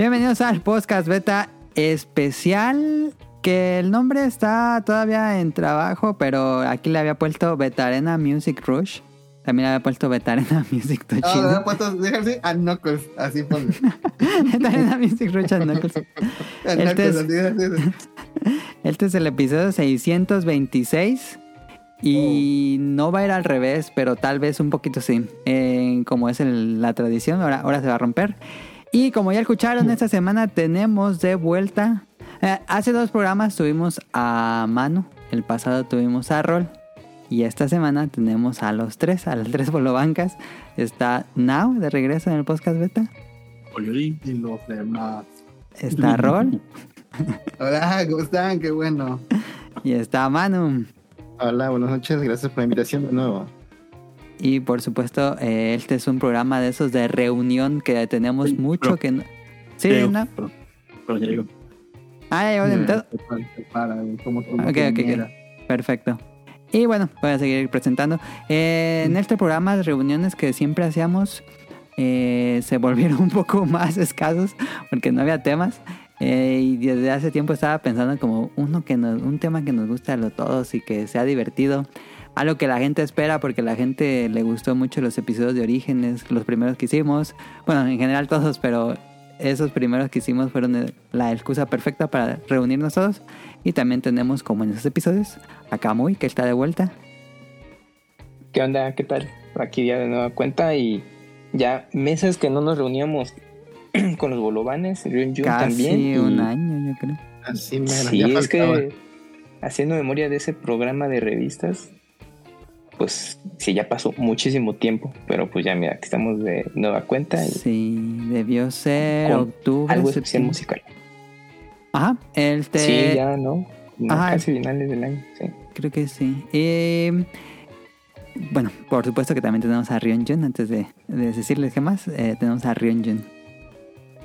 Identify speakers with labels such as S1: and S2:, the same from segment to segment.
S1: Bienvenidos al podcast beta especial. Que el nombre está todavía en trabajo, pero aquí le había puesto Beta Arena Music Rush. También le había puesto Beta Arena Music
S2: No, le había puesto, déjame a Knuckles, así ponle.
S1: Beta Arena Music Rush and Knuckles.
S2: A
S1: Este
S2: Knuckles,
S1: es-
S2: así, así.
S1: Este es el episodio 626. Y no va a ir al revés, pero tal vez un poquito sí. Eh, como es el- la tradición, ahora, ahora se va a romper. Y como ya escucharon, esta semana tenemos de vuelta. eh, hace dos programas tuvimos a Manu. El pasado tuvimos a Rol. Y esta semana tenemos a los tres, a las tres bolobancas. Está Now de regreso en el podcast beta.
S3: Y los demás.
S1: Está Rol.
S2: Hola, ¿cómo están? Qué bueno.
S1: y está Manu.
S4: Hola, buenas noches, gracias por la invitación de nuevo.
S1: Y por supuesto, eh, este es un programa de esos de reunión que tenemos
S3: Sí,
S1: mucho que no... Sí,
S3: Creo,
S1: ¿no?
S3: ya llegó.
S1: Ah, ya
S2: como como
S1: Ok, ok. Perfecto. Y bueno, voy a seguir presentando. Eh, en este programa, las reuniones que siempre hacíamos eh, se volvieron un poco más escasos porque no había temas. Eh, y desde hace tiempo estaba pensando como uno que nos, un tema que nos guste a los todos y que sea divertido. Algo que la gente espera porque la gente le gustó mucho los episodios de Orígenes, los primeros que hicimos. Bueno, en general todos, pero esos primeros que hicimos fueron la excusa perfecta para reunirnos todos. Y también tenemos, como en esos episodios, a Kamui, que está de vuelta.
S5: ¿Qué onda? ¿Qué tal? Aquí ya de nueva cuenta y ya meses que no nos reuníamos con los Ryun
S1: Casi
S5: también. y-
S1: un año, yo creo.
S4: Así me
S5: Sí, es que haciendo memoria de ese programa de revistas, pues sí, ya pasó muchísimo tiempo, pero pues ya mira, que estamos de nueva cuenta y
S1: Sí, debió ser octubre.
S5: algo especial musical.
S1: Ajá, este.
S5: Sí, ya, ¿no? No,
S1: Ajá.
S5: Casi finales del año, sí.
S1: Creo que sí. Eh, bueno, por supuesto que también tenemos a Rion Jun. Antes de, de decirles qué más, eh, tenemos a Rion Jun.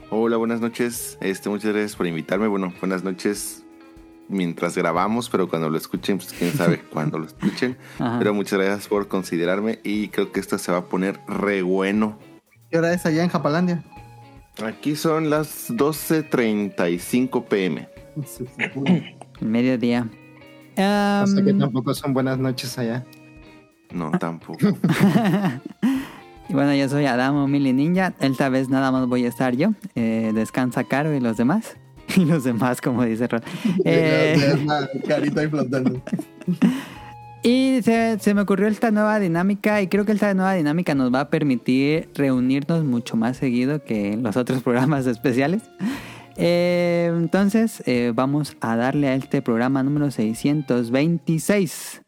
S6: Hola, buenas noches. Este, muchas gracias por invitarme. Bueno, buenas noches mientras grabamos, pero cuando lo escuchen, pues quién sabe cuándo lo escuchen.
S1: Ajá.
S6: Pero muchas gracias por considerarme y creo que esto se va a poner re bueno.
S2: ¿Qué hora es allá en Japalandia?
S6: Aquí son las 12.35 pm.
S1: Mediodía.
S4: O sea que
S1: Am,
S4: tampoco son buenas noches allá.
S6: No, tampoco.
S1: y bueno, yo soy Adamo Mili Ninja. Esta vez nada más voy a estar yo. Eh, descansa Caro y los demás. Y los demás, como dice Ron. Eh,
S2: carita ahí flotando.
S1: Y se, se me ocurrió esta nueva dinámica y creo que esta nueva dinámica nos va a permitir reunirnos mucho más seguido que los otros programas especiales. Eh, entonces eh, vamos a darle a este programa número 626.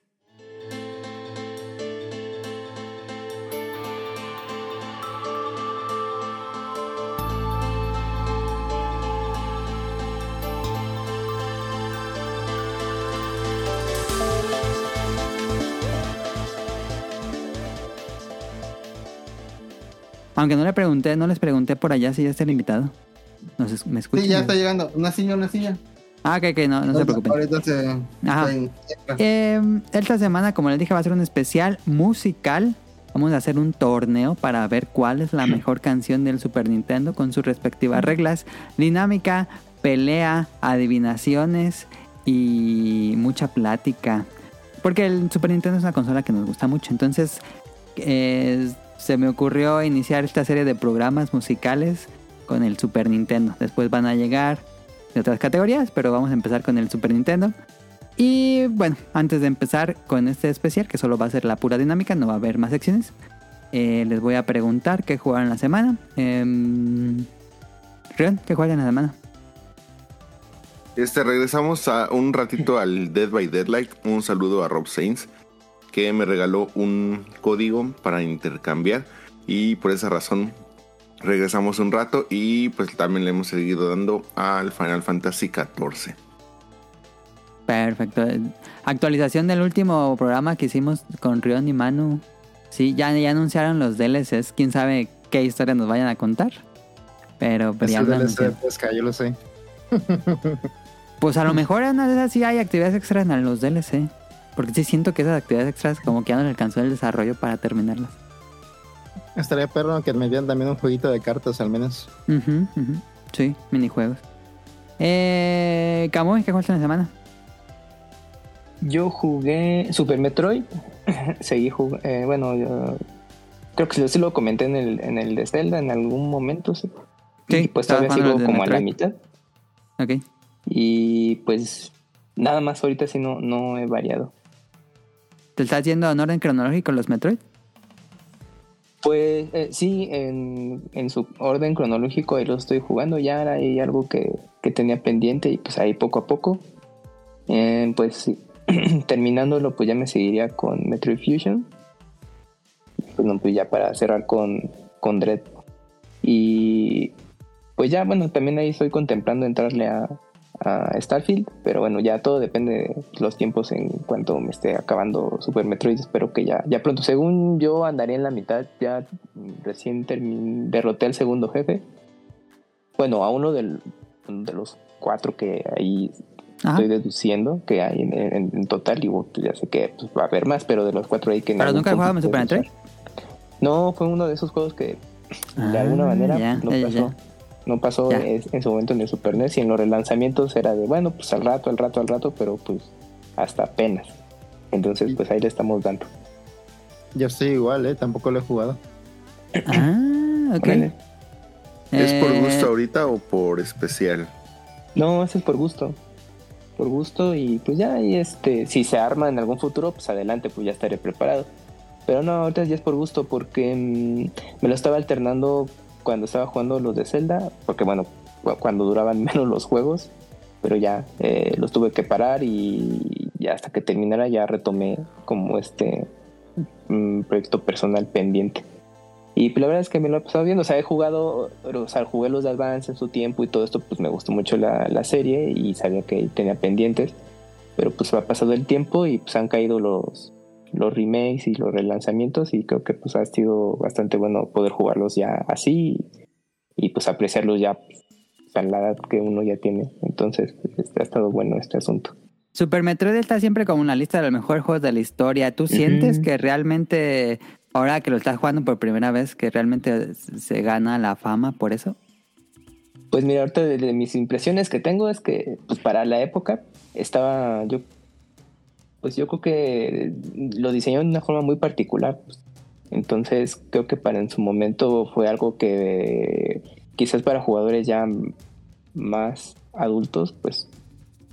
S1: Aunque no le pregunté, no les pregunté por allá si ya está el invitado. No sé, ¿Me escuchan?
S2: Sí, ya está llegando. Una silla, una silla.
S1: Ah, ok, ok, no, no se preocupen.
S2: Ahorita se.
S1: Ajá.
S2: se-
S1: Eh, esta semana, como les dije, va a ser un especial musical. Vamos a hacer un torneo para ver cuál es la mejor canción del Super Nintendo con sus respectivas reglas. Dinámica, pelea, adivinaciones y mucha plática. Porque el Super Nintendo es una consola que nos gusta mucho. Entonces, eh, se me ocurrió iniciar esta serie de programas musicales con el Super Nintendo. Después van a llegar de otras categorías, pero vamos a empezar con el Super Nintendo. Y bueno, antes de empezar con este especial, que solo va a ser la pura dinámica, no va a haber más secciones, eh, les voy a preguntar qué jugaron la semana. Eh, Rion, ¿qué jugaron la semana?
S6: Este, regresamos un ratito al Dead by Deadlight. Un saludo a Rob Sainz, que me regaló un código para intercambiar. Y por esa razón regresamos un rato y pues también le hemos seguido dando al Final Fantasy XIV.
S1: Perfecto. Actualización del último programa que hicimos con Rion y Manu. Sí, ya, ya anunciaron los DLCs. Quién sabe qué historia nos vayan a contar. Pero, pero
S4: Es
S1: ya
S4: DLC de pesca, yo lo sé.
S1: Pues a lo mejor en una de esas sí hay actividades extras en los DLC. Porque sí siento que esas actividades extras como que ya no le alcanzó el desarrollo para terminarlas.
S4: Estaría perro que me dieran también un jueguito de cartas al menos.
S1: Ujú, ujú. Sí, minijuegos. Eh, Camuy, ¿qué jugaste en la semana?
S5: Yo jugué Super Metroid. Seguí jugando. bueno, yo creo que sí lo comenté en el, en el de Zelda en algún momento. Sí,
S1: Sí,
S5: y pues todavía sigo como a la mitad.
S1: Ok.
S5: Y pues nada más ahorita sí no, no he variado.
S1: ¿Te estás yendo en orden cronológico los Metroid?
S5: Pues eh, sí, en, en su orden cronológico ahí lo estoy jugando. Ya ahí algo que, que tenía pendiente y pues ahí poco a poco. Eh, pues terminándolo pues ya me seguiría con Metroid Fusion. Pues, no, pues ya para cerrar con, con Dread. Y pues ya bueno, también ahí estoy contemplando entrarle a, a Starfield. Pero bueno, ya todo depende de los tiempos en cuanto me esté acabando Super Metroid. Espero que ya, ya pronto. Según yo andaría en la mitad, ya recién termin- derroté al segundo jefe. Bueno, a uno del- de los cuatro que ahí
S1: Ajá.
S5: estoy deduciendo que hay en, en- en total. Y bueno, ya sé que pues, va a haber más, pero de los cuatro ahí que...
S1: ¿Pero nunca jugado en Super Metroid?
S5: No, fue uno de esos juegos que de
S1: Ah,
S5: alguna manera
S1: ya,
S5: no pasó.
S1: ya.
S5: No pasó en su momento en el Super NES y en los relanzamientos era de, bueno, pues al rato, al rato, al rato, pero pues hasta apenas. Entonces, pues ahí le estamos dando.
S4: Yo estoy igual, ¿eh? Tampoco lo he jugado.
S1: Ah, ok.
S5: Órale.
S6: ¿Es por
S1: Eh,
S6: gusto ahorita o por especial?
S5: No, ese es por gusto. Por gusto y pues ya, y este, si se arma en algún futuro, pues adelante, pues ya estaré preparado. Pero no, ahorita ya es por gusto porque mm, me lo estaba alternando cuando estaba jugando los de Zelda, porque bueno, cu- cuando duraban menos los juegos, pero ya eh, los tuve que parar y ya hasta que terminara ya retomé como este mm, proyecto personal pendiente. Y pues, la verdad es que me lo he pasado bien. O sea, he jugado, o sea, jugué los de Advance en su tiempo y todo esto, pues me gustó mucho la, la serie y sabía que tenía pendientes. Pero pues ha pasado el tiempo y pues han caído los, los remakes y los relanzamientos y creo que pues ha sido bastante bueno poder jugarlos ya así y, y, pues apreciarlos ya pues, a la edad que uno ya tiene. Entonces, pues, ha estado bueno este asunto.
S1: Super Metroid está siempre como una lista de los mejores juegos de la historia. ¿Tú sientes que realmente, ahora que lo estás jugando por primera vez, que realmente se gana la fama por eso?
S5: Pues mira, ahorita de, de mis impresiones que tengo es que pues para la época estaba yo pues yo creo que lo diseñó de una forma muy particular. Entonces creo que para en su momento fue algo que quizás para jugadores ya más adultos pues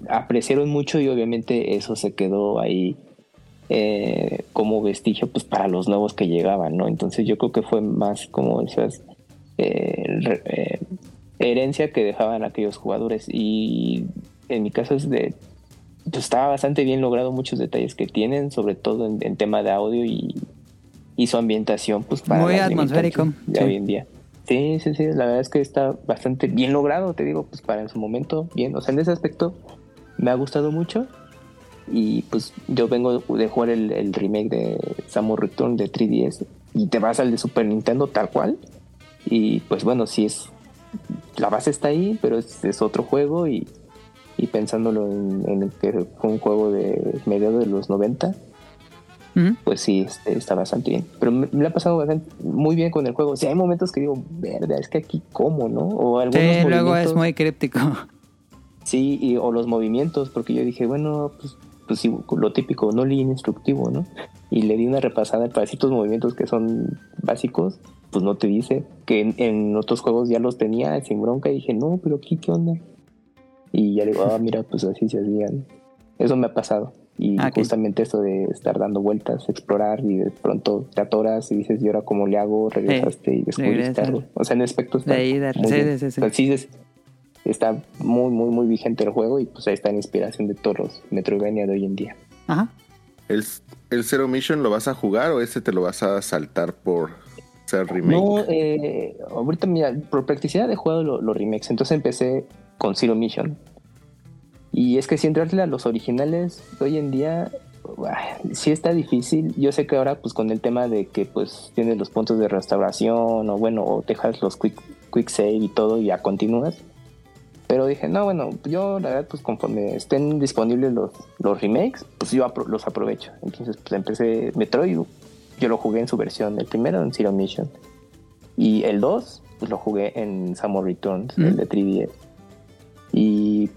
S5: apreciaron mucho y obviamente eso se quedó ahí eh, como vestigio pues para los nuevos que llegaban, ¿no? Entonces yo creo que fue más como esas eh, eh, herencia que dejaban aquellos jugadores y en mi caso es de pues estaba bastante bien logrado muchos detalles que tienen sobre todo en, en tema de audio y, y su ambientación pues para
S1: Muy atmosférico, sí.
S5: hoy en día sí sí sí la verdad es que está bastante bien logrado te digo pues para en su momento bien o sea en ese aspecto me ha gustado mucho y pues yo vengo de jugar el, el remake de Samus Return de 3DS y te vas al de Super Nintendo tal cual y pues bueno, sí es. La base está ahí, pero es, es otro juego y, y pensándolo en, en que fue un juego de mediados de los 90,
S1: Ujú.
S5: pues sí, este, está bastante bien. Pero me, me la ha pasado bastante, muy bien con el juego. O sea, hay momentos que digo, verga, es que aquí cómo, ¿no? O algunos
S1: Sí, luego es muy críptico.
S5: Sí, y, o los movimientos, porque yo dije, bueno, pues, pues sí, lo típico, no leí instructivo, ¿no? Y le di una repasada para ciertos movimientos que son básicos, pues no te dice. Que en, en otros juegos ya los tenía sin bronca y dije, no, pero aquí, ¿qué onda? Y ya digo, ah, mira, pues así se hacían. Eso me ha pasado. Y
S1: Ah,
S5: justamente eso de estar dando vueltas, explorar y de pronto te atoras y dices, ¿y ahora cómo le hago? Regresaste y descubriste algo. O sea, en aspecto está
S1: De ahí, de-
S5: muy
S1: sí, sí, sí, sí.
S5: Sí es- está muy, muy, muy vigente el juego y pues ahí está la inspiración de todos los Metroidvania de hoy en día.
S1: Ajá.
S6: ¿El, ¿El Zero Mission lo vas a jugar o ese te lo vas a saltar por ser remake?
S5: No, eh, ahorita mira, por practicidad he jugado lo- los remakes, entonces empecé con Zero Mission. Y es que si entrarle a los originales hoy en día, ah, sí está difícil. Yo sé que ahora pues con el tema de que pues tienes los puntos de restauración o bueno, o dejas los quick, quick save y todo y ya continúas. Pero dije, no, bueno, yo la verdad pues conforme estén disponibles los, los remakes, pues yo apro- los aprovecho. Entonces pues empecé Metroid, yo lo jugué en su versión, el primero en Zero Mission. Y el 2 pues lo jugué en Samus Returns,
S1: Mm.
S5: el de 3DS. Y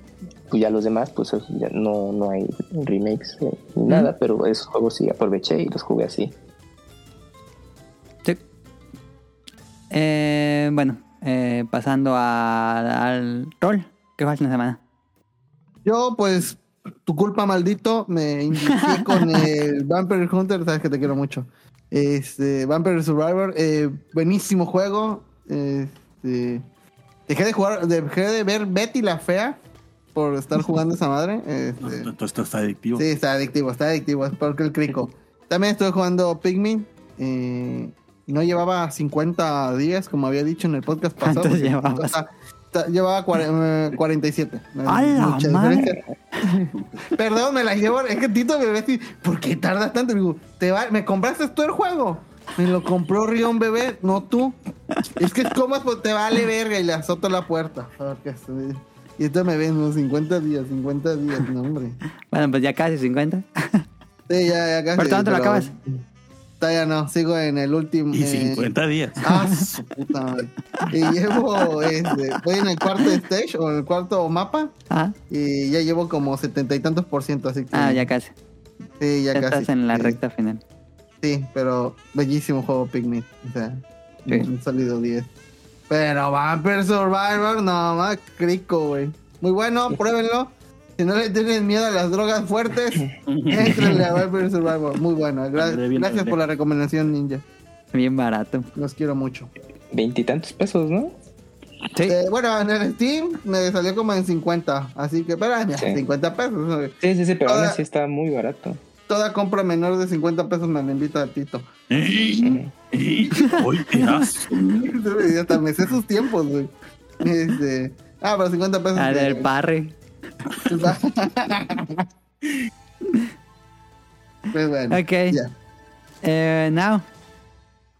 S5: pues ya los demás, pues ya no, no hay remakes eh, ni
S1: Mm.
S5: nada, pero esos juegos sí aproveché y los jugué así.
S1: Sí. Eh, bueno, eh, pasando a- al rol. ¿Qué en la semana?
S2: Yo, pues, tu culpa, maldito, me inicié con el Vampire Hunter, sabes que te quiero mucho. Este, Vampire Survivor, eh, buenísimo juego. Este, dejé de jugar, dejé de ver Betty la Fea por estar jugando esa madre. Este,
S3: Esto, esto está adictivo.
S2: Sí, está adictivo, está adictivo, es peor que el crico. También estuve jugando Pikmin. eh, y no llevaba 50 días, como había dicho en el podcast pasado.
S1: ¿Cuántos
S2: porque
S1: llevabas?
S2: está- está- llevaba cuare- eh, 47.
S1: ¡A la
S2: Mucha
S1: madre!
S2: diferencia. Perdón, me la llevo. Es que Tito me ve así, ¿por qué tardas tanto? Digo, ¿te va, ¿me compraste tú el juego? Me lo compró Rion Bebé, no tú. Es que como pues, te vale verga y le azoto la puerta. A ver qué hace. Y entonces me ven unos 50 días, 50 días, no hombre.
S1: Bueno, pues ya casi 50.
S2: Sí, ya, ya casi.
S1: ¿Por cuánto lo acabas?
S2: Todavía no, sigo en el último.
S3: Y
S2: eh,
S3: 50 días.
S2: Ah, su puta madre. Y llevo, este, voy en el cuarto stage o en el cuarto mapa
S1: Ah,
S2: y ya llevo como setenta y tantos por ciento, así que.
S1: ah ya casi.
S2: Sí, ya,
S1: Ya
S2: casi.
S1: estás en la
S2: sí.
S1: recta final.
S2: Sí, pero bellísimo juego Pikmin. O sea,
S1: Sí.
S2: un sólido 10. Pero Vampire Survivor, no más crico, güey. Muy bueno, pruébenlo. Si no le tienen miedo a las drogas fuertes, entrenle a Vampire Survivor. Muy bueno. Gra- gracias por la recomendación, Ninja.
S1: Bien barato.
S2: Los quiero mucho.
S5: Veintitantos pesos, ¿no?
S1: Sí.
S2: Eh, bueno, en el Steam me salió como en 50. Así que, pero mira,
S5: Sí.
S2: 50 pesos. ¿no?
S5: Sí, sí, sí, pero aún
S2: Ahora-
S5: así está muy barato.
S2: Toda compra menor de 50 pesos me la invita a Tito.
S3: ¡Ey! ¡Ey! ¡Hoy
S2: hasta me sé sus tiempos, güey. Este, ah, pero 50 pesos. De-
S1: del parry.
S2: pues bueno.
S1: Ok.
S2: Ya.
S1: Eh, now.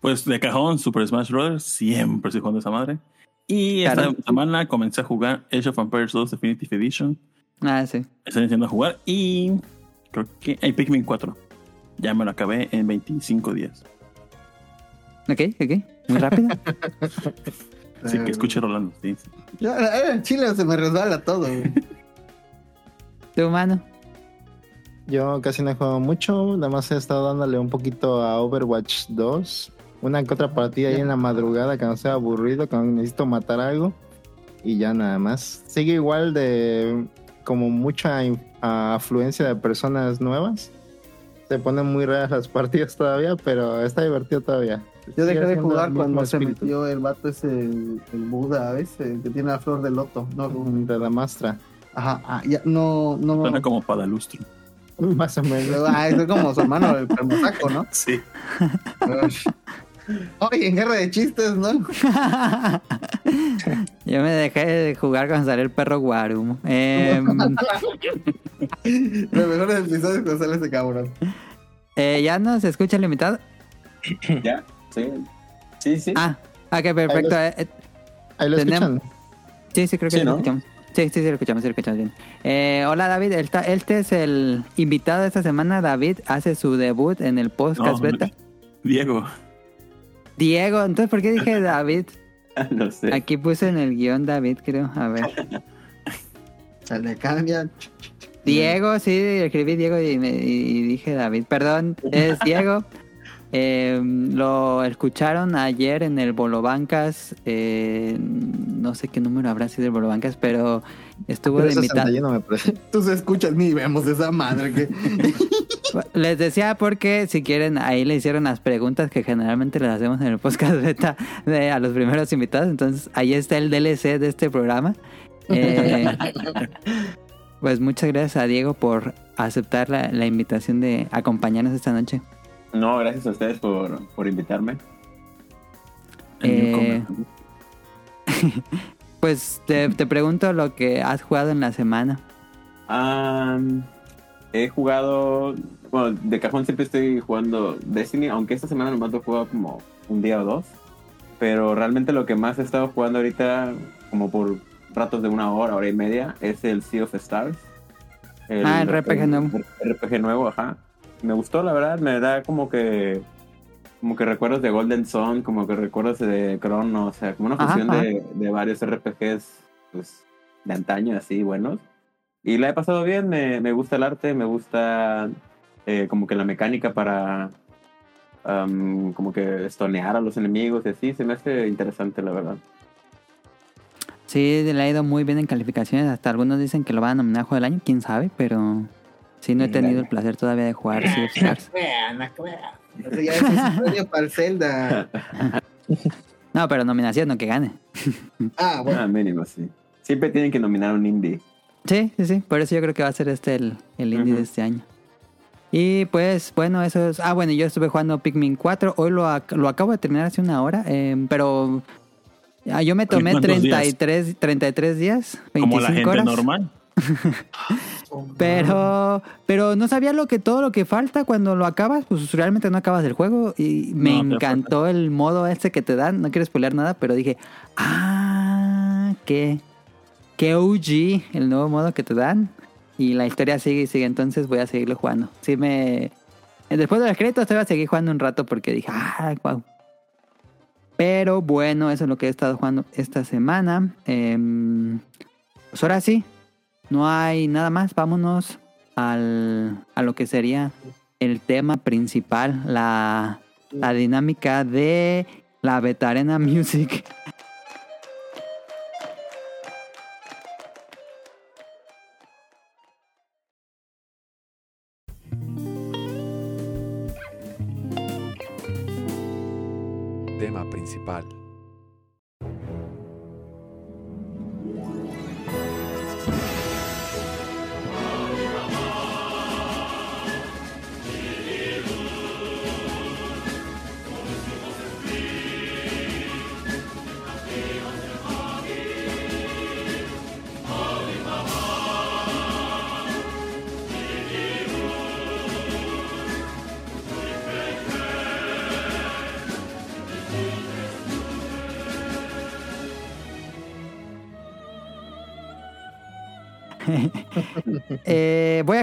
S3: Pues de cajón, Super Smash Bros. Siempre estoy jugando esa madre. Y esta semana comencé a jugar Age of Empires 2 Definitive Edition.
S1: Ah, sí.
S3: Estoy iniciando a jugar y creo que hay Pikmin 4. Ya me lo acabé en 25 días.
S1: Ok, ok. Muy rápido.
S3: Así que escuche Rolando. Sí.
S2: Ya, eh, en Chile se me resbala todo,
S1: tu mano.
S4: Yo casi no he jugado mucho, nada más he estado dándole un poquito a Overwatch 2. Una que otra partida ahí en la madrugada cuando sea aburrido, cuando necesito matar algo. Y ya nada más. Sigue igual de como mucha in- afluencia de personas nuevas. Se ponen muy raras las partidas todavía, pero está divertido todavía.
S2: Yo dejé de jugar cuando se metió el vato ese, el, el Buda, ¿ves? El que tiene la flor de loto. No,
S4: De la mastra,
S2: ajá, ah, ya, no, no.
S3: Suena como Padalustro.
S4: más o menos.
S2: Ah, es como su hermano, el permosaco, ¿no?
S3: Sí.
S2: Oye, en guerra de chistes, ¿no?
S1: Yo me dejé de jugar cuando salió el perro Guarumo. Eh,
S2: Los mejores episodios que sale ese cabrón.
S1: eh, ¿Ya nos escucha el invitado?
S5: ¿Ya? Sí. Sí, sí.
S1: Ah, ok, perfecto. Eh, eh,
S4: Ahí lo
S1: Tenemos-
S4: escuchan.
S1: sí, sí, creo que
S5: Sí,
S1: sí lo
S5: ¿no?
S1: escuchamos. Sí, sí, sí, lo escuchamos, sí, lo escuchamos bien. Eh, hola, David. Este es el invitado de esta semana. David hace su debut en el podcast
S3: No,
S1: beta.
S3: Diego.
S1: Diego, entonces, ¿por qué dije David?
S5: No sé.
S1: Aquí puse en el guion David, creo. A ver.
S2: Se le cambia.
S1: Diego, sí, escribí Diego y, me- y dije David. Perdón, es Diego. Eh, lo escucharon ayer en el Bolo Bancas. eh, no sé qué número habrá sido el Bolo Bancas, pero estuvo de invitado.
S4: 61 me
S2: se escuchas ni vemos esa madre que.
S1: Les decía porque si quieren, ahí le hicieron las preguntas que generalmente les hacemos en el podcast beta de, a los primeros invitados. Entonces ahí está el DLC de este programa. Eh, pues muchas gracias a Diego por aceptar la, la invitación de acompañarnos esta noche.
S7: No, gracias a ustedes por, por invitarme.
S1: Eh. Pues te, te pregunto lo que has jugado en la semana.
S7: Am, he jugado, bueno, de cajón siempre estoy jugando Destiny, aunque esta semana nomás lo he jugado como un día o dos. Pero realmente lo que más he estado jugando ahorita, como por ratos de una hora, hora y media, es el Sea of Stars.
S1: Ah, el RPG nuevo.
S7: RPG nuevo, ajá. Me gustó, la verdad, me da como que como que recuerdos de Golden Sun, como que recuerdos de Chrono, o sea, como una fusión
S1: ajá.
S7: de, de varios RPGs pues, de antaño, así, buenos. Y la he pasado bien, me, me gusta el arte, me gusta eh, como que la mecánica para am, como que estonear a los enemigos y así, se me hace interesante, la verdad.
S1: Sí, le ha ido muy bien en calificaciones. Hasta algunos dicen que lo van a nominar a Juego del Año, quién sabe, pero sí no he tenido el placer todavía de jugar Sea of Stars.
S2: Eso ya es un premio para el Zelda.
S1: No, pero nominación, no que gane.
S2: Ah, bueno.
S7: Ah, mínimo, sí. Siempre tienen que nominar un indie.
S1: Sí, sí, sí. Por eso yo creo que va a ser este el, el indie de este año. Y pues, bueno, eso es. Ah, bueno, yo estuve jugando Pikmin 4. Hoy lo, ac- lo acabo de terminar hace una hora. eh, pero ah, yo me tomé
S8: cuántos días?
S1: 33, 33 días, 25
S8: Como la gente
S1: horas.
S8: normal.
S1: Pero, pero no sabía lo que todo lo que falta. Cuando lo acabas, pues realmente no acabas el juego. Y me
S8: No,
S1: encantó el modo este que te dan, no quiero spoilear nada, pero dije, ah, qué, qué OG el nuevo modo que te dan y la historia sigue y sigue, entonces voy a seguirlo jugando. Sí me después de los créditos te voy a seguir jugando un rato porque dije, ah, wow. Pero bueno, eso es lo que he estado jugando esta semana. Em, pues ahora sí, no hay nada más. Vámonos al, a lo que sería el tema principal, la, la dinámica de la Betarena Music.
S9: Tema principal.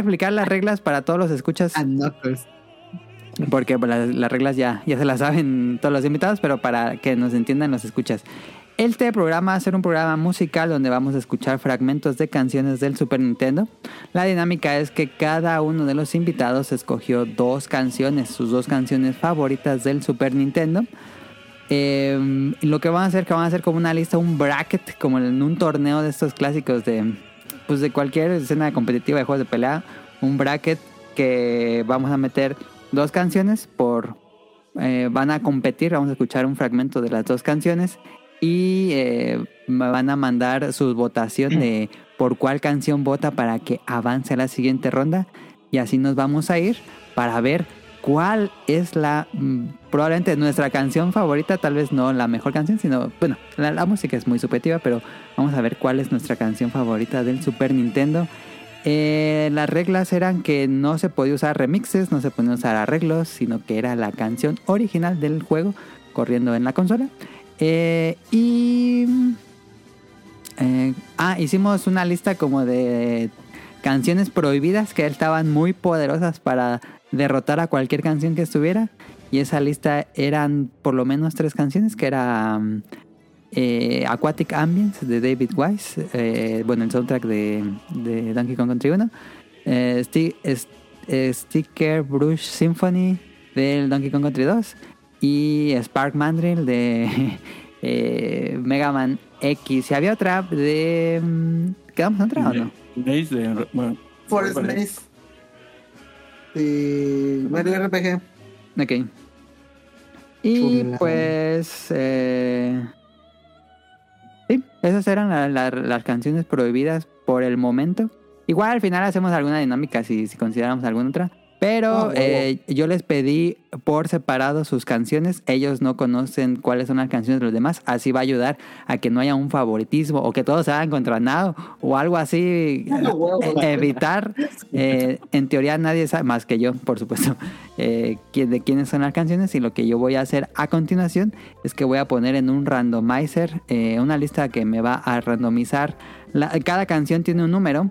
S1: Explicar las reglas para todos los escuchas.
S2: Ah, Knuckles.
S1: Porque pues, las, las reglas ya, ya se las saben todos los invitados, pero para que nos entiendan los escuchas. Este programa va a ser un programa musical donde vamos a escuchar fragmentos de canciones del Super Nintendo. La dinámica es que cada uno de los invitados escogió dos canciones, sus dos canciones favoritas del Super Nintendo. Eh, lo que van a hacer, que van a hacer como una lista, un bracket, como en un torneo de estos clásicos de, pues de cualquier escena competitiva de juegos de pelea, un bracket que vamos a meter dos canciones por, eh, van a competir, vamos a escuchar un fragmento de las dos canciones y eh, me van a mandar su votación de por cuál canción vota para que avance a la siguiente ronda y así nos vamos a ir para ver cuál es la mm, probablemente nuestra canción favorita, tal vez no la mejor canción, sino bueno, la, música es muy subjetiva, pero vamos a ver cuál es nuestra canción favorita del Super Nintendo. Eh, las reglas eran que no se podía usar remixes, no se podía usar arreglos, sino que era la canción original del juego corriendo en la consola. Eh, y. eh, ah, hicimos una lista como de canciones prohibidas que estaban muy poderosas para derrotar a cualquier canción que estuviera. Y esa lista eran por lo menos tres canciones, que era um, eh, Aquatic Ambience de David Wise, eh, bueno, el soundtrack de, de Donkey Kong Country 1, eh, eh, Sticker Brush Symphony del Donkey Kong Country 2 y Spark Mandrill de eh, Mega Man X. Y había otra de... mm, ¿Quedamos en otra o no?
S8: Days de- bueno,
S2: Forest. Maze. Eh, Mario RPG.
S1: Ok. Y pues... eh, sí, esas eran la- la- las canciones prohibidas por el momento. Igual al final hacemos alguna dinámica si, si consideramos alguna otra. Pero eh, yo les pedí por separado sus canciones. Ellos no conocen cuáles son las canciones de los demás. Así va a ayudar a que no haya un favoritismo o que todos se hagan contra nada o algo así.
S2: Ah, huevo.
S1: E- evitar. eh, en teoría nadie sabe, más que yo, por supuesto, eh, de quiénes son las canciones. Y lo que yo voy a hacer a continuación es que voy a poner en un randomizer eh, una lista que me va a randomizar. la- cada canción tiene un número.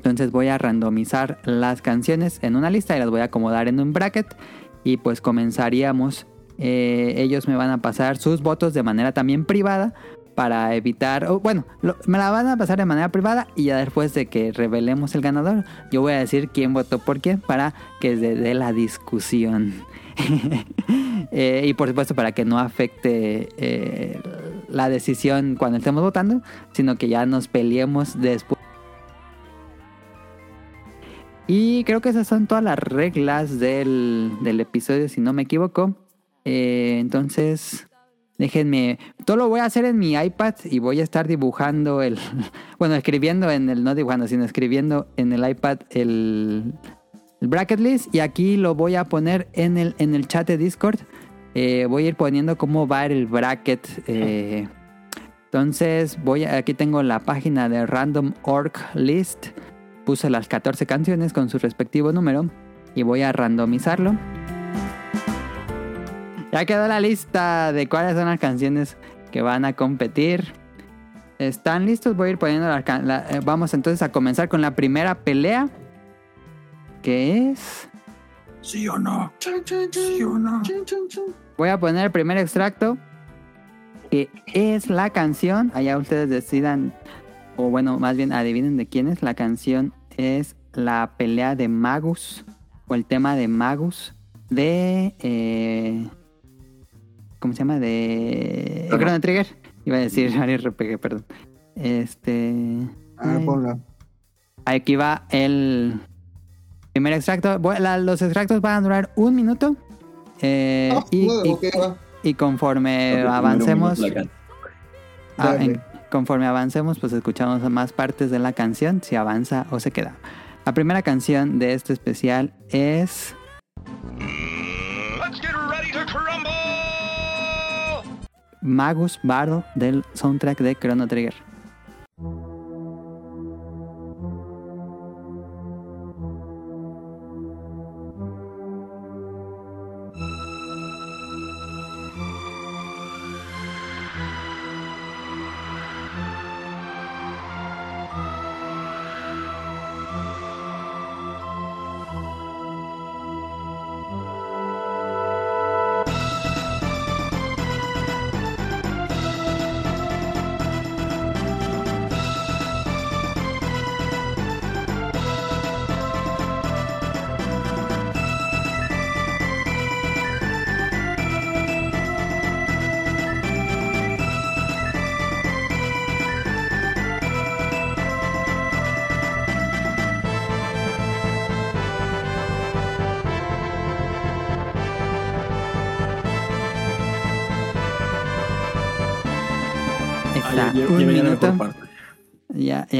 S1: Entonces voy a randomizar las canciones en una lista y las voy a acomodar en un bracket. y pues comenzaríamos. Eh, ellos me van a pasar sus votos de manera también privada para evitar, bueno, me la van a pasar de manera privada y ya después de que revelemos el ganador, yo voy a decir quién votó por quién para que se dé la discusión. Eh, y por supuesto para que no afecte eh, la decisión cuando estemos votando, sino que ya nos peleemos después. Y creo que esas son todas las reglas del, del episodio, si no me equivoco. Eh, entonces, déjenme. Todo lo voy a hacer en mi iPad y voy a estar dibujando el. Bueno, escribiendo en el. No dibujando, sino escribiendo en el iPad el, bracket list. Y aquí lo voy a poner en el, en el chat de Discord. Eh, voy a ir poniendo cómo va el bracket. eh, entonces, voy a- aquí tengo la página de Random Org List. Puse las 14 canciones con su respectivo número y voy a randomizarlo. Ya quedó la lista de cuáles son las canciones que van a competir. ¿Están listos? Voy a ir poniendo la, la- eh, Vamos entonces a comenzar con la primera pelea. Que es...
S3: ¿Sí o no? ¿Sí o no?
S1: Voy a poner el primer extracto. Que es la canción. Allá ustedes decidan. O bueno, más bien adivinen de quién es. La canción es la pelea de Magus. O el tema de Magus. De. eh, ¿Cómo se llama? De.
S3: Ajá.
S1: Chrono Trigger. Iba a decir Mario RPG, perdón. Este.
S2: A ver,
S1: ay,
S2: ponla.
S1: Aquí va el primer extracto. La- los extractos van a durar un minuto. Eh,
S2: Ah,
S1: y,
S2: bueno,
S1: y-
S2: ok, va.
S1: y conforme avancemos, ah, en- conforme avancemos, pues escuchamos más partes de la canción, si avanza o se queda. La primera canción de este especial es Magus Bardo del soundtrack de Chrono Trigger.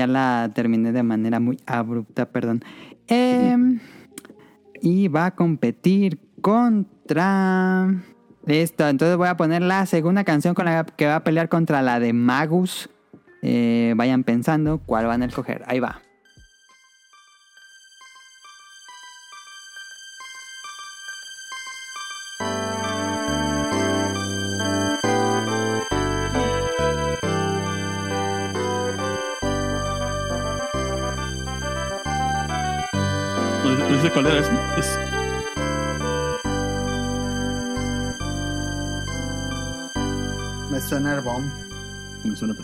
S3: Ya, la
S1: terminé de manera muy abrupta, perdón. Em, y va a competir contra... Listo, entonces voy a poner la segunda canción con la que va a pelear contra la de Magus. Eh, vayan pensando cuál van a escoger. Ahí va.
S3: Sé cuál era. Es, es-
S2: Me suena el bomb.
S3: me suena.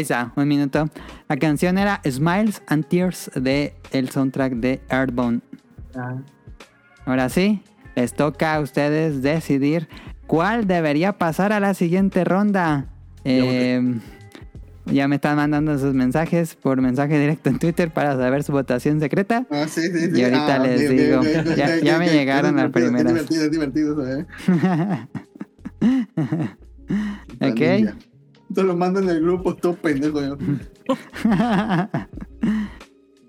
S1: Ahí está, un minuto. La canción era Smiles and Tears de el soundtrack de Earthbound.
S2: Ah.
S1: Ahora sí, les toca a ustedes decidir cuál debería pasar a la siguiente ronda. Eh, ya me están mandando sus mensajes por mensaje directo en Twitter para saber su votación secreta.
S2: Ah, sí, sí, sí.
S1: Y ahorita
S2: Ah,
S1: les digo, ya- me llegaron las primeras.
S2: Es divertido, es divertido ¿eh?
S1: ok.
S2: Te lo mando en el grupo, todo pendejo. yo.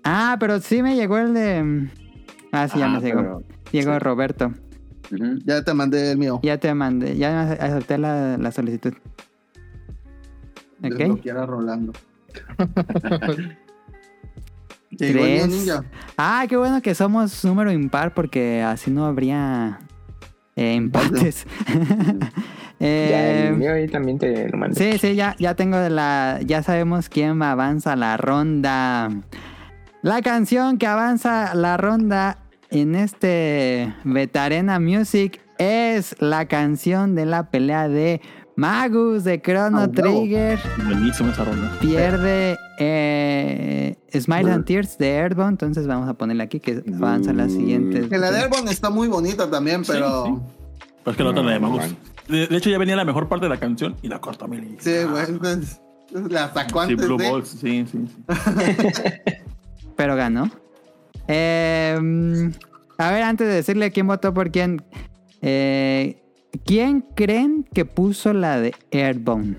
S1: Ah, pero sí me llegó el de. Ah, sí, ya
S7: Ah,
S1: me llegó.
S7: pero-
S1: Llegó
S7: sí.
S1: Roberto.
S2: Ya te mandé el mío.
S1: Ya te mandé, ya acepté la, la solicitud. Ok.
S2: Desbloquear a Rolando. Llegó ninja.
S1: Ah, qué bueno que somos número impar porque así no habría eh, empates.
S5: Ya
S1: Eh,
S5: el mío ahí también te lo mandé.
S1: sí, sí, ya, ya tengo la. Ya sabemos quién avanza la ronda. La canción que avanza la ronda en este Betarena Music es la canción de la pelea de Magus de Chrono
S2: Ah.
S1: Trigger.
S3: Buenísima esa ronda.
S1: Pierde eh, Smile and Tears de Airborne, entonces vamos a ponerle aquí que avanza la siguiente.
S2: Que la de Airborne está muy bonita también, pero.
S3: sí. Pero es que la otra la de
S6: No,
S3: Magus. De, de hecho, ya venía la mejor parte de la canción y la cortó Mili.
S2: Sí, güey. Entonces, la sacó
S3: Sí,
S2: antes
S3: Blue
S2: de.
S3: Balls, sí, sí. sí.
S1: Pero ganó. Eh, a ver, antes de decirle quién votó por quién, eh, ¿quién creen que puso la de Airborne?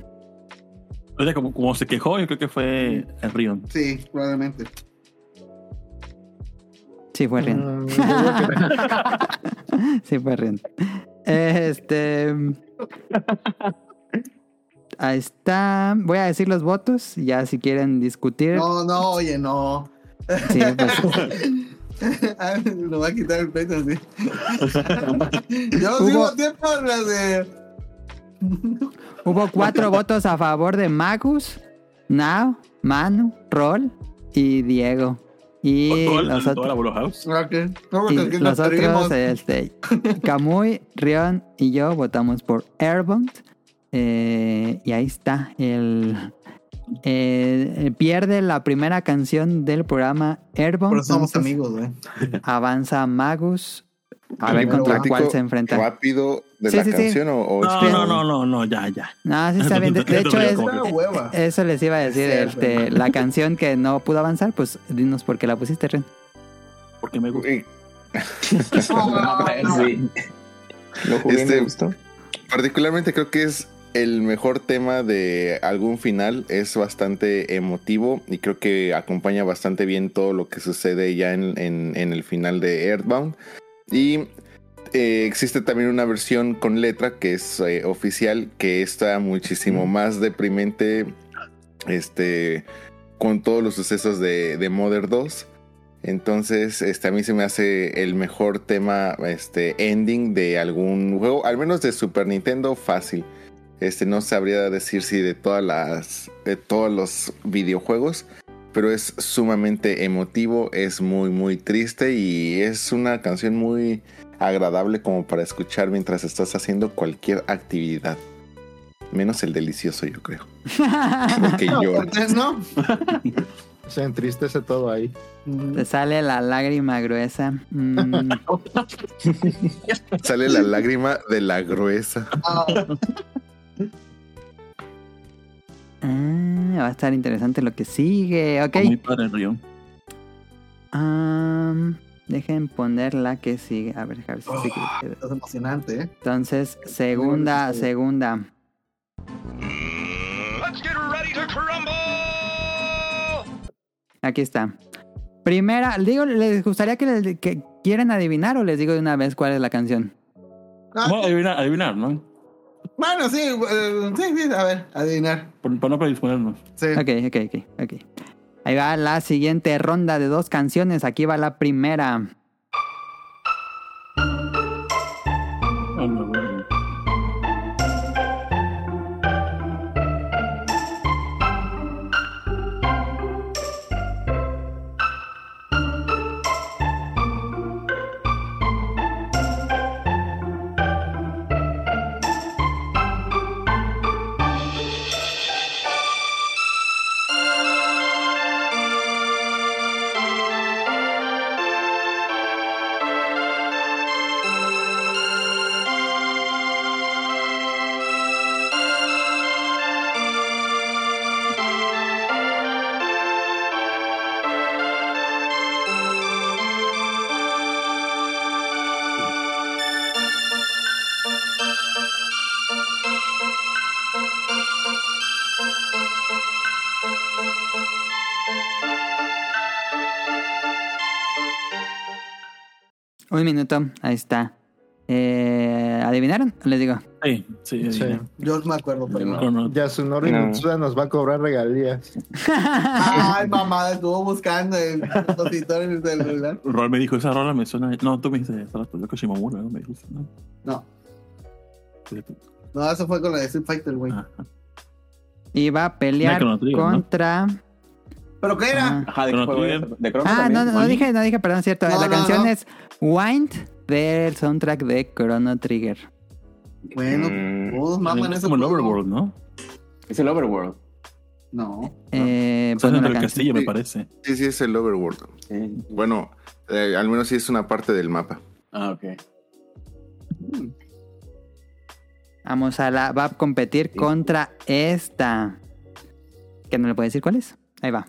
S3: O sea, como, como se quejó, yo creo que fue el Rion.
S2: Sí, probablemente.
S1: Sí, fue Rion.
S4: Que-
S1: Sí, fue Rion. Este. Ahí está. Voy a decir los votos. Ya si quieren discutir.
S2: No, no, oye, no.
S1: Sí, pues,
S2: Ah, Lo va a quitar el pecho así. Yo sí voté por la de.
S1: Hubo cuatro votos a favor de Magus, Now, Manu, Rol y Diego. Y
S3: Gol,
S1: los,
S3: toda la
S1: otros,
S3: Bolo House.
S2: Ok. No, porque
S1: y
S2: aquí
S1: los
S2: nos perdimos.
S1: otros, este, Kamui, Rion y yo votamos por Airbound. Eh, y ahí está. El, eh, pierde la primera canción del programa Airbound.
S2: Pero somos
S1: entonces
S2: amigos, güey.
S1: Avanza Magus. A ver contra cuál se enfrenta.
S6: rápido de
S1: Sí,
S6: la
S1: sí, sí.
S6: canción o, o
S3: No, no, no, no, no, ya, ya.
S1: No, sí está bien. De, de hecho, es. Eso les iba a decir,
S2: Sí,
S1: este, la canción que no pudo avanzar, pues dinos por qué la pusiste, Ren.
S3: Porque me gusta.
S5: Sí. Lo jugué y
S6: Este-
S5: me gustó.
S6: Particularmente creo que es el mejor tema de algún final. Es bastante emotivo y creo que acompaña bastante bien todo lo que sucede ya en, en- en el final de Earthbound. Y eh, existe también una versión con letra que es eh, oficial, que está muchísimo más deprimente. Este. Con todos los sucesos de, de Mother 2. Entonces, este, a mí se me hace el mejor tema, este, ending de algún juego, al menos de Super Nintendo, fácil. Este, no sabría decir si de todas las, de todos los videojuegos, pero es sumamente emotivo, es muy, muy triste y es una canción muy agradable como para escuchar mientras estás haciendo cualquier actividad. Menos el delicioso, yo creo. Porque yo
S2: Porque no.
S4: Se entristece todo ahí.
S1: Te sale la lágrima gruesa. Mm,
S6: sale la lágrima de la gruesa.
S2: Ah,
S1: va a estar interesante lo que sigue. Ok.
S3: Muy padre el.
S1: Am, dejen poner la que sigue. A ver, a ver si sigue.
S2: es emocionante, ¿eh?
S1: Entonces, segunda, segunda. Aquí está. Primera, digo, ¿les gustaría que, les, que quieren adivinar o les digo de una vez cuál es la canción?
S2: Ah,
S3: Vamos adivinar, adivinar, ¿no?
S2: Bueno, sí, eh, sí, sí, a ver, adivinar.
S3: Por- Para no predisponernos.
S2: Sí.
S1: Ok, ok, ok, ok. Ahí va la siguiente ronda de dos canciones. Aquí va la primera.
S3: Oh, no, bueno.
S1: Ahí está. Eh, ¿Adivinaron? Les digo.
S3: Sí, sí.
S4: Sí.
S2: Yo no me acuerdo, pero no.
S3: Chrono-
S4: Yasunori
S5: No.
S4: Mitsuda nos va a cobrar regalías.
S2: Ay, mamá, estuvo buscando el compositor en el celular.
S3: Rol me dijo, esa rola me suena. No, tú me dijiste, hace rato, yo que Shimomura, ¿no? Me dijiste, ¿no?
S2: No, no, eso fue con la de Street Fighter, güey.
S1: Y va a pelear
S3: Trigger, ¿no?
S2: ¿Pero qué era?
S1: Ah.
S7: Ajá, de juego? ¿De Chrono
S1: Ah,
S7: también?
S1: no, no, dije, no dije, perdón, cierto.
S2: No,
S1: la
S2: no,
S1: canción
S2: no.
S1: es Wind del soundtrack de Chrono Trigger.
S2: Bueno,
S5: Mm.
S2: todos maman
S3: es
S2: ese
S3: como el. Overworld, ¿no?
S7: Es el Overworld.
S2: No.
S1: Eh,
S3: Está
S1: bueno, la
S3: castillo, me parece.
S6: Sí, sí, es el Overworld.
S7: Sí.
S6: Bueno, eh, al menos sí es una parte del mapa.
S7: Ah, ok.
S1: Vamos a la. Va a competir contra esta. Que no le puedo decir cuál es. Ahí va.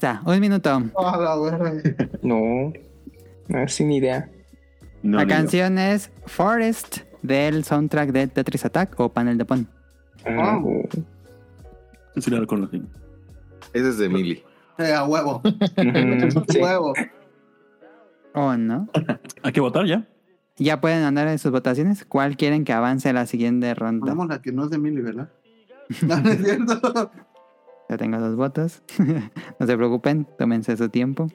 S2: Está.
S1: Un minuto.
S2: Ah, la verga.
S5: No, no, sin idea.
S7: No,
S1: la canción es Forest del soundtrack de Tetris Attack o Panel de Pon.
S5: Ah.
S3: Sí, la reconocí.
S6: Ese es de Mili.
S2: Eh, a huevo.
S5: sí.
S2: Huevo.
S1: ¿O no?
S3: Hay que votar ya.
S1: Ya pueden andar en sus votaciones. ¿Cuál quieren que avance a la siguiente ronda?
S2: Ponemos la que no es de Mili, ¿verdad? No, no es cierto.
S1: Ya tengo dos votos. no se preocupen, tómense su tiempo.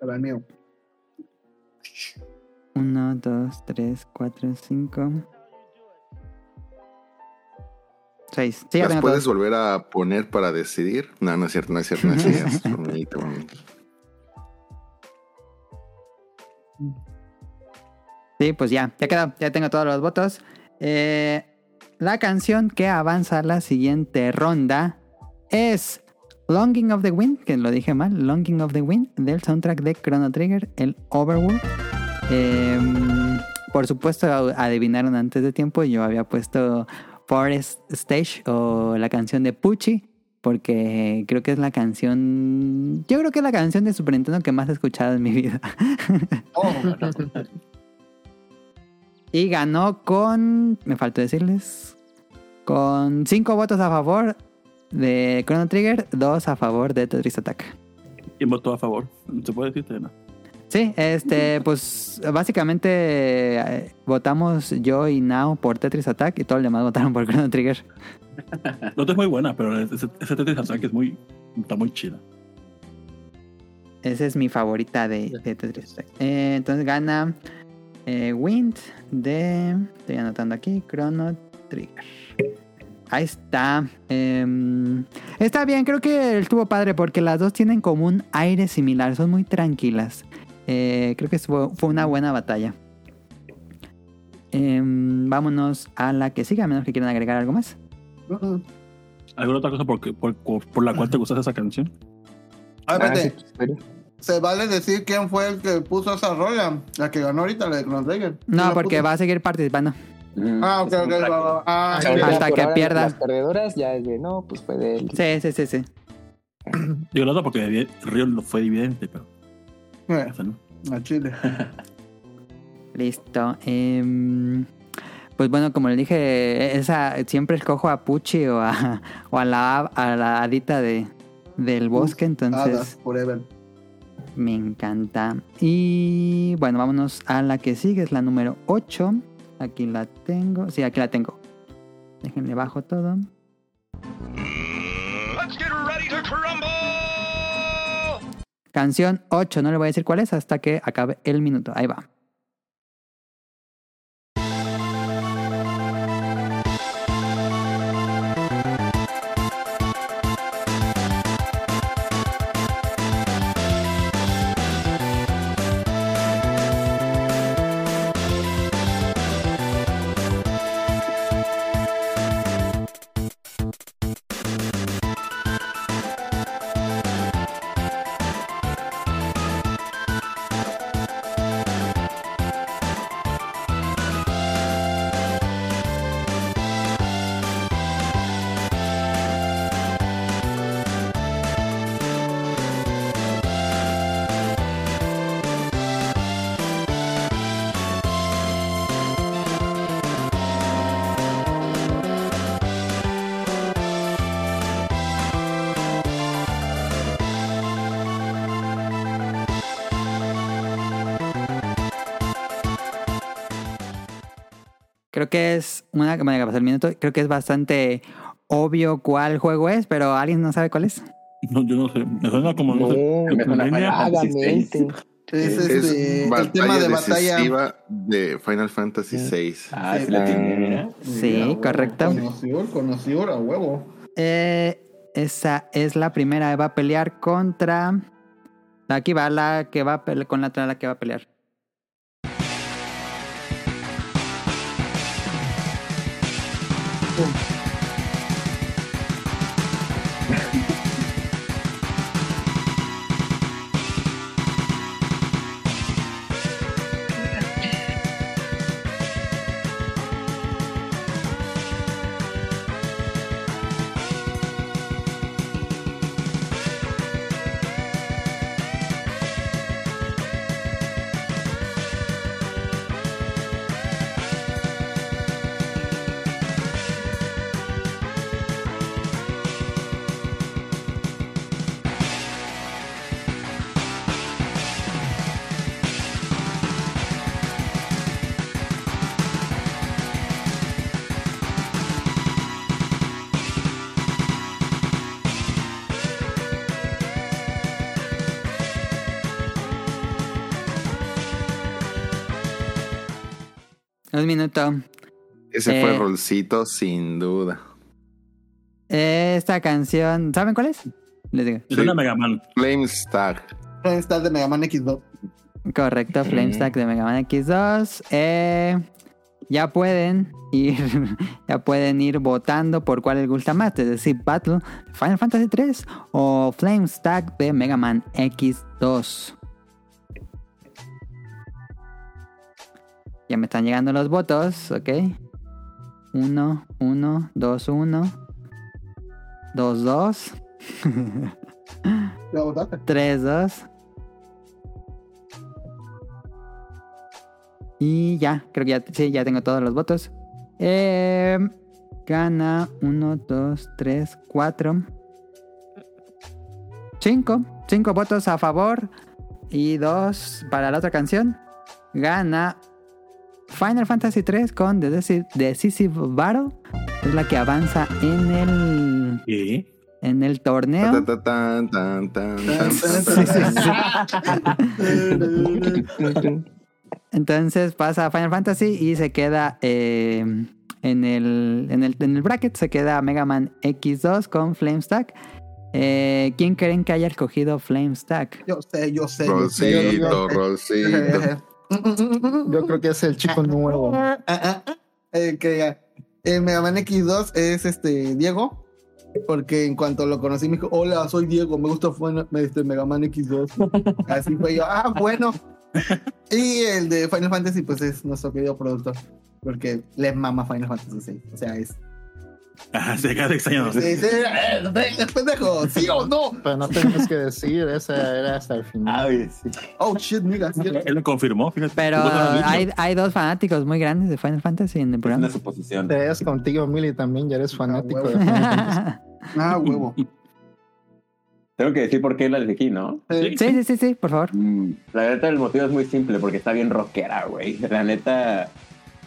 S2: Para mío.
S1: Uno, dos, tres, cuatro, cinco. Seis. Sí, ya
S6: ¿Las puedes
S1: todos.
S6: volver a poner para decidir? No, no es cierto, no es cierto, no es cierto. Bonito, bonito.
S1: Sí, pues ya, ya quedó. Ya tengo todos los votos. Eh, la canción que avanza a la siguiente ronda es Longing of the Wind, que lo dije mal, Longing of the Wind, del soundtrack de Chrono Trigger, el Overworld. Eh, por supuesto, adivinaron antes de tiempo, yo había puesto Forest Stage o la canción de Pucci, porque creo que es la canción, yo creo que es la canción de Super Nintendo que más he escuchado en mi vida.
S2: Oh,
S1: Y ganó con, me faltó decirles, con 5 votos a favor de Chrono Trigger, 2 a favor de Tetris Attack.
S3: ¿Quién votó a favor? ¿Se puede decirte? No.
S1: Sí, este, pues básicamente eh, votamos yo y Nao por Tetris Attack y todos los demás votaron por Chrono Trigger.
S3: Otra es muy buena, pero ese, ese Tetris Attack es muy, está muy chida.
S1: Esa es mi favorita de, de Tetris Attack. Eh, entonces gana eh, Wind de, estoy anotando aquí, Chrono Trigger. Ahí está. Em, está bien, creo que estuvo padre porque las dos tienen como un aire similar, son muy tranquilas. Eh, creo que fue, fue una buena batalla. Em, vámonos a la que sigue, a menos que quieran agregar algo más.
S3: ¿Alguna otra cosa por, la cual te gusta esa canción?
S2: Ah,
S5: Ah,
S2: espérate. Se vale decir quién fue el que puso esa rola. La que ganó ahorita, la de Chrono Trigger.
S1: No,
S2: ¿Quién la
S1: porque
S2: puso?
S1: va a seguir participando.
S7: Mm,
S2: Ah, ok, ok. va, va, va. Ah.
S1: Hasta que pierda.
S5: Las perdedoras ya es de, no, pues fue de él.
S1: Sí, sí, sí, sí.
S3: Digo la otra porque Río no fue evidente, pero
S2: Eh,
S3: no.
S2: a Chile.
S1: Listo. Em, pues bueno, como le dije, esa siempre escojo a Pucci o a, o a la a la hadita de, del bosque, entonces
S2: Hadas, forever.
S1: Me encanta. Y bueno, vámonos a la que sigue, es la número 8. Aquí la tengo. Sí, aquí la tengo. Déjenle bajo todo. Canción 8, no le voy a decir cuál es hasta que acabe el minuto. Ahí va. Que es una que me pasar el minuto. Creo que es bastante obvio cuál juego es, pero alguien no sabe cuál es.
S3: No, yo no sé. Me suena como. No,
S5: No,
S7: me suena.
S2: Es,
S6: Es
S2: este, el
S6: batalla
S2: tema de batalla.
S6: de Final Fantasy VI.
S7: Ah, sí la tiene, mira.
S1: Sí,
S2: a huevo.
S1: correcto.
S2: Conocido, conocido a huevo.
S1: Eh, esa es la primera. Va a pelear contra. Aquí va la que va a pelear con la otra la que va a pelear.
S6: Ese
S1: Eh.
S6: fue Rolcito, sin duda.
S1: Esta canción. ¿Saben cuál es? Les digo.
S3: Me suena Mega Man.
S6: Flamestack.
S2: Está de Mega Man X2.
S1: Correcto, Flamestack de Mega Man X2. Eh, ya pueden ir, ya pueden ir votando por cuál les gusta más, es decir, Battle, Final Fantasy 3 o Flamestack de Mega Man X2. Ya me están llegando los votos, ok. 1, 1, 2, 1, 2, 2,
S2: ¿La votaste?
S1: 3, 2. Y ya, creo que ya, sí, ya tengo todos los votos. Eh, gana 1, 2, 3, 4. 5. 5 votos a favor y 2 para la otra canción. Gana Final Fantasy 3 con The Deci- Decisive Battle. Es la que avanza en el,
S3: ¿Y?
S1: en el torneo. Entonces pasa a Final Fantasy y se queda eh, en, el, en, el, en el bracket, se queda Mega Man X2 con Flamestack. Eh, ¿Quién creen que haya escogido Flamestack?
S2: Yo sé, yo sé. yo sé,
S6: Rolcito,
S2: yo sé.
S6: Rolcito.
S4: Yo creo que es el chico nuevo.
S2: Ah, ah, ah. Eh, que. El Mega Man X2 es este Diego. Porque en cuanto lo conocí me dijo, hola, soy Diego, me gusta este, Mega Man X2. Así fue yo, ah, bueno. Y el de Final Fantasy, pues es nuestro querido productor. Porque les mama Final Fantasy 6. O sea, es.
S3: Ah, se queda extraño.
S2: Sí, sí, eh, pendejo, ¿sí o no?
S4: Pero no tenemos que decir, esa era hasta el final.
S7: Ay, sí.
S2: Oh shit, nigga.
S3: Él lo confirmó, fíjate.
S1: Pero hay, hay dos fanáticos muy grandes de Final Fantasy en el
S7: Es una
S1: programa.
S7: suposición.
S4: Te ves contigo, Mili, también ya eres fanático
S2: huevo.
S4: de Final Fantasy.
S2: Ah, huevo.
S7: Tengo que decir por qué la elegí, ¿no?
S1: Sí, sí, sí, sí, por favor.
S7: Mm, La neta, el motivo es muy simple, porque está bien rockera, güey. La neta,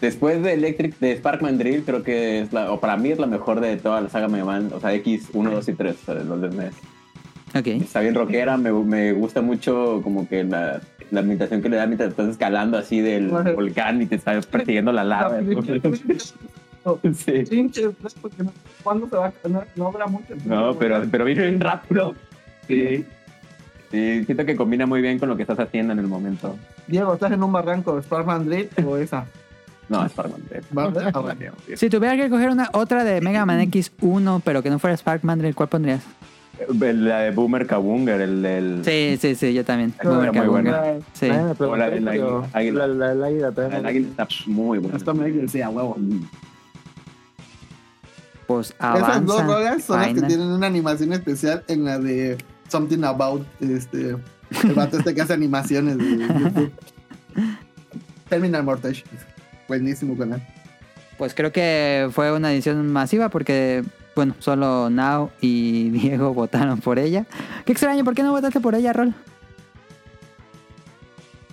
S7: después de Electric, de Sparkman Drill, creo que es la, o para mí es la mejor de toda la saga Mega Man, o sea, X1, 2 y 3, o sea, de los de NES.
S1: Ok.
S7: Está bien rockera, me, me gusta mucho como que la, la ambientación que le da mientras estás escalando así del
S2: Ajá.
S7: volcán y te está persiguiendo la lava. sí.
S2: ¿Cuándo se va a no, no habrá mucho?
S7: No, pero, pero viene bien rápido. Sí. Sí, siento que combina muy bien con lo que estás haciendo en el momento.
S2: Diego, ¿estás en un barranco? ¿Spark Madrid o esa?
S7: No, mantener.
S2: ¿Vale? Ah.
S1: Si tuviera que coger una otra de Mega Man X1, pero que no fuera Spark Mandrill, ¿cuál pondrías?
S7: La de Boomer Kabunga, el del...
S1: Sí, sí, sí, yo también.
S7: Era
S1: Boomer
S7: muy buena.
S1: Sí.
S7: La del
S4: pero
S7: águila.
S4: La, la del águila también.
S7: El águila está muy bueno.
S2: Hasta me decía, huevo.
S1: Pues
S2: Esas dos
S1: avanza.
S2: rolas son las que tienen una animación especial en la de Something About este el vato este que hace animaciones de YouTube. Terminal Mortage. Buenísimo canal.
S1: Pues creo que fue una edición masiva porque, bueno, solo Now y Diego votaron por ella. Qué extraño, ¿por qué no votaste por ella, Rol?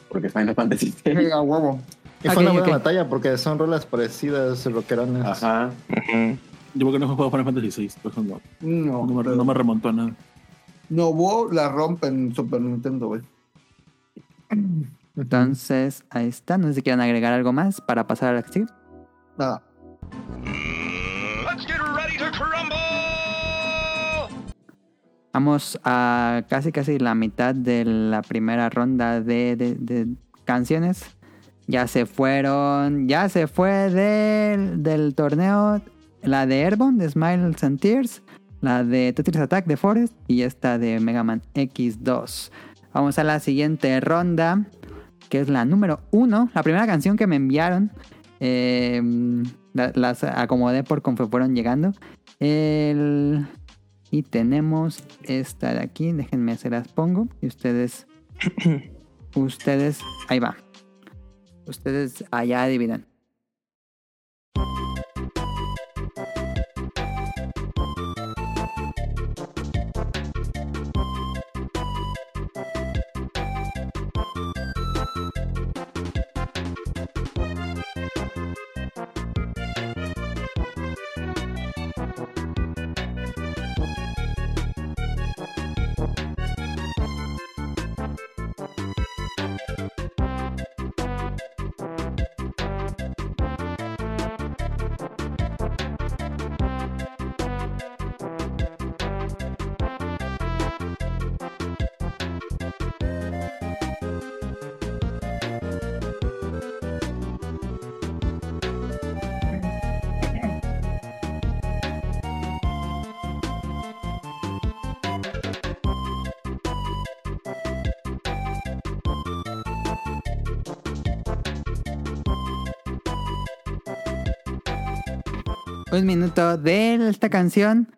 S7: Porque Final Fantasy VI.
S2: A huevo.
S4: Y fue una buena batalla porque son rolas parecidas, rockerones.
S7: Ajá.
S8: Yo porque no he jugado Final Fantasy VI, por eso no,
S2: No,
S8: no, me, no me remontó a nada.
S2: Nobuo la rompe en Super Nintendo, güey.
S1: Entonces, ahí está. No sé si quieren agregar algo más para pasar a la que sigue.
S2: Nada.
S1: Vamos a casi casi la mitad de la primera ronda de, de- de canciones. Ya se fueron, ya se fue del, del torneo la de Airborne, de Smiles and Tears, la de Tetris Attack de Forest y esta de Mega Man X2. Vamos a la siguiente ronda, que es la número uno, la primera canción que me enviaron. eh, la- las acomodé por conforme fueron llegando. El, y tenemos esta de aquí. Déjenme se las pongo. Y ustedes. ustedes. Ahí va. Ustedes allá adivinan. Un minuto de esta canción.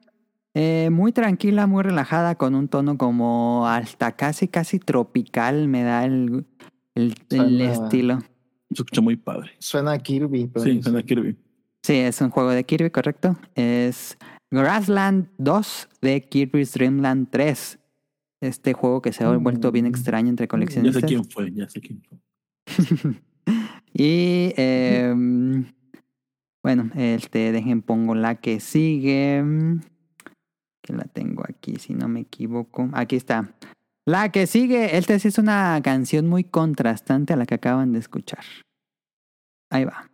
S1: eh, muy tranquila, muy relajada, con un tono como hasta casi, casi tropical. Me da el, el, el
S4: Suena-
S1: estilo.
S8: Se escucha muy padre.
S4: Suena a Kirby. pero
S8: Sí, suena. Kirby.
S1: Sí, es un juego de Kirby, correcto. Es Grassland 2 de Kirby's Dream Land 3. Este juego que se ha vuelto bien extraño entre
S8: Ya
S1: coleccionistas.
S8: sé quién fue, ya sé quién fue.
S1: Y eh, bueno, este, dejen pongo la que sigue. Que la tengo aquí, si no me equivoco. Aquí está. La que sigue, esta sí es una canción muy contrastante a la que acaban de escuchar. Ahí va.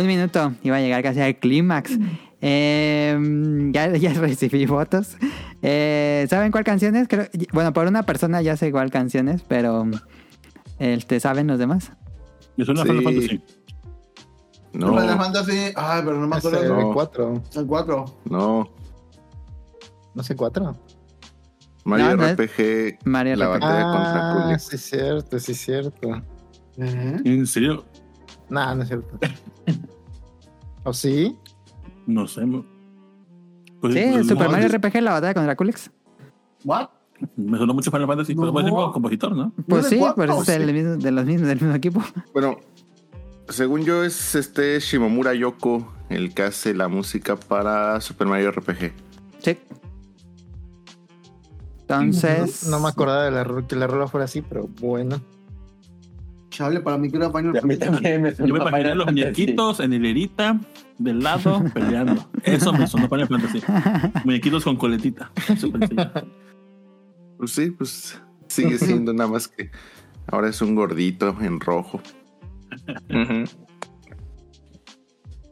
S1: Un minuto, iba a llegar casi al clímax. Eh, ya, ya recibí votos. Eh, ¿Saben cuál canción es? Creo- bueno, por una persona ya sé igual canciones, pero este, ¿saben los demás?
S8: Me suena
S6: Sí.
S8: Final Fantasy.
S6: No,
S2: Final Fantasy. Ay, pero no me
S4: Es
S2: acuerdo.
S4: el
S6: No.
S4: 4.
S2: El 4.
S6: no.
S4: No sé, 4.
S6: Mario
S1: No, no es-
S6: RPG,
S1: Mario
S6: la
S1: RPG.
S6: batalla contra
S4: Ah,
S6: Kulix.
S4: sí, cierto, sí, cierto.
S2: ¿Eh?
S8: ¿En serio?
S4: Nah, no es cierto. ¿O sí?
S8: No sé. Pues,
S1: Sí,
S8: pues,
S1: Super Mario RPG, la batalla contra Kulix.
S2: ¿What?
S8: Me sonó mucho Final Fantasy, pero ser como compositor, ¿no?
S1: Pues sí, pero es
S2: sí.
S1: el mismo- de los mismos, del mismo equipo.
S6: Bueno, según yo es este Shimomura Yoko el que hace la música para Super Mario RPG.
S1: Sí. Entonces.
S4: No me acordaba de la, que la rola fuera así, pero bueno.
S2: Chable, para mí que era Final
S7: A mí
S2: Fantasy.
S7: también me sonó
S8: Yo me imaginé
S7: Final
S8: los muñequitos en hilerita, del lado, peleando. Eso me sonó Final Fantasy. Muñequitos con coletita.
S6: Pues sí, pues sigue siendo nada más que ahora es un gordito en rojo.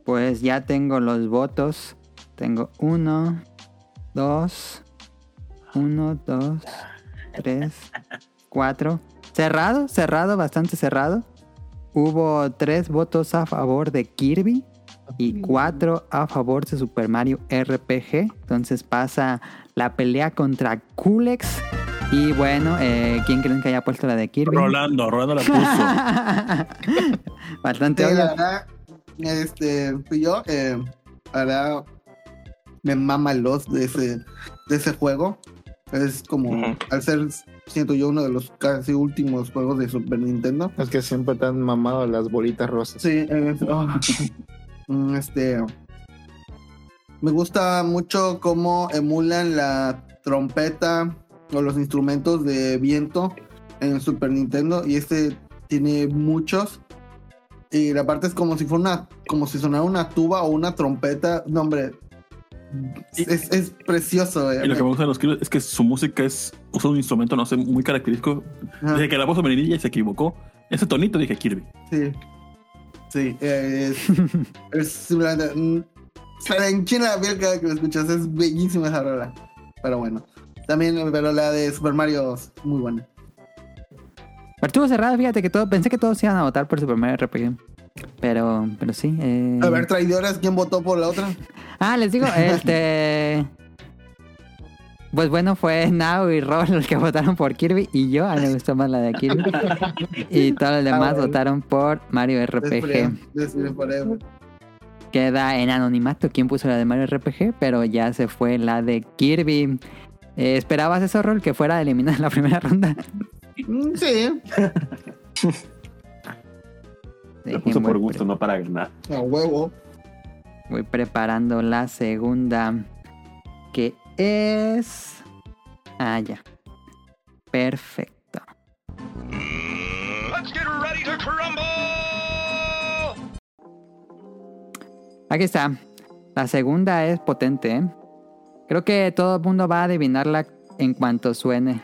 S1: Pues ya tengo los votos. Tengo uno, dos, uno, dos, tres, cuatro. Cerrado, cerrado, bastante cerrado. Hubo tres votos a favor de Kirby y cuatro a favor de Super Mario RPG. Entonces pasa la pelea contra Kulex. Y bueno, eh, ¿quién creen que haya puesto la de Kirby?
S8: Rolando, Rolando la puso.
S1: Bastante
S2: Sí, la verdad, este, fui yo, eh, la verdad, me mama el Lost de ese, de ese juego. Es como, al ser, siento yo, uno de los casi últimos juegos de Super Nintendo.
S4: Es que siempre te han mamado las bolitas rosas.
S2: Sí, oh. Mm, este, me gusta mucho cómo emulan la trompeta o los instrumentos de viento en Super Nintendo y este tiene muchos y la parte es como si fuera una como si sonara una tuba o una trompeta no hombre es, es precioso eh.
S8: Y lo que me gusta de los Kirby es que su música es usa un instrumento, no sé, muy característico.
S2: Ajá,
S8: Desde que la Merenilla y se equivocó. Ese tonito dije Kirby.
S2: sí sí eh, es, es simplemente mm, se le enchina la piel cada que lo escuchas es bellísima esa rola pero bueno también pero la de Super Mario es muy buena
S1: Pero estuvo cerrado, fíjate que todo, pensé que todos iban a votar por Super Mario RPG. Pero, pero sí. eh.
S2: a ver traidores quién votó por la otra
S1: Ah, les digo, este. Pues bueno, fue Now y Rob los que votaron por Kirby y yo, a mí me gustó más la de Kirby. y todos los demás
S2: bueno.
S1: votaron por Mario RPG. Queda en anonimato quién puso la de Mario RPG, pero ya se fue la de Kirby. Eh, ¿Esperabas eso, Rol? Que fuera a eliminar en la primera ronda.
S2: Mm, sí
S7: Lo
S1: Dejen,
S7: puso por gusto, no para ganar.
S2: a huevo
S1: Voy preparando la segunda. Que es. Ah, ya. Perfecto. Aquí está. La segunda es potente, ¿eh? Creo que todo el mundo va a adivinarla en cuanto suene.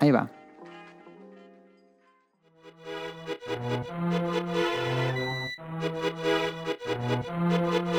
S1: Ahí va. Thank you.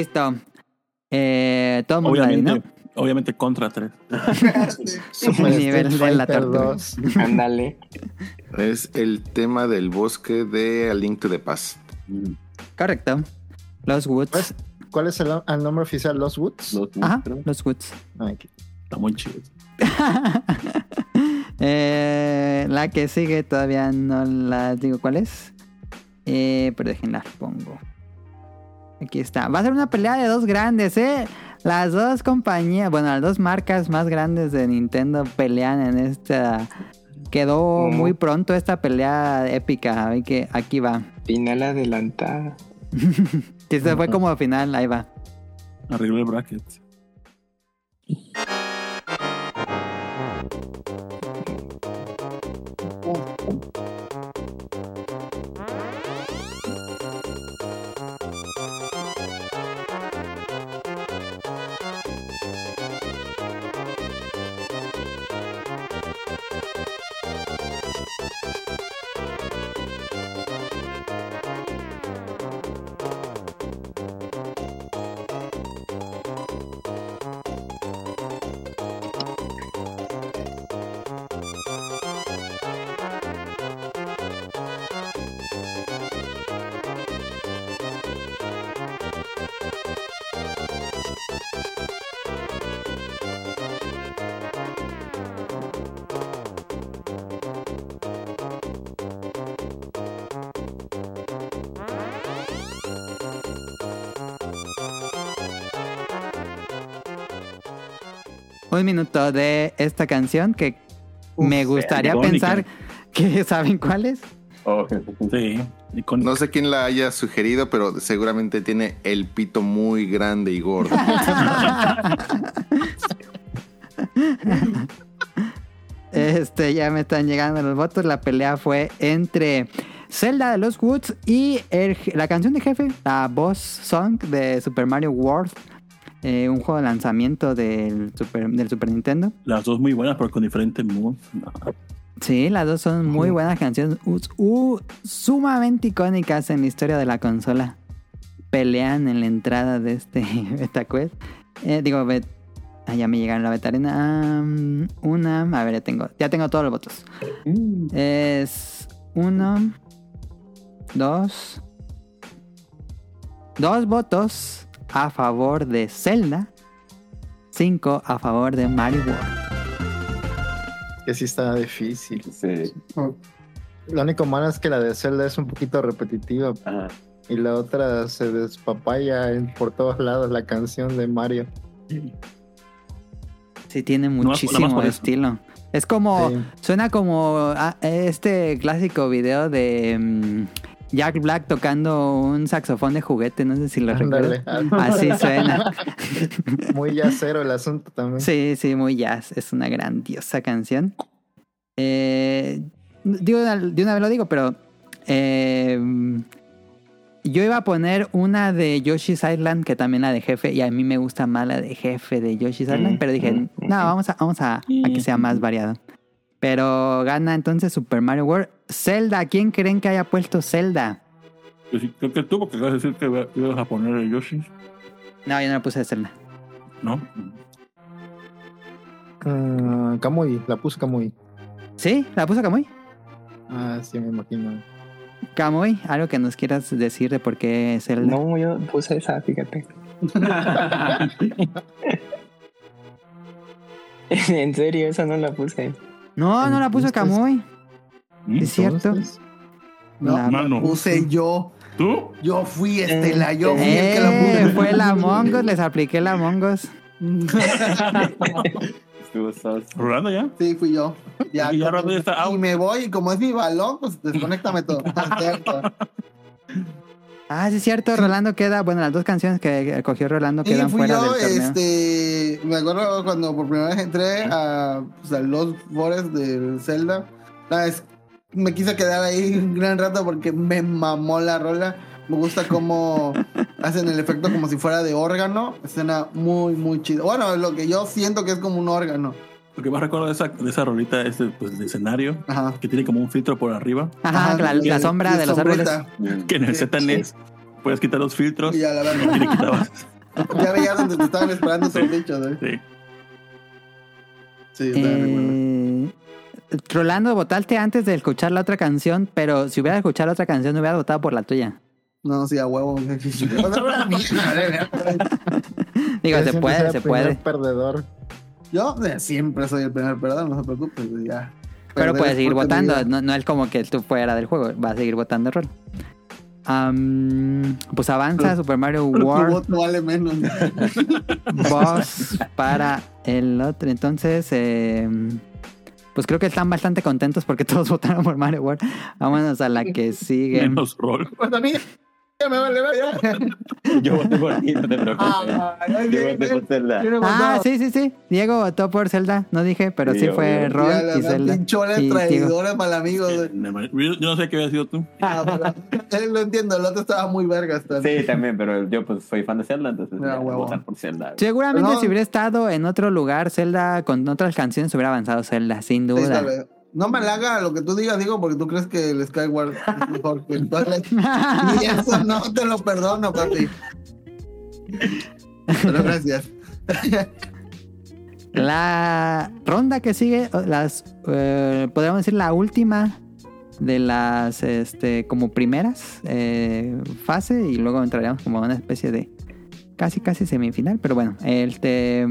S1: Listo. Eh, todo el mundo la adivinó.
S8: Obviamente, obviamente contra 3.
S4: Super
S1: nivel de la
S4: Fighter
S1: tortuga.
S4: 2.
S5: Ándale.
S6: Es el tema del bosque de A Link to the Past.
S1: Correcto. Los Woods.
S4: Pues, ¿Cuál es el, el nombre oficial? ¿Los Woods?
S7: Los
S1: Ajá,
S7: creo.
S1: los Woods.
S4: Ay,
S8: Está muy chido.
S1: Eh, la que sigue todavía no la digo cuál es. Eh, pero déjenla pongo. Aquí está. Va a ser una pelea de dos grandes, ¿eh? Las dos compañías, bueno, las dos marcas más grandes de Nintendo pelean en esta. Quedó
S5: Mm.
S1: muy pronto esta pelea épica. Así que aquí va.
S5: Final adelantada.
S1: Si se fue como final, ahí va.
S8: Arregló el bracket.
S1: Un minuto de esta canción que me gustaría pensar que saben cuál es.
S7: Oh,
S8: Sí.
S6: No sé quién la haya sugerido, pero seguramente tiene el pito muy grande y gordo.
S1: Este, ya me están llegando los votos. La pelea fue entre Zelda de los Woods y el- la canción de jefe, la boss song de Super Mario World. Eh, un juego de lanzamiento del Super, del Super Nintendo.
S8: las dos muy buenas, pero con diferentes moves. No.
S1: Sí, las dos son muy buenas canciones, sumamente icónicas en la historia de la consola. Pelean en la entrada de este Beta Quest. Eh, digo, bet- ah, ya me llegaron la betarina. Am, una, a ver, ya tengo, ya tengo todos los votos. Es uno, dos, dos votos a favor de Zelda, cinco a favor de Mario World.
S4: Que sí está difícil.
S7: sí.
S4: Lo único malo es que la de Zelda es un poquito repetitiva
S7: Ajá.
S4: y la otra se despapaya por todos lados la canción de Mario.
S1: Sí, tiene muchísimo estilo. Es como,
S4: Sí.
S1: suena como ah, este clásico video de mm, Jack Black tocando un saxofón de juguete, no sé si lo
S4: Ándale.
S1: recuerdan. Así suena.
S4: Muy yacero el asunto también.
S1: Sí, sí, muy jazz. Es una grandiosa canción. Eh, digo, de una vez lo digo, pero eh, yo iba a poner una de Yoshi's Island, que también la de jefe, y a mí me gusta más la de jefe de Yoshi's Island,
S5: Mm,
S1: pero dije,
S5: mm,
S1: no, vamos a, vamos a, a que sea más variado. Pero gana entonces Super Mario World. Zelda, ¿quién creen que haya puesto Zelda?
S8: Pues creo que tú, porque vas a decir que iba- ibas a poner el Yoshi,
S1: No, yo no le puse Zelda.
S8: ¿no?
S4: Mm, Kamui, la puse Kamui.
S1: ¿Sí? ¿La puso Kamui?
S4: Ah, sí, me imagino.
S1: Kamui, algo que nos quieras decir de por qué Zelda.
S5: No, yo puse esa, fíjate. en serio, esa no la puse.
S1: No, no la puso.
S8: ¿Mm?
S1: Es cierto.
S2: No,
S1: La-
S8: Mano.
S2: puse yo.
S8: ¿Tú?
S2: Yo fui Estela, yo fui el que la
S1: Eh,
S2: puse.
S1: fue la Mongos, les apliqué la Mongos.
S8: ¿Rolando ya?
S2: Sí, fui yo. Ya,
S8: Y ya
S2: como-
S8: ya está
S2: y me voy, y como es mi balón, pues desconéctame todo.
S1: Ah, sí es cierto, Rolando queda, bueno, las dos canciones que cogió Rolando quedan
S2: fui
S1: fuera
S2: yo,
S1: del torneo.
S2: este, me acuerdo cuando por primera vez entré a, pues, a los Forest del Zelda, me quise quedar ahí un gran rato porque me mamó la rola, me gusta cómo hacen el efecto como si fuera de órgano, escena muy, muy chido. Bueno, lo que yo siento que es como un órgano.
S8: Lo que más recuerdo de esa, de esa rolita es el, pues, el escenario,
S2: Ajá.
S8: que tiene como un filtro por arriba,
S1: Ajá, la, la
S2: y-
S1: sombra
S2: y
S1: de los árboles.
S8: que en el
S2: Sí,
S8: ZNES puedes quitar los filtros
S2: Y
S8: y
S2: ya la verdad,
S8: le quitabas.
S2: ya veías donde te estaban esperando esos bichos, ¿eh?
S8: Sí.
S2: Sí, yo también recuerdo.
S1: Eh, Rolando, votaste antes de escuchar la otra canción, pero si hubiera escuchado la otra canción, hubiera votado por la tuya.
S2: No, sí, a huevo.
S1: Digo, se puede, se puede.
S4: Perdedor.
S2: Yo de siempre soy el primer perdedor, no se preocupe, ya.
S1: Pero puedes
S2: es
S1: seguir votando, no, no es como que tú fuera del juego, vas a seguir votando rol. Am, pues avanza
S2: Pero-
S1: Super Mario World
S2: voto vale menos.
S1: Boss para el otro. Entonces, eh, pues creo que están bastante contentos porque todos votaron por Mario World. Vámonos a la que sigue.
S8: Menos rol.
S2: Pues ya me vale ver.
S7: Yo voté por ti, no te preocupes.
S2: Ah,
S7: Yo voté por Zelda.
S2: No
S1: Ah,
S2: votado.
S1: sí, sí, sí. Diego votó por Zelda. No dije, pero sí
S7: Sí,
S1: fue
S2: la
S1: y Zelda.
S2: pinchola traidora para el amigo.
S8: Yo, no sé qué había sido tú.
S2: Ah, pero, él lo entiendo, el otro estaba muy verga hasta.
S7: Sí, también, pero yo pues soy fan de Zelda, entonces
S2: Ah,
S7: voy a votar por Zelda.
S1: Seguramente
S2: No.
S1: si hubiera estado en otro lugar, Zelda, con otras canciones, hubiera avanzado Zelda, sin
S2: Sí,
S1: duda.
S2: vez. No me halaga lo que tú digas, digo, porque tú crees que el Skyward es mejor que el Twilight. Y eso no te lo perdono, papi. Pero gracias.
S1: La ronda que sigue, las eh, podríamos decir la última de las este como primeras eh, fase y luego entraríamos como a una especie de casi casi semifinal, pero bueno, este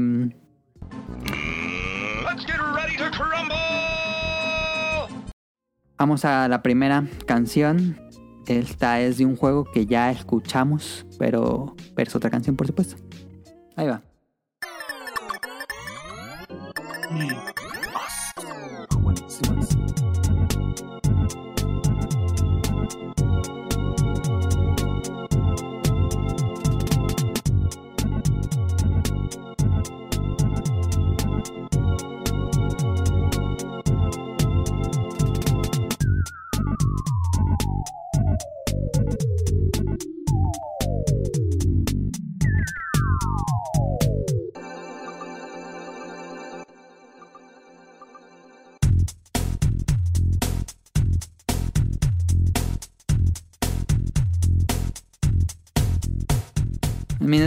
S1: Vamos a la primera canción. Esta es de un juego que ya escuchamos, pero, pero es otra canción, por supuesto. Ahí va.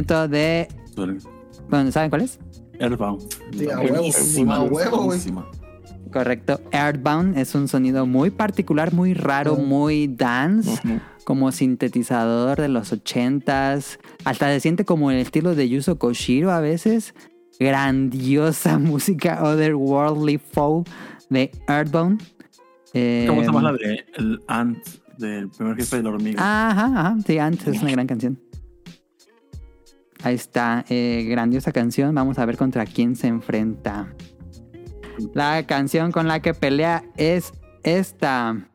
S1: De. Bueno, ¿saben cuál es?
S8: Airbound.
S2: Sí, a huevo,
S8: Buenísima,
S2: a huevo, güey.
S8: buenísima.
S1: Correcto. Earthbound es un sonido muy particular, muy raro, muy dance, como sintetizador de los ochentas. Hasta se siente como el estilo de Yuzo Koshiro a veces. Grandiosa música, Otherworldly Foe de Earthbound. Eh,
S8: ¿Cómo se llama la de el Ant del primer jefe de la hormiga?
S1: Ajá, ajá. Sí, antes es una gran canción. Ahí está. eh, grandiosa canción. Vamos a ver contra quién se enfrenta. La canción con la que pelea es esta.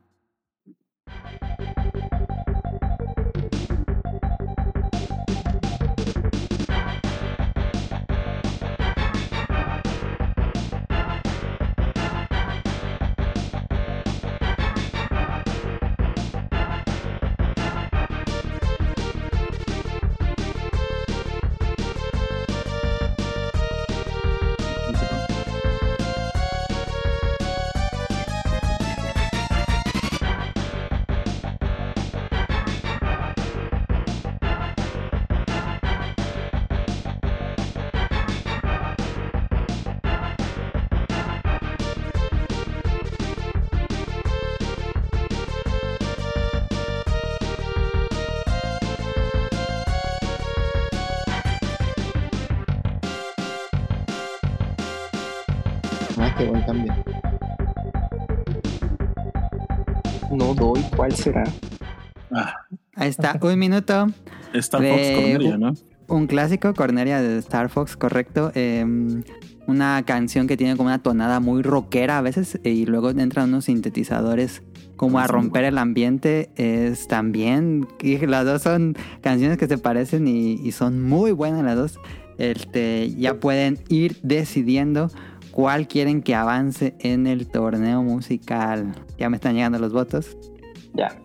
S5: ¿Cuál será?
S8: Ah,
S1: Ahí está. Un minuto.
S8: Star
S1: De-
S8: Fox Cornelia, ¿no?
S1: Un clásico, Cornelia de Star Fox, correcto. Eh, una canción que tiene como una tonada muy rockera a veces y luego entran unos sintetizadores como a romper el ambiente. Es también, y las dos son canciones que se parecen y, y son muy buenas las dos. Este, ya pueden ir decidiendo cuál quieren que avance en el torneo musical. Ya me están llegando los votos.
S5: Ya.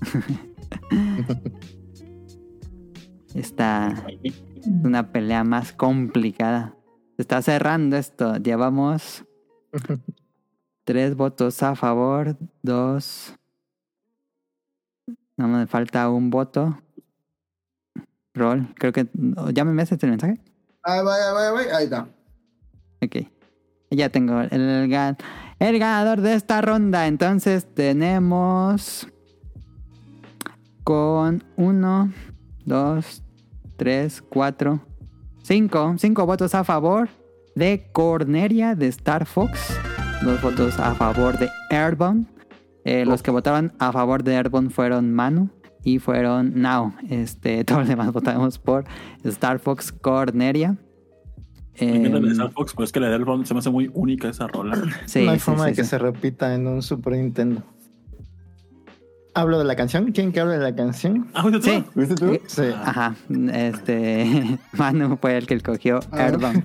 S1: Está una pelea más complicada. Se está cerrando esto. Llevamos tres votos a favor, dos. No me falta un voto. Roll, creo que. ¿Ya me el mensaje?
S2: Ahí va, ahí va, ahí va, ahí está.
S1: Ok. Ya tengo el, gan- el ganador de esta ronda. Entonces tenemos con uno, dos, tres, cuatro, cinco. Cinco votos a favor de Corneria de Star Fox. Dos votos a favor de Airbound. Eh, Los que votaron a favor de Airbound fueron Manu y fueron Now. Este, todos los demás votamos por Star Fox Corneria.
S8: Encanta la de
S1: Eh,
S8: Star Fox, pero es que la de se me hace muy única esa rola.
S1: sí,
S4: no hay
S1: sí,
S4: forma
S1: sí,
S4: de que se repita en un Super Nintendo. ¿Hablo de la canción? ¿Quieren que hable de la canción?
S8: Ah, ¿fuiste tú?
S7: ¿Viste tú?
S4: Sí.
S1: Ajá, este Manu fue el que escogió
S2: Ah.
S1: Airbound.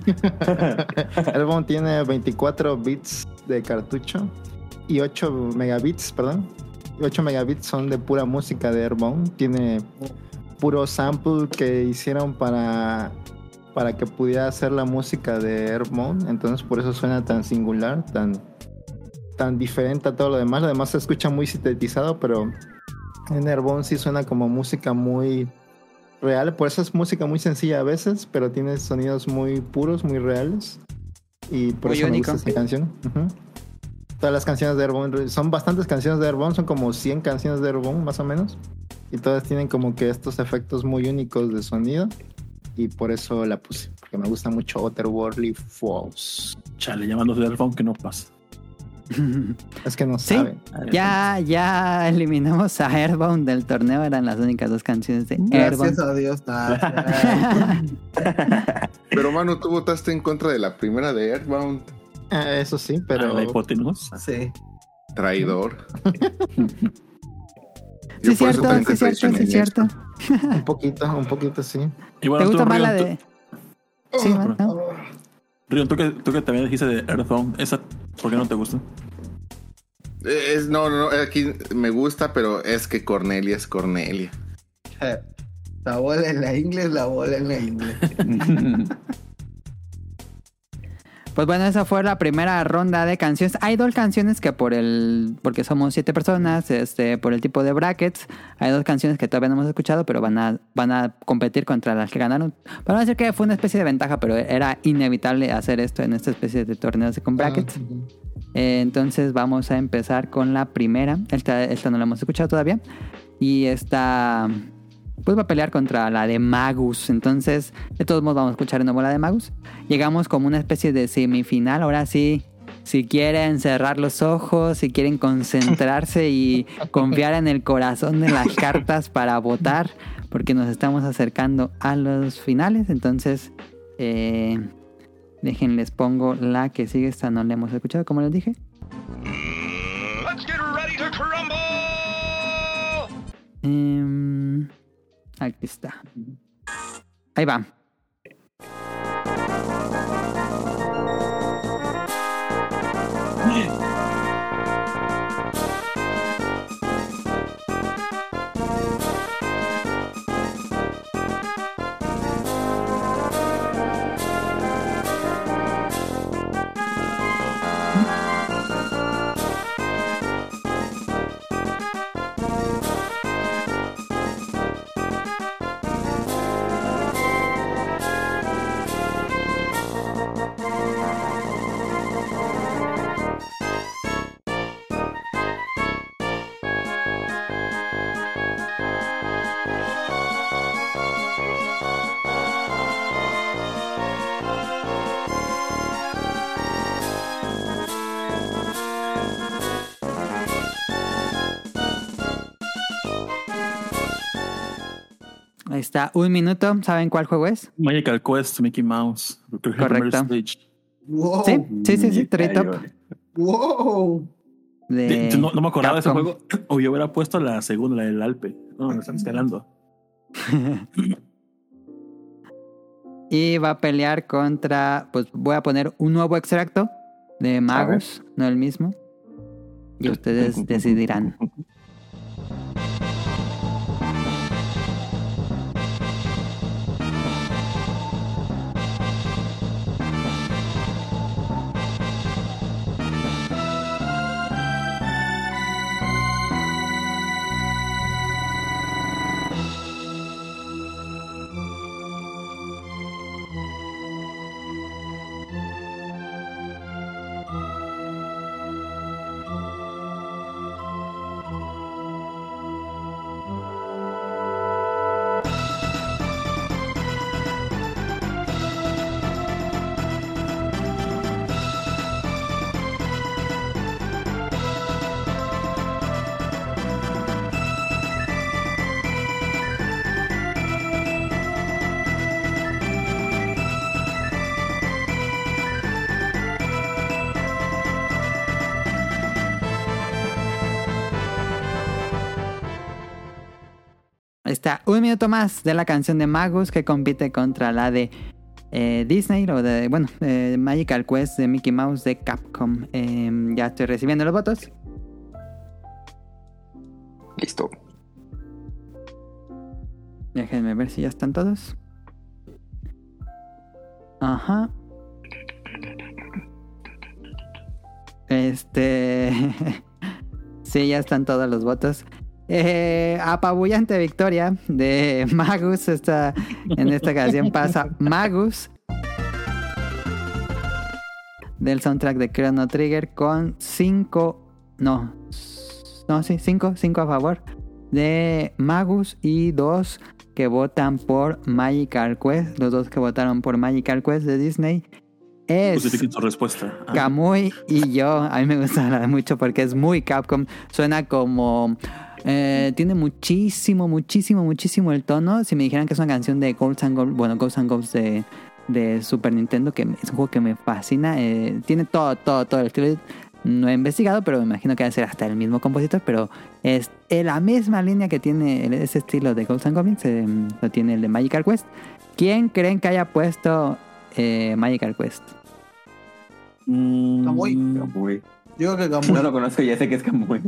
S4: El tiene 24 bits de cartucho y 8 megabits, perdón. Y 8 megabits son de pura música de Airbound. Tiene puro sample que hicieron para, para que pudiera hacer la música de Airbound. Entonces por eso suena tan singular, tan, tan diferente a todo lo demás. Lo demás se escucha muy sintetizado, pero en Airbound sí suena como música muy real. Por eso es música muy sencilla a veces, pero tiene sonidos muy puros, muy reales. Y por
S1: Muy
S4: eso
S1: único.
S4: me gusta esa canción. Todas las canciones de Airborne, son bastantes canciones de Airborne, son como 100 canciones de Airborne más o menos. Y todas tienen como que estos efectos muy únicos de sonido. Y por eso la puse, porque me gusta mucho Otherworldly Falls.
S8: Chale, llamándose de Airbound que no pasa.
S4: Es que no
S1: Sí.
S4: saben.
S1: ya, ya eliminamos a Airbound del torneo, eran las únicas dos canciones de
S2: Gracias
S1: Airbound.
S2: a Dios. gracias.
S6: Pero mano, tú votaste en contra de la primera de Earthbound.
S4: Ah, eso sí,
S8: Pero... la hipotenusa.
S2: sí.
S6: Traidor.
S1: Sí, cierto, sí, cierto, sí, cierto.
S4: Un poquito, un poquito sí.
S8: Y bueno,
S1: ¿Te gusta
S8: tú,
S1: más la
S8: Rion,
S1: de...? Sí,
S8: Rion, tú que, tú que también dijiste de Earthbound, ¿esa por qué no te gusta?
S6: Es, no, no, no, aquí me gusta, pero es que Cornelia es Cornelia.
S2: La bola en la inglés, la bola en la inglés.
S1: Pues bueno, esa fue la primera ronda de canciones. Hay dos canciones que por el, porque somos siete personas, este, por el tipo de brackets, hay dos canciones que todavía no hemos escuchado, pero van a, van a competir contra las que ganaron. Para no decir que fue una especie de ventaja, pero era inevitable hacer esto en esta especie de torneos con brackets. Eh, entonces vamos a empezar con la primera. Esta, esta no la hemos escuchado todavía. Y esta pues va a pelear contra la de Magus. Entonces, de todos modos vamos a escuchar de nuevo la de Magus. Llegamos como una especie de semifinal. Ahora sí, si quieren cerrar los ojos, si quieren concentrarse y confiar en el corazón de las cartas para votar, porque nos estamos acercando a los finales. Entonces, eh, déjenles pongo la que sigue. Esta no la hemos escuchado, como les dije. Em, aquí está. Ahí va. Está, un minuto. ¿Saben cuál juego es?
S8: Magical Quest, Mickey Mouse.
S1: Correcto.
S2: Wow.
S1: Sí, sí, sí, sí, Tree Top.
S2: Wow.
S1: de
S8: De- no, no me acordaba de ese
S1: Capcom.
S8: juego. O yo hubiera puesto la segunda, la del Alpe. No, me están escalando.
S1: Y va a pelear contra. Pues voy a poner un nuevo extracto de Magus, no el mismo. Y ustedes decidirán. Un minuto más de la canción de Magus que compite contra la de eh, Disney o de, bueno, eh, Magical Quest de Mickey Mouse de Capcom. Eh, ya estoy recibiendo los votos.
S5: Listo.
S1: Déjenme ver si ya están todos. Ajá. Este. sí, ya están todos los votos. Eh, apabullante victoria de Magus. Esta, en esta ocasión pasa Magus. Del soundtrack de Chrono Trigger con 5. No. No, sí, 5. 5 a favor. De Magus y 2 que votan por Magical Quest. Los dos que votaron por Magical Quest de Disney. Es
S8: su respuesta. Ah,
S1: Kamui y yo, a mí me gusta mucho porque es muy Capcom. Suena como. Eh, tiene muchísimo, muchísimo, muchísimo el tono. Si me dijeran que es una canción de Ghosts and Gold, bueno, Ghosts and Ghosts de, de Super Nintendo, que es un juego que me fascina. eh, tiene todo, todo, todo el estilo. No he investigado, pero me imagino que debe ser hasta el mismo compositor. Pero es en la misma línea que tiene ese estilo de Ghosts and Goblins, eh, lo tiene el de Magical Quest. ¿Quién creen que haya puesto eh, Magical Quest?
S8: mm,
S2: Kamui.
S7: Kamui.
S2: Yo creo que
S7: No
S2: Kamui.
S7: lo conozco, ya sé que es Kamui.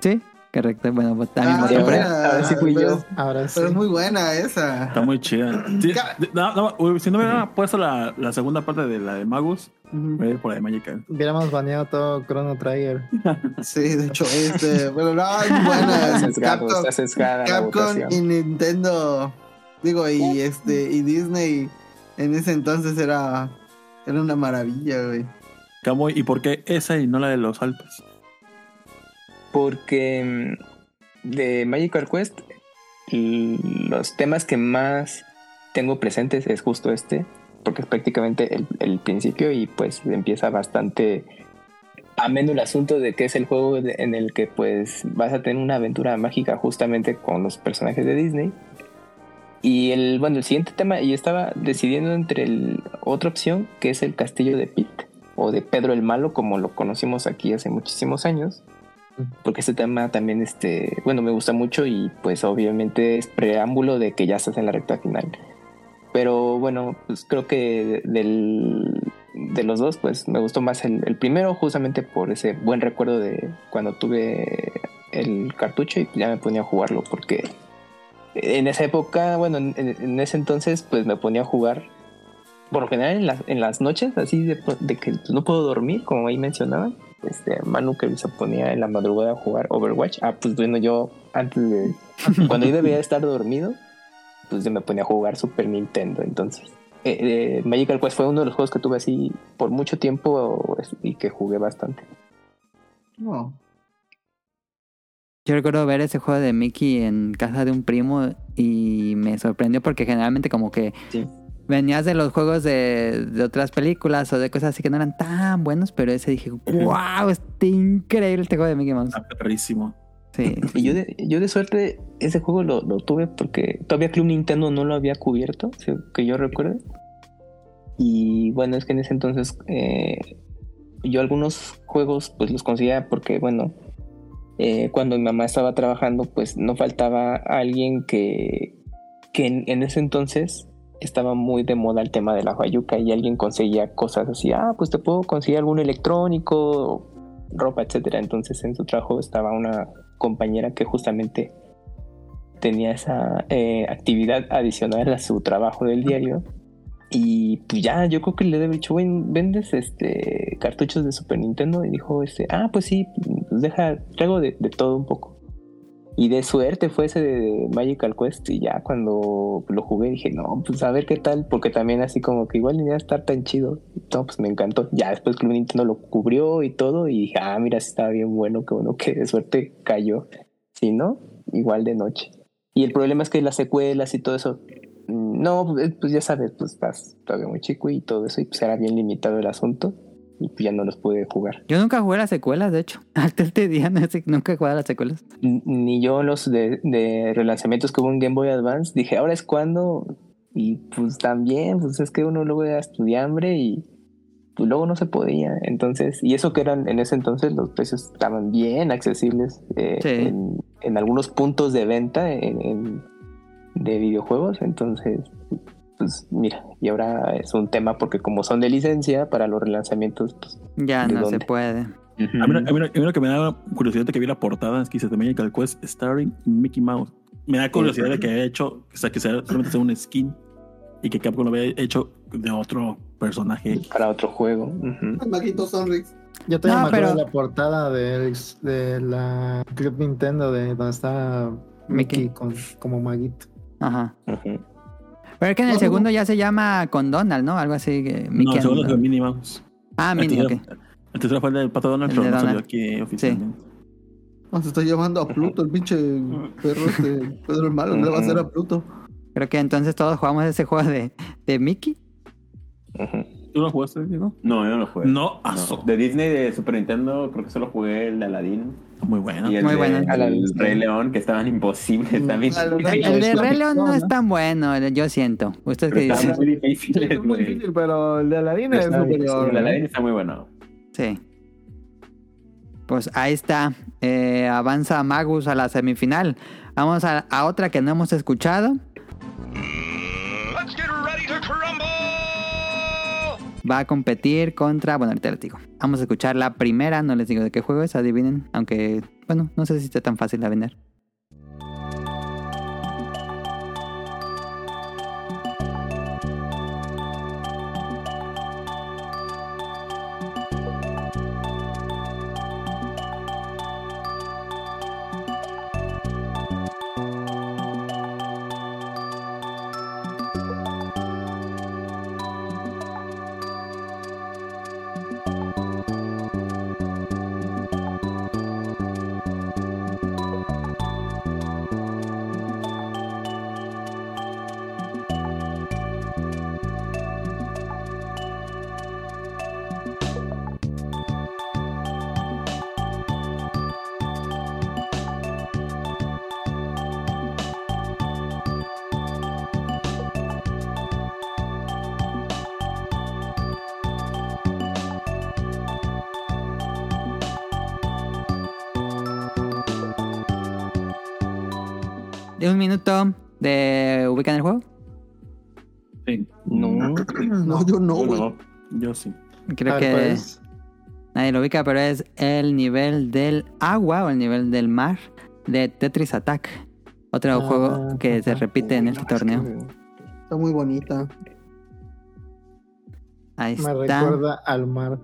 S1: Sí, correcto. Bueno, pues también
S2: Ah,
S5: Ahora sí fui
S2: pero
S5: yo.
S2: es-
S4: Ahora sí.
S2: Pero es muy buena esa.
S8: Está muy chida. Sí, no, no, si no hubiera puesto la, la segunda parte de la de Magus, a ir por la de Magical.
S4: Hubiéramos baneado todo Chrono Trigger.
S2: Sí, de hecho, este. Pero no, es buena. Capcom, y Nintendo. Digo, y este. Y Disney en ese entonces era. Era una maravilla, güey.
S8: ¿y por qué esa y no la de los Alpes?
S5: Porque mm, de Magical Quest, los temas que más tengo presentes es justo este, porque es prácticamente el, el principio y pues empieza bastante ameno el asunto de que es el juego en el que pues vas a tener una aventura mágica justamente con los personajes de Disney. Y el, bueno, el siguiente tema, y estaba decidiendo entre el, otra opción, que es el castillo de Pete, o de Pedro el Malo, como lo conocimos aquí hace muchísimos años porque este tema también, este, bueno, me gusta mucho y pues obviamente es preámbulo de que ya estás en la recta final. Pero bueno, pues creo que de- del, de los dos, pues me gustó más el, el primero justamente por ese buen recuerdo de cuando tuve el cartucho y ya me ponía a jugarlo porque en esa época, bueno, en, en ese entonces pues me ponía a jugar por lo general en las, en las noches, así de, de que no puedo dormir, como ahí mencionaban este, Manu que se ponía en la madrugada a jugar Overwatch. Ah, pues bueno, yo antes de. cuando yo debía estar dormido, pues yo me ponía a jugar Super Nintendo. Entonces, eh, eh, Magical Quest fue uno de los juegos que tuve así por mucho tiempo y que jugué bastante.
S2: No.
S1: Yo recuerdo ver ese juego de Mickey en casa de un primo y me sorprendió porque generalmente como que
S5: Sí.
S1: Venías de los juegos de, de otras películas o de cosas así que no eran tan buenos, pero ese dije, wow, está increíble este juego de Mickey Mouse.
S8: Está perrísimo.
S1: Sí.
S5: Y yo de, yo de suerte, ese juego lo, lo tuve porque todavía Club Nintendo no lo había cubierto, que yo recuerde. Y bueno, es que en ese entonces eh, yo algunos juegos pues los conseguía porque, bueno, eh, cuando mi mamá estaba trabajando, pues no faltaba alguien que, que en, en ese entonces estaba muy de moda el tema de la guayuca y alguien conseguía cosas así, ah, pues te puedo conseguir algún electrónico, ropa, etcétera. Entonces en su trabajo estaba una compañera que justamente tenía esa eh, actividad adicional a su trabajo del diario. Y pues ya, yo creo que le debe dicho, "Güey, ¿vendes este cartuchos de Super Nintendo? Y dijo, este, ah, pues sí, pues deja, traigo de todo un poco. Y de suerte fue ese de Magical Quest. Y ya cuando lo jugué dije, no, pues a ver qué tal. Porque también así como que igual ni iba estar tan chido. No, pues me encantó. Ya después Club Nintendo lo cubrió y todo. Y dije, ah, mira, sí estaba bien bueno. Que bueno que de suerte cayó. Si no, igual de noche. Y el problema es que las secuelas y todo eso. mm, No, pues pues ya sabes, pues estás todavía muy chico y todo eso. Y pues era bien limitado el asunto. Y pues ya no los pude jugar.
S1: Yo nunca jugué las secuelas, de hecho. Hasta este día no sé- nunca he jugado las secuelas.
S5: Ni yo los de, de relanzamientos que hubo en Game Boy Advance dije ahora es cuando y pues también pues es que uno luego era estudiambre y pues luego no se podía entonces y eso que eran en ese entonces los precios estaban bien accesibles eh,
S1: Sí.
S5: en, en algunos puntos de venta en, en- de videojuegos. Entonces, pues mira, y ahora es un tema porque como son de licencia para los relanzamientos, pues
S1: Ya
S5: ¿De
S1: no se puede.
S8: A mí, lo- a mí lo- a mí lo que me da curiosidad de que vi la portada es que dice The Magical Quest starring Mickey Mouse. Me da curiosidad de que haya hecho, o sea, que sea, solamente sea un skin y que Capcom lo había hecho de otro personaje.
S5: para otro juego.
S2: Maquito Sonrix.
S4: Yo también
S1: No, pero-
S4: la portada de la Club Nintendo de donde está Mickey,
S1: Mickey.
S4: con, como maguito.
S1: Ajá.
S5: Ujú.
S1: Pero es que en el
S2: No,
S1: segundo ya se llama con Donald, ¿no? Algo así que
S8: No,
S1: Mickey
S8: el segundo es de Minnie Mouse.
S1: Ah,
S8: El
S1: Minnie, ok.
S8: tercero- El tercero fue el del Pato Donald,
S1: El
S8: pero
S1: de
S8: no salió aquí oficialmente.
S2: No, se está llamando a Pluto, el pinche perro este Pedro el Malo. ¿Qué le va a hacer a Pluto?
S1: Creo que entonces todos jugamos ese juego de, de Mickey.
S5: Ujú.
S8: ¿Tú lo jugaste, Diego?
S7: No, yo no lo jugué.
S8: No,
S7: No.
S8: aso.
S7: De Disney, de Super Nintendo, creo que solo jugué el de Aladdin.
S8: Muy bueno.
S7: y el
S1: Muy
S7: de
S1: bueno.
S7: el. Rey León, que estaban imposibles también.
S2: El
S1: de
S2: León.
S1: Rey León no es tan bueno, yo siento. ¿Ustedes qué
S7: está muy difícil.
S2: Es muy difícil, pero el de Aladdin es
S5: Está
S2: superior.
S7: El de Aladdin está muy bueno.
S1: Sí. Pues ahí está. Eh, avanza Magus a la semifinal. Vamos a, a otra que no hemos escuchado. Va a competir contra. Bueno, ahorita les digo. Vamos a escuchar la primera. No les digo de qué juego es, adivinen. Aunque, bueno, no sé si está tan fácil de vender. Minuto de ubican el juego.
S8: Sí,
S5: No.
S2: No, yo no, güey.
S8: Yo sí.
S1: Creo
S4: ver,
S1: que
S4: ¿cuál es?
S1: nadie lo ubica, pero es el nivel del agua o el nivel del mar de Tetris Attack. Otro
S4: Ah,
S1: juego que se repite en este torneo.
S2: Está muy bonita.
S1: Ahí
S4: Me
S1: está.
S4: recuerda al mar.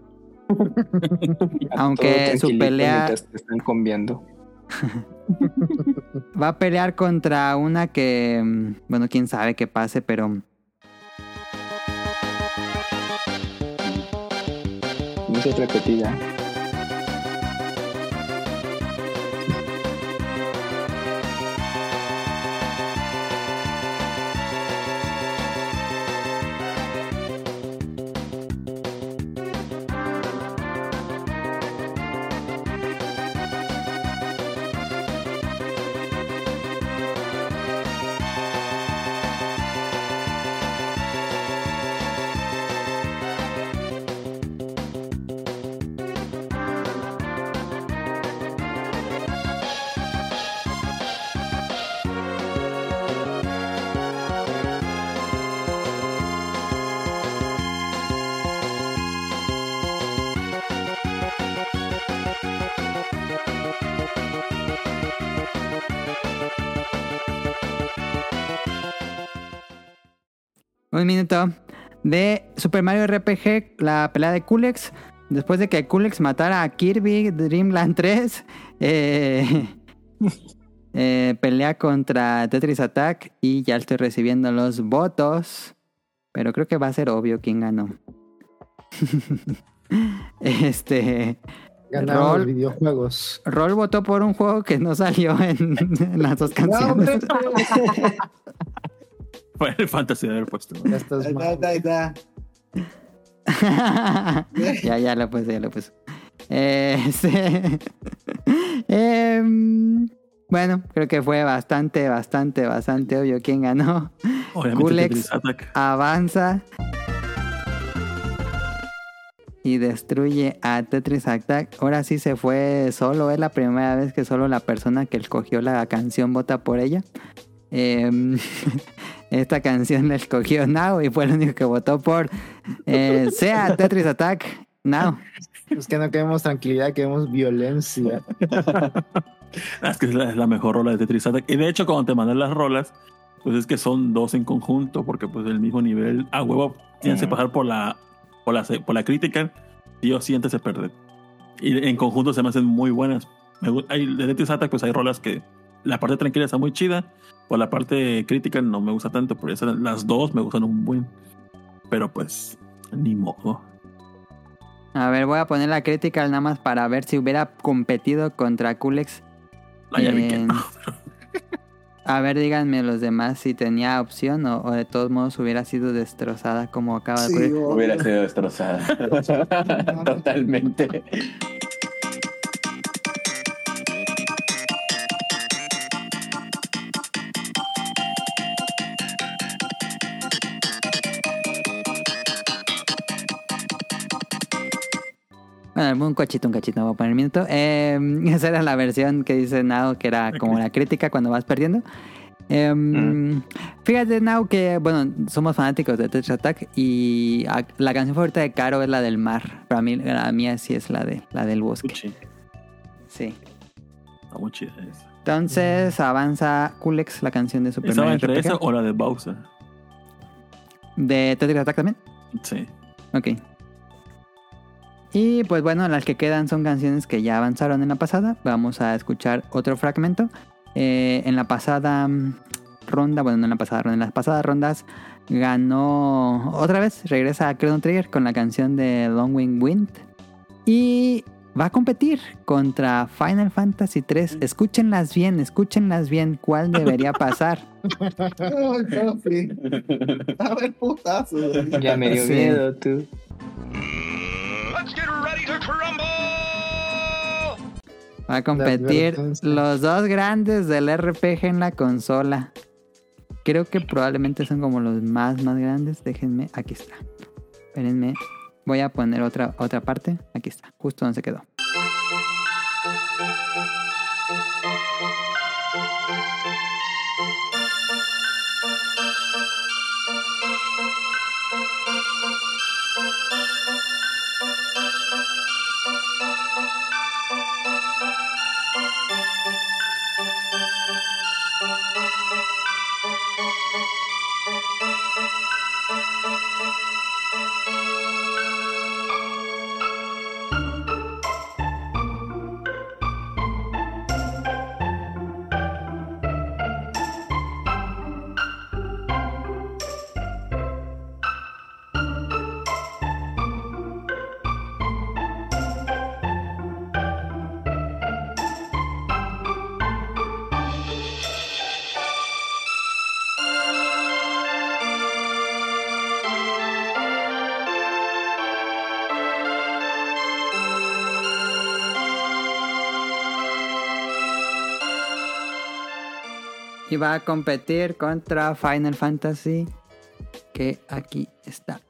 S1: Aunque su pelea-
S5: te están combiando.
S1: Va a pelear contra una que, mm, bueno, quién sabe qué pase, pero
S5: No es
S1: de Super Mario RPG, la pelea de Kulex. Después de que Kulex matara a Kirby Dreamland 3, eh, eh, pelea contra Tetris Attack y ya estoy recibiendo los votos. Pero creo que va a ser obvio quién ganó. este.
S4: Ganaron
S1: Rol.
S4: los videojuegos.
S1: Roll votó por un juego que no salió en, en las dos canciones.
S8: Fue el fantasy de haber puesto.
S4: Ya estás
S2: Ahí está,
S4: mal.
S2: ahí está, ahí está.
S1: ya, ya lo puse, ya lo puse. Eh, este, em, bueno, creo que fue bastante, bastante, bastante obvio quién ganó.
S8: Obviamente
S1: Kulex.
S8: Tetris Attack.
S1: Avanza y destruye a Tetris Attack. Ahora sí se fue solo, es la primera vez que solo la persona que escogió la canción vota por ella. Em, esta canción la escogió Now y fue el único que votó por eh, sea Tetris Attack Now.
S4: Es que no queremos tranquilidad, queremos violencia.
S8: Ah, Es que es la, es la mejor rola de Tetris Attack. Y de hecho, cuando te mandan las rolas, pues es que son dos en conjunto, porque pues el mismo nivel, a huevo, tienes que pasar por la, por la, por la crítica, y o sí antes de perder. Y en conjunto se me hacen muy buenas. Me hay, de Tetris Attack, pues hay rolas que la parte tranquila está muy chida, por la parte crítica no me gusta tanto, por eso las dos me gustan un buen. Pero pues, ni modo.
S1: A ver, voy a poner la crítica nada más para ver si hubiera competido contra Kulex.
S8: Ah, ya vi que no.
S1: A ver, díganme los demás si tenía opción o, o de todos modos hubiera sido destrozada como acaba de
S2: Sí,
S1: ocurrir.
S7: Hubiera sido destrozada. Totalmente.
S1: Bueno, un cachito, un cachito, voy a poner minuto. Eh, esa era la versión que dice Nao, que era como la crítica cuando vas perdiendo. Eh, Fíjate, Nao, que bueno, somos fanáticos de Tetris Attack y a- la canción favorita de Caro es la del mar. Para mí, la mía sí es la, de, la del bosque. Sí.
S8: Está muy chida esa.
S1: Entonces avanza Kulex, la canción de Super
S8: ¿Estaba
S1: Mario
S8: entre esa o la de Bowser?
S1: ¿De Tetris Attack también?
S8: Sí.
S1: Ok. Y pues bueno, las que quedan son canciones que ya avanzaron en la pasada. Vamos a escuchar otro fragmento. Eh, en la pasada mm, ronda, bueno, no en la pasada ronda, en las pasadas rondas ganó otra vez, regresa a Chrono Trigger con la canción de Long Wing Wind. Y va a competir contra Final Fantasy 3. Escúchenlas bien, escúchenlas bien. ¿Cuál debería pasar?
S2: Ay, papi. A ver, putazo.
S5: Ya me dio
S1: Sí.
S5: miedo, tú.
S1: Va a competir los dos grandes del RPG en la consola. Creo que probablemente son como los más, más grandes. Déjenme, aquí está. Espérenme. Voy a poner otra, otra parte. Aquí está, justo donde se quedó. Va a competir contra Final Fantasy. Que aquí está.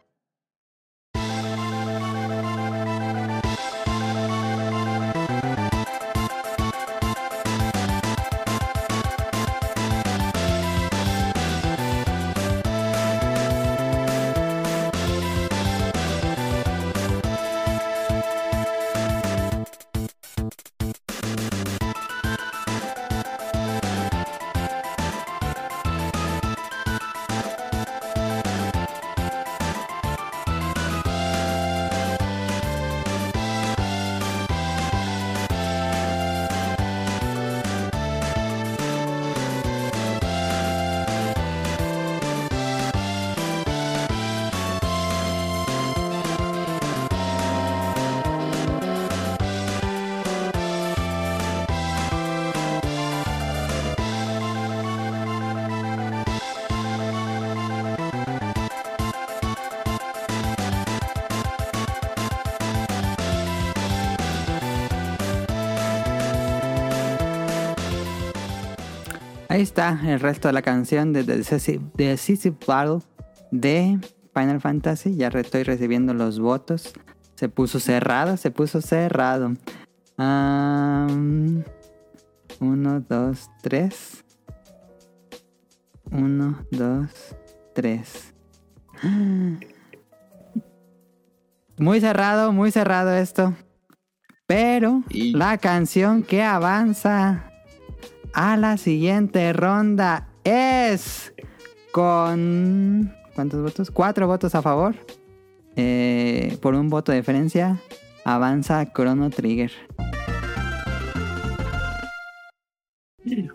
S1: Ahí está el resto de la canción de The Decisive, Battle de Final Fantasy. Ya estoy recibiendo los votos. Se puso cerrado, se puso cerrado. Am, uno, dos, tres. Uno, dos, tres. Muy cerrado, muy cerrado esto. Pero
S6: Y-
S1: la canción que avanza a la siguiente ronda es con... ¿Cuántos votos? Cuatro votos a favor. Eh, por un voto de diferencia, avanza Chrono Trigger.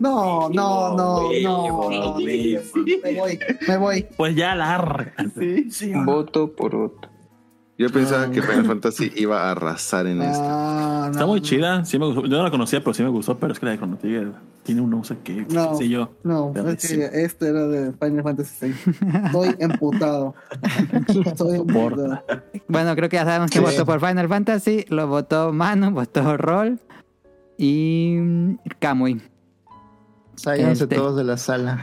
S2: No, no, no, no. Me voy, me voy.
S8: Pues ya larga. Sí.
S5: Voto por voto.
S6: Yo pensaba que Final Fantasy iba a arrasar en esto.
S2: Ah,
S8: Está
S2: no,
S8: muy
S2: no.
S8: chida. Sí me gustó. Yo no la conocía, pero sí me gustó. Pero es que la de Chrono Trigger tiene un no sé qué. qué
S2: No,
S8: sé yo.
S2: no, es que este era de Final Fantasy VI. Estoy emputado. Estoy emputado.
S1: Bueno, creo que ya sabemos
S4: Sí.
S1: votó por Final Fantasy. Lo votó Manu, votó Roll y Kamui.
S4: Sáyanse
S1: Este.
S4: todos de la sala.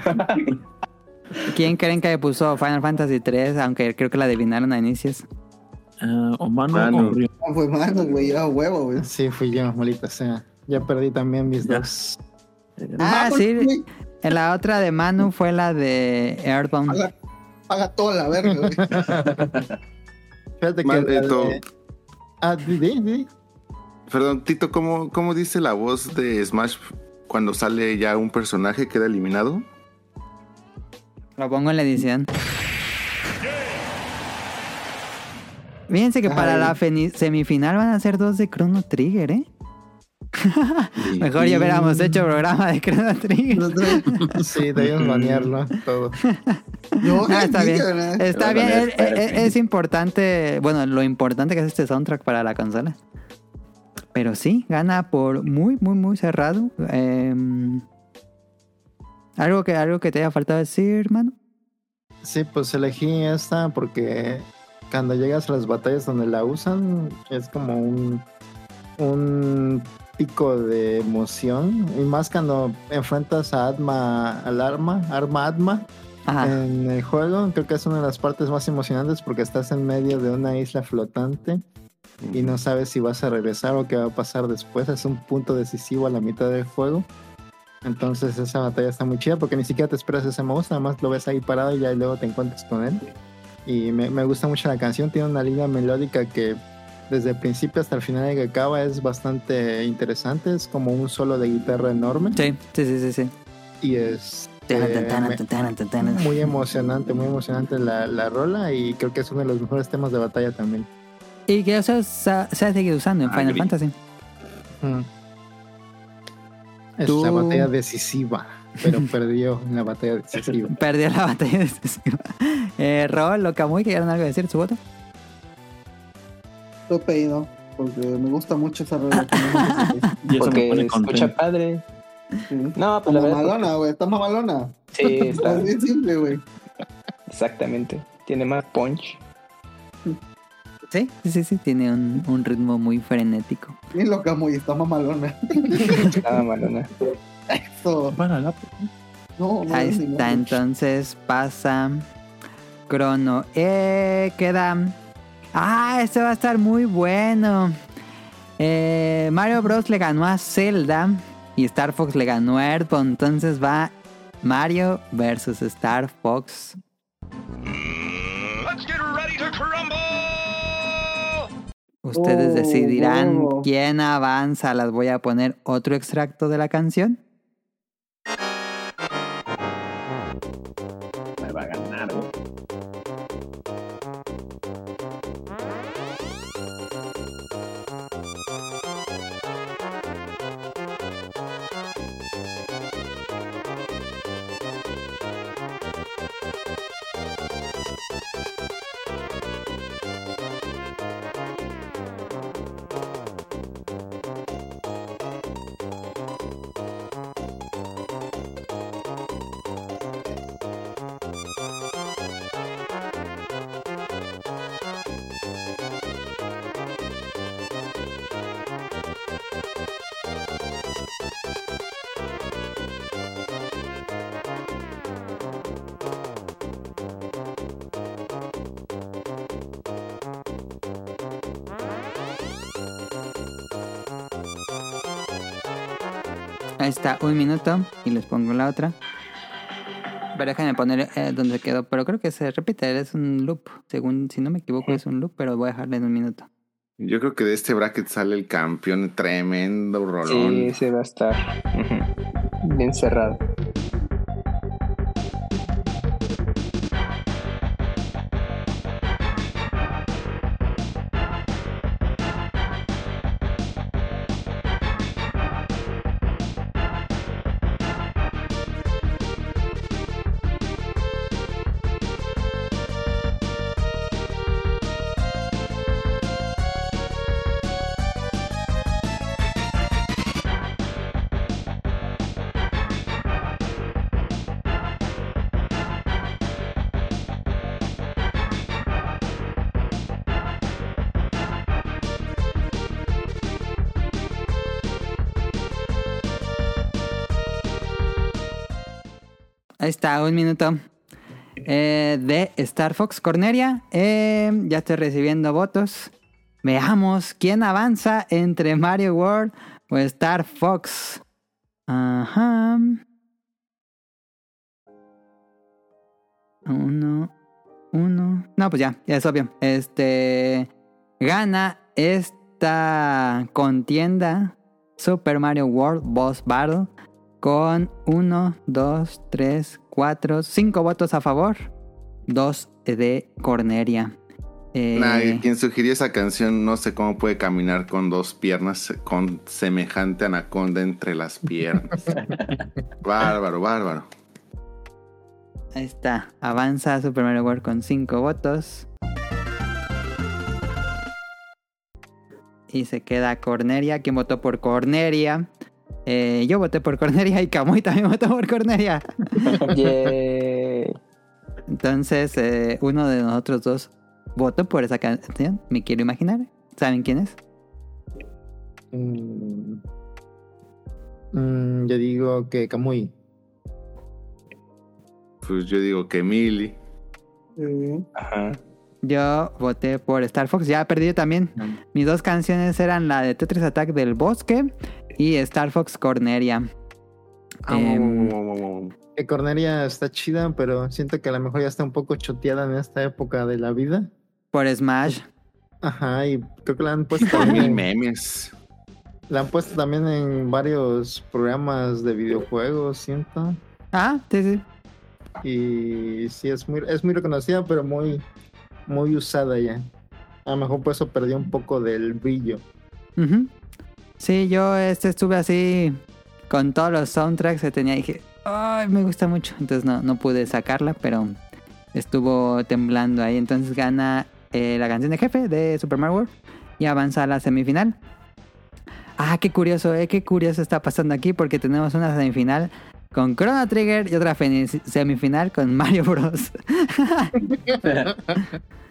S1: ¿Quién creen que puso Final Fantasy 3? Aunque creo que la adivinaron a inicios.
S8: Ah, o Mano
S6: Mano.
S8: o Ryo.
S2: No fue malo, güey. Era huevo, güey.
S4: Sí, fui yo, maldita sea. Ya perdí también mis
S8: Ya.
S4: dos.
S1: Ah,
S2: Vamos,
S1: sí.
S2: güey.
S1: En la otra de Manu fue la de Earthbound.
S2: Paga, paga toda la verga, güey.
S4: Fíjate que. De- Ah, di, di.
S6: Perdón, Tito, ¿cómo, ¿cómo dice la voz de Smash cuando sale ya un personaje queda eliminado?
S1: Lo pongo en la edición. Fíjense que para
S2: Ay.
S1: la semifinal van a ser dos de Chrono Trigger, ¿eh? Mejor ya hubiéramos hecho programa de Chrono Trigger.
S4: Sí, debíamos banearlo todo.
S2: Yo,
S1: Ah, está bien. Está bien, es importante, bueno, lo importante que es este soundtrack para la consola. Pero sí, gana por muy, muy, muy cerrado. Em, algo que algo que te haya faltado decir, hermano.
S4: Sí, pues elegí esta porque cuando llegas a las batallas donde la usan es como un, un pico de emoción. Y más cuando enfrentas a Atma, al arma, arma Atma
S1: Ajá.
S4: en el juego. Creo que es una de las partes más emocionantes porque estás en medio de una isla flotante y no sabes si vas a regresar o qué va a pasar después. Es un punto decisivo a la mitad del juego. Entonces esa batalla está muy chida porque ni siquiera te esperas ese monstruo, nada más lo ves ahí parado y ya luego te encuentras con él. Y me, me gusta mucho la canción, tiene una línea melódica que desde el principio hasta el final de que acaba es bastante interesante, es como un solo de guitarra enorme
S1: Sí, sí, sí, sí. sí.
S4: y es eh, me-
S1: taran.
S4: muy emocionante, muy emocionante la, la rola y creo que es uno de los mejores temas de batalla también.
S1: Y que eso se ha se ha seguido usando en Final. Fantasy.
S4: Mm. Es la batalla decisiva, pero perdió en la batalla decisiva.
S1: Perdió la batalla de eh, Rol o Kamui, ¿querían algo decir su voto?
S2: Estoy pedido porque me gusta mucho esa rola.
S8: Y eso me
S5: Porque
S8: pone
S5: escucha padre.
S2: Sí.
S5: No, pues la verdad.
S2: Mamalona, güey. Está mamalona.
S5: Sí, está.
S2: Es bien simple, güey.
S5: Exactamente. Tiene más punch.
S1: Sí, sí, sí. Tiene un, un ritmo muy frenético.
S2: Bien loca, muy. Está mamalona.
S5: Nada malona.
S2: Eso.
S8: Para la-
S2: No, no,
S1: Ahí
S2: no,
S1: está,
S2: no.
S1: entonces pasa Crono. Eh, queda. Ah, este va a estar muy bueno. Eh, Mario Bros. le ganó a Zelda y Star Fox le ganó a Earthbound. Entonces va Mario versus Star Fox. Ustedes
S2: Oh,
S1: decidirán
S2: oh.
S1: quién avanza. Las voy a poner otro extracto de la canción. Un minuto y les pongo la otra. Pero déjenme poner eh, donde quedó. Pero creo que se repite, es un loop. Según, si no me equivoco, es un loop, pero voy a dejarle en un minuto.
S6: Yo creo que de este bracket sale el campeón tremendo rolón.
S5: Sí, se va a estar bien cerrado.
S1: Está, un minuto. Eh, de Star Fox Corneria. Eh, ya estoy recibiendo votos. Veamos quién avanza entre Mario World o Star Fox. Ajá. Uno. Uno. No, pues ya, ya es obvio. Este. Gana esta contienda. Super Mario World Boss Battle. Con 1, 2, 3, 4, 5 votos a favor. 2 de Corneria. Eh,
S6: Nah, quien sugirió esa canción no sé cómo puede caminar con dos piernas con semejante anaconda entre las piernas. bárbaro, bárbaro.
S1: Ahí está. Avanza Super Mario World con 5 votos. Y se queda Corneria. ¿Quién votó por Corneria? Eh, yo voté por Corneria y Kamui también votó por Corneria.
S5: Yay.
S1: Entonces, eh, uno de nosotros dos votó por esa canción. Me quiero imaginar. ¿Saben quién es?
S4: Mm, mm, yo digo que Kamui.
S6: Pues yo digo que Mili.
S2: Eh,
S5: Ajá.
S1: Yo voté por Star Fox. Ya perdí también. Mis dos canciones eran la de Tetris Attack del Bosque y Star Fox Corneria. Em,
S4: Que Cornelia está chida, pero siento que a lo mejor ya está un poco choteada en esta época de la vida.
S1: por Smash.
S4: Ajá, y creo que la han puesto
S6: Mil
S4: también,
S6: memes.
S4: la han puesto también en varios programas de videojuegos, siento.
S1: Ah, sí, sí.
S4: Y sí, es muy, es muy reconocida, pero muy, muy usada ya. A lo mejor por eso perdió un poco del brillo.
S1: Ujú. Sí, yo este estuve así con todos los soundtracks que tenía y dije, ay, me gusta mucho. Entonces no, no pude sacarla, pero estuvo temblando ahí. Entonces gana eh, la canción de jefe de Super Mario World y avanza a la semifinal. Ah, qué curioso, eh, qué curioso está pasando aquí porque tenemos una semifinal con Chrono Trigger y otra semifinal con Mario Bros.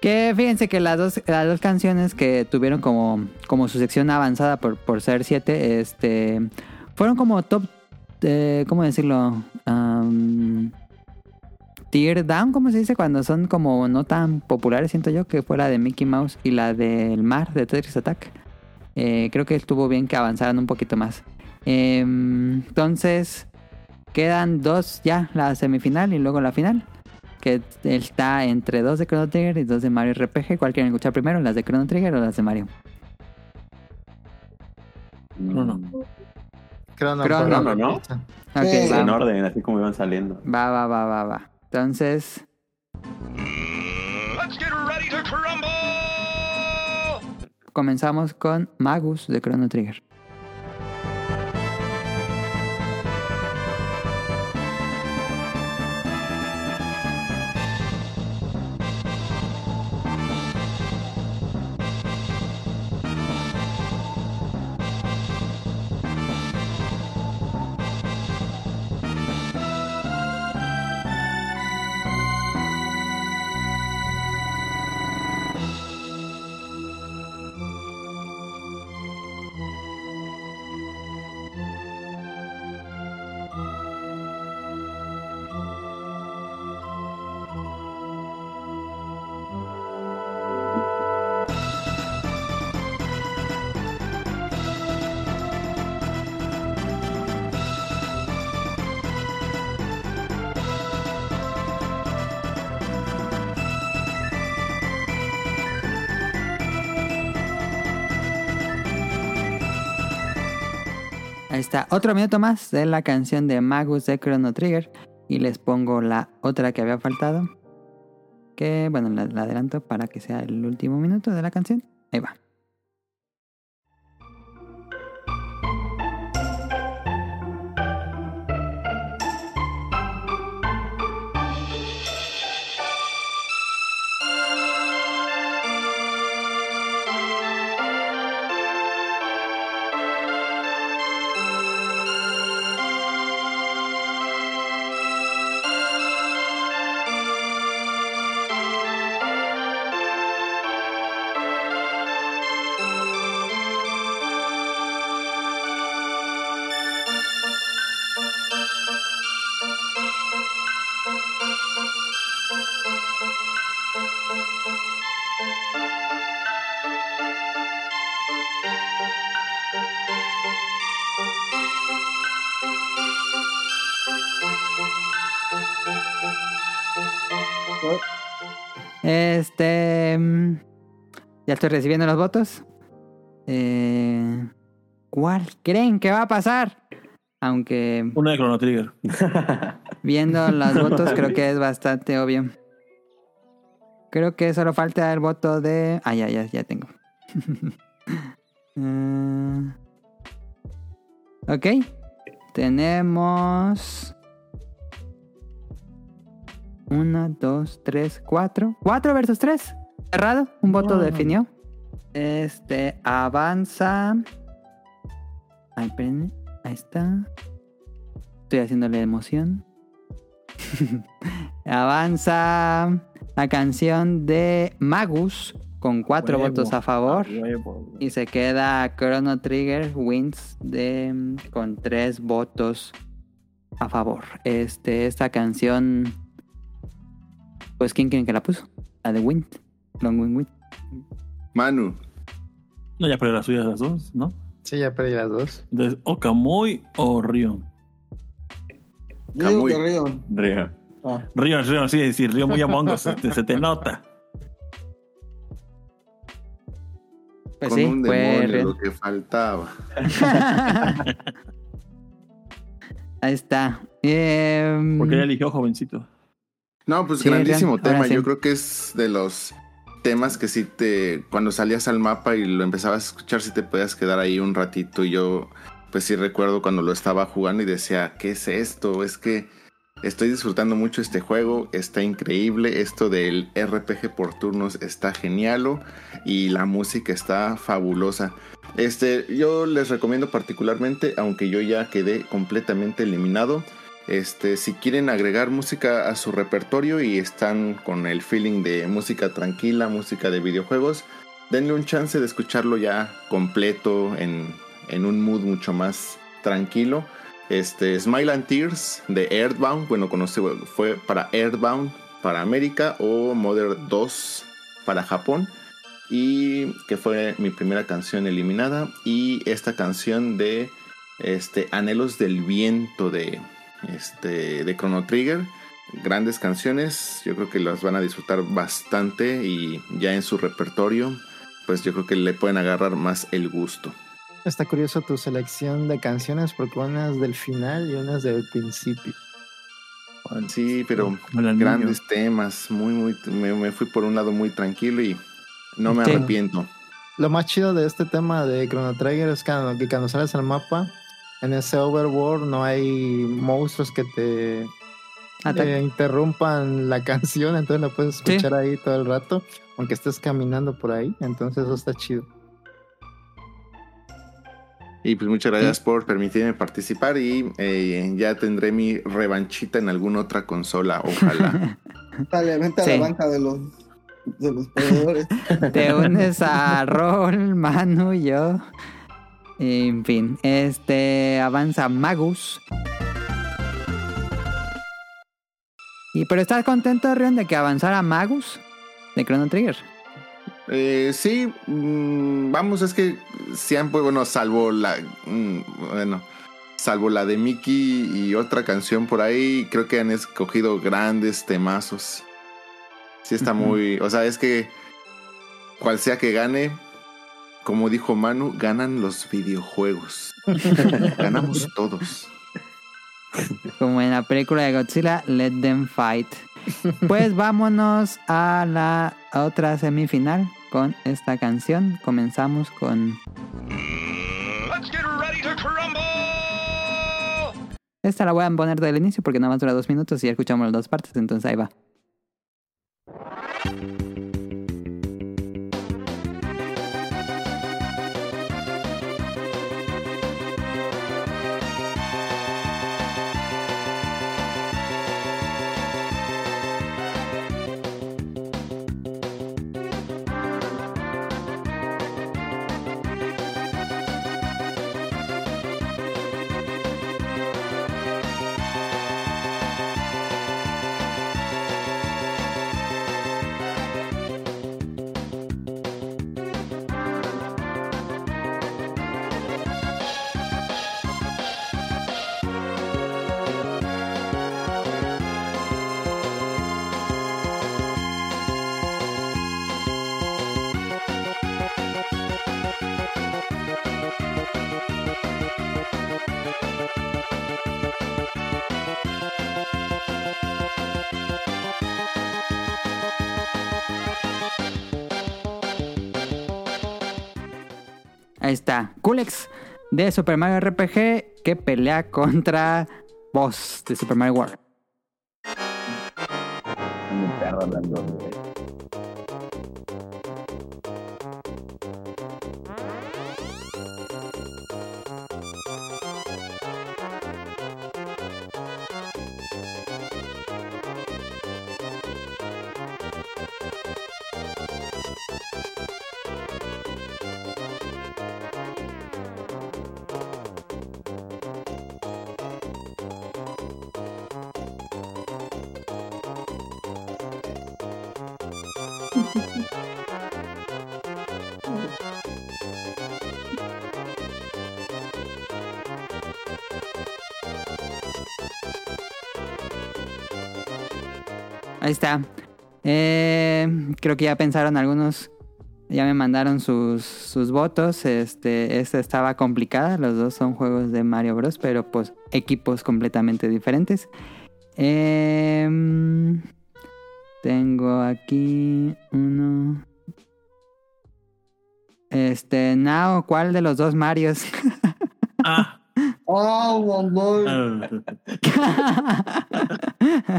S1: Que fíjense que las dos, las dos canciones que tuvieron como, como su sección avanzada por, por ser 7, este, fueron como top, eh, ¿cómo decirlo? Am, tier down, ¿cómo se dice? Cuando son como no tan populares, siento yo, que fue la de Mickey Mouse y la del mar de Tetris Attack. Eh, creo que estuvo bien que avanzaran un poquito más. Em, entonces, quedan dos ya, la semifinal y luego la final que está entre dos de Chrono Trigger y dos de Mario RPG. ¿Cuál quieren escuchar primero? ¿Las de Chrono Trigger o las de Mario?
S8: No, no.
S4: Crono,
S1: Crono,
S4: por-
S7: ¿no?
S1: Ok,
S2: Sí.
S1: va,
S7: en orden, así como iban saliendo.
S1: va, va, va, va, va. Entonces, comenzamos con Magus de Chrono Trigger. Está, otro minuto más de la canción de Magus de Chrono Trigger. Y les pongo la otra que había faltado. Que, bueno, la, la adelanto para que sea el último minuto de la canción. Ahí va. Ya estoy recibiendo los votos. Eh, ¿Cuál creen que va a pasar? Aunque
S8: Una de Chrono Trigger.
S1: viendo los votos creo que es bastante obvio. Creo que solo falta el voto de... Ah, ya, ya, ya tengo. Eh, ok. Tenemos... Una, dos, tres, cuatro. Cuatro versus tres. Cerrado. Un voto definió. Este avanza. Espérenme. Ahí está. Estoy haciéndole emoción. avanza la canción de Magus con cuatro
S8: Huevo.
S1: votos a favor.
S8: Huevo.
S1: Y se queda Chrono Trigger Wins de, con tres votos a favor. Este, esta canción. Pues, ¿quién creen que la puso? La de Wind. Long.
S6: Manu.
S8: No, ya perdí las suyas las dos, ¿no?
S4: Sí, ya perdí las dos.
S8: Entonces, o o Río.
S2: Que Rion.
S7: Río.
S2: Ah.
S8: Río, Río, sí, sí, Río muy Among Us, se, te- se te nota.
S1: Pues
S6: con
S1: sí,
S6: un
S1: fue
S6: demonio,
S1: Rion.
S6: lo que faltaba.
S1: Ahí está. Em,
S8: Porque ella eligió jovencito.
S6: No, pues
S1: Sí,
S6: grandísimo tema.
S1: sí.
S6: Yo creo que es de los temas que sí te. Cuando salías al mapa y lo empezabas a escuchar, sí te podías quedar ahí un ratito. Y yo, pues sí recuerdo cuando lo estaba jugando y decía, ¿qué es esto? Es que estoy disfrutando mucho este juego, está increíble. Esto del RPG por turnos está genial y la música está fabulosa. Este, yo les recomiendo particularmente, aunque yo ya quedé completamente eliminado. Este, si quieren agregar música a su repertorio y están con el feeling de música tranquila, música de videojuegos, denle un chance de escucharlo ya completo en, en un mood mucho más tranquilo. Este, Smile and Tears de Earthbound, bueno, conoce, fue para Earthbound para América o Mother 2 para Japón y que fue mi primera canción eliminada y esta canción de este Anhelos del Viento de este de Chrono Trigger. Grandes canciones yo creo que las van a disfrutar bastante y ya en su repertorio pues yo creo que le pueden agarrar más el gusto.
S4: Está curioso tu selección de canciones porque unas del final y unas del principio.
S6: sí pero grandes temas muy muy me, me fui por un lado muy tranquilo y no me arrepiento.
S4: Lo más chido de este tema de Chrono Trigger es que cuando, que cuando sales al mapa, en ese overworld no hay monstruos que te eh, interrumpan la canción, entonces la puedes escuchar ahí todo el rato, aunque estés caminando por ahí, entonces eso está chido.
S6: Y pues muchas gracias por permitirme participar y eh, ya tendré mi revanchita en alguna otra consola, ojalá.
S2: Dale, vente a
S1: Sí.
S2: la banca de los, de los perdedores.
S1: Te unes a Rol, Manu, yo. En fin, este avanza Magus. Y pero estás contento, Rion, de que avanzara Magus de Chrono Trigger.
S6: Eh, sí, mm, vamos, es que pues, bueno, salvo la, mm, bueno, salvo la de Mickey y otra canción por ahí, creo que han escogido grandes temazos. Sí está muy, o sea, es que cual sea que gane, Como dijo Manu, ganan los videojuegos. Ganamos todos.
S1: Como en la película de Godzilla, Let Them Fight. Pues vámonos a la otra semifinal con esta canción. Comenzamos con. Esta la voy a poner del inicio porque nada más dura dos minutos y ya escuchamos las dos partes, entonces ahí va. Kulex de Super Mario RPG que pelea contra Boss de Super Mario World. Ahí está. Eh, creo que ya pensaron algunos. Ya me mandaron sus, sus votos. Este, esta estaba complicada. Los dos son juegos de Mario Bros. Pero pues equipos completamente diferentes. Em, tengo aquí uno. Este, Nao, ¿cuál de los dos Marios?
S8: Ah,
S2: Oh,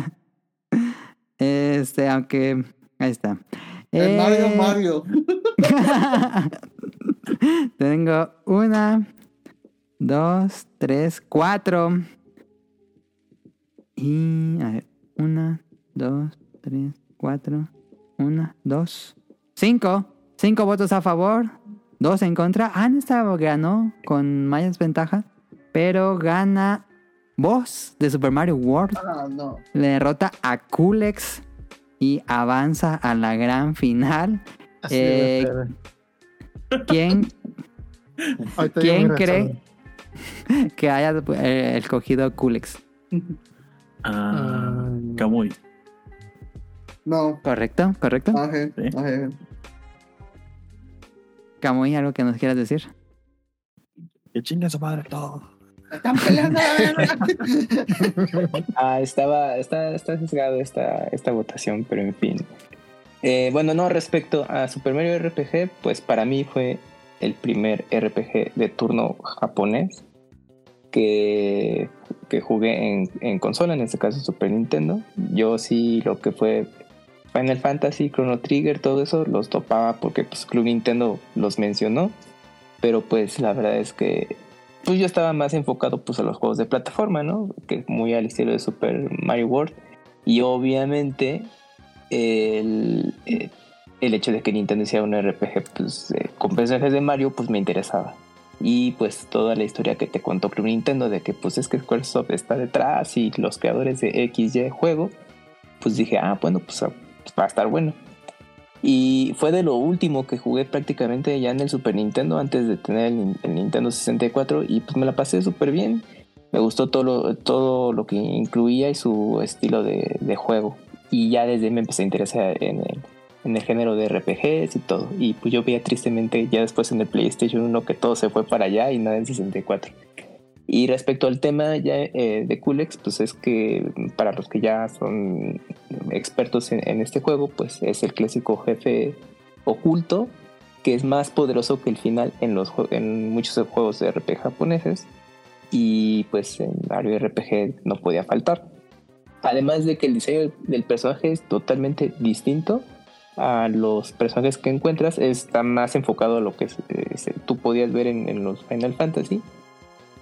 S1: este, aunque. Ahí está.
S2: El Mario
S1: Eh,
S2: Mario.
S1: Tengo una, dos, tres, cuatro. Y. A ver. Una, dos, tres, cuatro. Una, dos. Cinco. Cinco votos a favor. Dos en contra. Ah, no estaba ganó con mayas ventaja. Pero gana Boss de Super Mario World.
S2: Ah, no.
S1: Le derrota a Kulex y avanza a la gran final.
S4: Así
S1: Eh. ¿Quién, ¿quién cree? que haya eh, escogido Kulex?
S8: ah. Kamui.
S2: No.
S1: ¿Correcto? ¿Correcto?
S2: Ok,
S8: Sí.
S2: ok.
S1: Camuy, ¿algo que nos quieras decir?
S8: Que chingue su madre todo.
S2: Están peleando.
S5: Ah, estaba, está, está sesgado esta, esta votación, pero en fin. Eh, bueno, no, respecto a Super Mario RPG, pues para mí fue el primer RPG de turno japonés que, que jugué en, en consola, en este caso Super Nintendo. Yo sí lo que fue Final Fantasy, Chrono Trigger, todo eso los topaba porque pues Club Nintendo los mencionó. Pero pues la verdad es que pues yo estaba más enfocado pues a los juegos de plataforma, ¿no? Que muy al estilo de Super Mario World. Y obviamente el, eh, el hecho de que Nintendo hiciera un RPG pues, eh, con personajes de Mario pues me interesaba. Y pues toda la historia que te contó Club Nintendo de que pues es que Squaresoft está detrás y los creadores de XY juego, pues dije, ah, bueno, pues, ah, pues, va a estar bueno. Y fue de lo último que jugué prácticamente ya en el Super Nintendo antes de tener el, Nin- el Nintendo 64 y pues me la pasé súper bien. Me gustó todo lo, todo lo que incluía y su estilo de, de juego. Y ya desde ahí me empecé a interesar en el, en el género de RPGs y todo. Y pues yo veía tristemente ya después en el PlayStation 1 que todo se fue para allá y nada en 64. Y respecto al tema eh, de Culex, pues es que para los que ya son expertos en, este juego, pues es el clásico jefe oculto que es más poderoso que el final en, los, en muchos juegos de RPG japoneses. Y pues en Mario RPG no podía faltar. Además de que el diseño del personaje es totalmente distinto a los personajes que encuentras, está más enfocado a lo que es- tú podías ver en los Final Fantasy.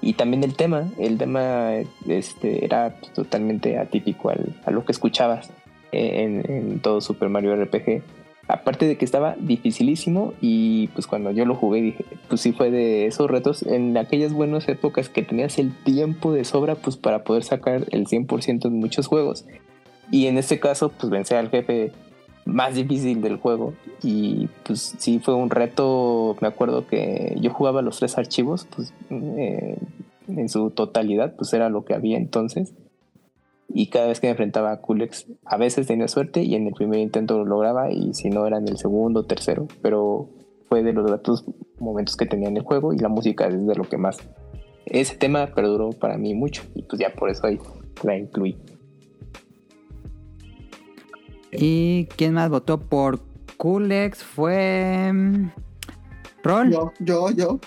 S5: Y también el tema, el tema este, era totalmente atípico al- a lo que escuchabas en, en todo Super Mario RPG. Aparte de que estaba dificilísimo y pues cuando yo lo jugué dije, pues sí fue de esos retos en aquellas buenas épocas que tenías el tiempo de sobra pues para poder sacar el 100% en muchos juegos. Y en este caso pues vencer al jefe más difícil del juego. Y pues sí fue un reto, me acuerdo que yo jugaba los tres archivos pues eh, en su totalidad pues era lo que había entonces. Y cada vez que me enfrentaba a Kulex a veces tenía suerte y en el primer intento lo lograba y si no era en el segundo tercero. Pero fue de los gratos momentos que tenía en el juego y la música es de lo que más. Ese tema perduró para mí mucho y pues ya por eso ahí la incluí
S1: ¿Y quién más votó por Kulex? Fue. mm, ¿Rol?
S2: Yo, yo, yo.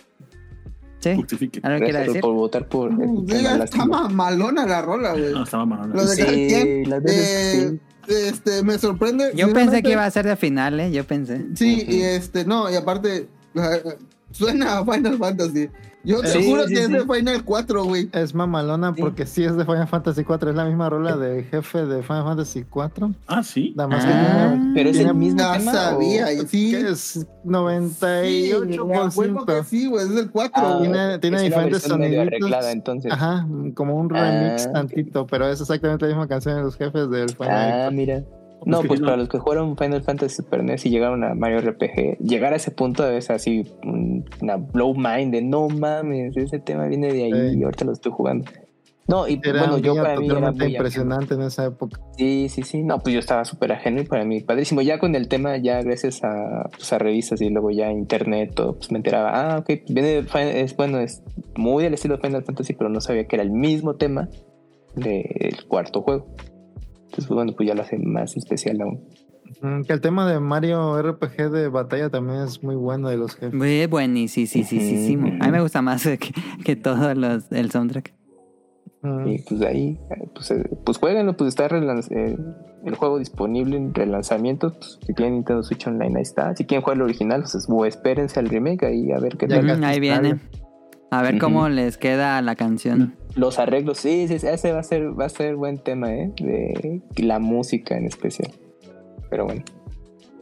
S1: Sí.
S8: Justifique.
S1: ¿Algo quiere decir?
S5: por votar por
S2: Uh,
S5: esta
S2: diga, está
S5: lástima.
S2: malona la rola, güey.
S8: No, estaba mal.
S2: Lo de
S5: Sí,
S2: quien,
S5: las veces
S2: eh, este, me sorprende.
S1: Yo pensé que iba a ser de final, ¿eh? Yo pensé.
S2: Sí, y este, no, y aparte, suena a Final Fantasy. Yo te
S5: Sí,
S2: juro
S5: sí,
S2: que
S5: sí.
S2: es de Final 4, güey.
S4: Es mamalona
S5: Sí.
S4: porque sí es de Final Fantasy 4, es la misma rola de jefe de Final Fantasy 4.
S8: Ah, sí.
S4: Nada más
S1: Ah.
S4: que
S5: pero es el mismo
S2: Ya
S5: tema
S2: sabía,
S5: o-
S2: y sí.
S4: es
S2: Sí,
S4: 98%.
S2: a huevo que sí, güey, es el 4.
S5: Ah.
S4: Tiene- tiene
S5: es
S4: diferentes
S5: arreglada entonces
S4: Ajá, como un remix
S5: Ah,
S4: tantito, pero es exactamente la misma canción de los jefes del Final.
S5: Ah, mira. No, pues para los que jugaron Final Fantasy Super NES y llegaron a Mario RPG, llegar a ese punto es así un- una blow mind de no mames, ese tema viene de ahí
S4: Sí.
S5: y ahorita lo estoy jugando. No, y
S4: Era
S5: bueno, yo para mí era muy
S4: impresionante en esa época.
S5: Sí, sí, sí. No, pues yo estaba súper ajeno y para mí padrísimo. Ya con el tema, ya gracias a, pues, a revistas y luego ya internet, todo, pues me enteraba, ah, ok, viene es bueno, es muy del estilo de Final Fantasy, pero no sabía que era el mismo tema del cuarto juego. Entonces, pues, bueno, pues ya lo hace más especial aún.
S4: Que el tema de Mario RPG de batalla también es muy bueno de los jefes.
S1: Muy buenísimo. A mí me gusta más que, que todo los, el soundtrack.
S5: Y pues de ahí, eh, pues, eh, pues jueguenlo, pues está relanz- eh, el juego disponible en relanzamiento. Pues, si tienen Nintendo Switch Online, ahí está. Si quieren jugar el original, pues o espérense al remake ahí a ver qué tal.
S1: Ahí viene. A ver cómo les queda la canción.
S5: Los arreglos, sí, sí, sí, ese va a ser, va a ser buen tema, ¿eh? De la música en especial. Pero bueno.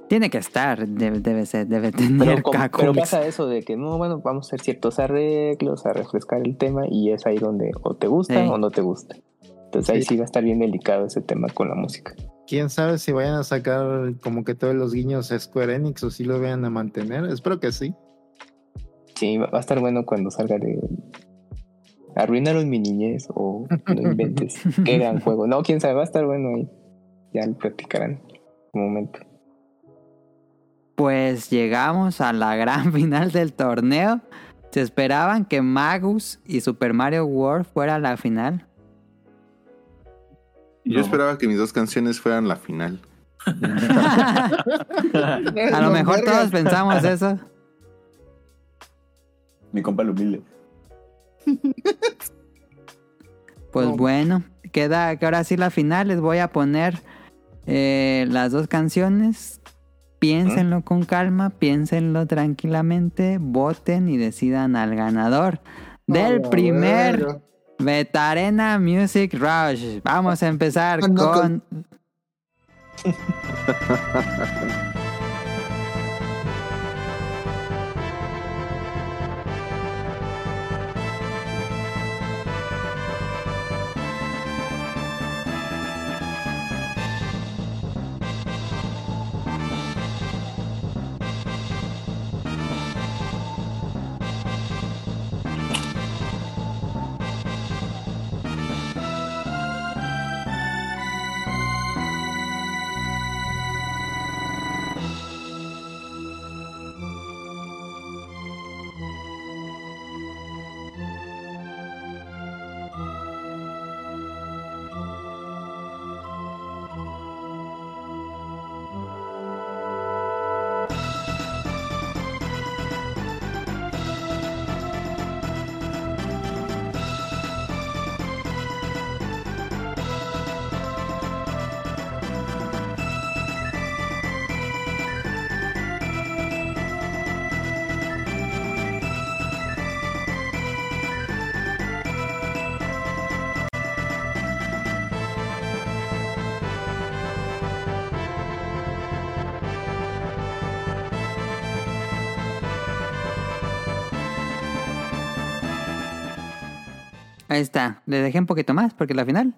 S1: Tiene que estar, debe, debe ser, debe tener
S5: Pero, pero pasa eso de que no, bueno, vamos a hacer ciertos arreglos, a refrescar el tema, y es ahí donde o te gusta
S1: Sí.
S5: o no te gusta. Entonces ahí
S4: Sí.
S5: sí va a estar bien delicado ese tema con la música.
S4: Quién sabe si vayan a sacar como que todos los guiños a Square Enix o si lo vayan a mantener. Espero que sí.
S5: Sí, va a estar bueno cuando salga de. Arruinaron mi niñez o no inventes. Qué gran juego. No, quién sabe, va a estar bueno ahí. Ya lo platicarán en un momento.
S1: Pues llegamos a la gran final del torneo. ¿Se esperaban que Magus y Super Mario World fuera la final?
S6: Yo
S8: No.
S6: esperaba que mis dos canciones fueran la final.
S1: A lo mejor todos pensamos eso.
S7: Mi compa el humilde.
S1: Pues
S2: No.
S1: bueno, queda que ahora sí la final. Les voy a poner eh, las dos canciones. Piénsenlo con calma, piénsenlo tranquilamente, voten y decidan al ganador del primer. Betarena Music Rush. Vamos a empezar
S2: Ah, no,
S1: con. Ahí está. Le dejé un poquito más porque es la final.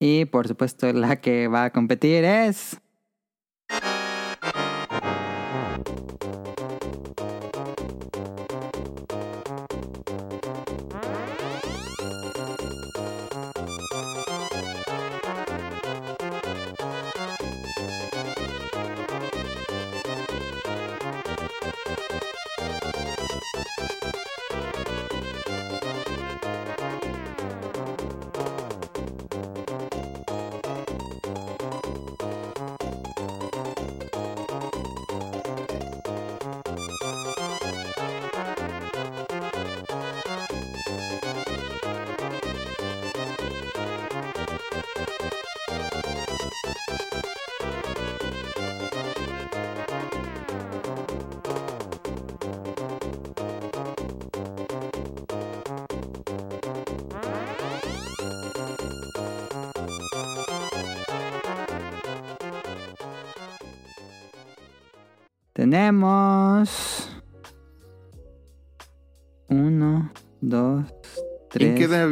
S1: Y por supuesto, la que va a competir es.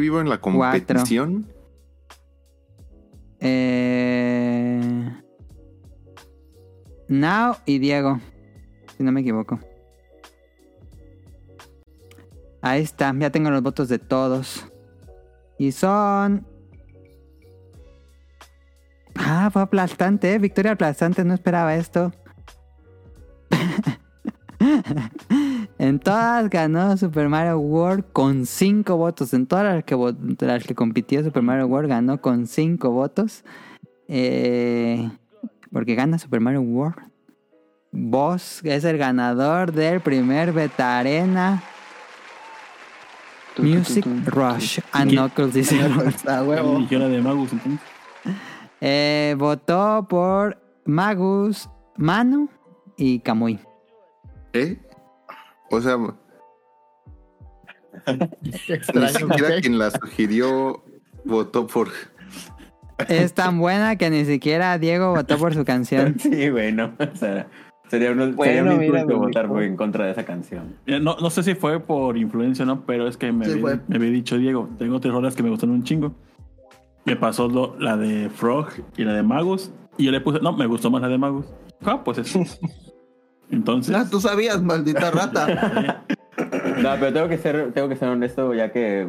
S6: Vivo en la
S1: cuatro.
S6: competición?
S1: Eh... Now y Diego, si no me equivoco. Ahí está, ya tengo los votos de todos. Y son... Ah, fue aplastante, ¿eh? Victoria aplastante, no esperaba esto. en todas ganó Super Mario World con 5 votos. En todas las que, las que compitió Super Mario World ganó con 5 votos. Eh, porque gana Super Mario World. Boss es el ganador del primer Beta Arena Music Rush. A
S8: ¿Quién?
S1: Knuckles dice.
S8: De Magus entonces.
S1: Eh, votó por Magus, Manu y Kamui.
S6: ¿Eh? O sea, ni siquiera quien la sugirió votó por.
S1: Es tan buena que ni siquiera Diego votó por su canción.
S7: Sí, güey, no. O sea, sería, un- sería
S5: Bueno,
S7: un
S5: mira,
S7: insulto
S5: me
S7: votar en contra de esa canción.
S8: Eh, No, no sé si fue por influencia o no, pero es que me,
S2: Sí,
S8: había, me había dicho Diego, tengo tres rolas que me gustan un chingo. Me pasó lo- la de Frog y la de Magus. Y yo le puse, no, me gustó más la de Magus. Ah, pues eso. Entonces,
S2: Ah, tú sabías, maldita rata.
S7: No, pero tengo que ser, tengo que ser honesto, ya que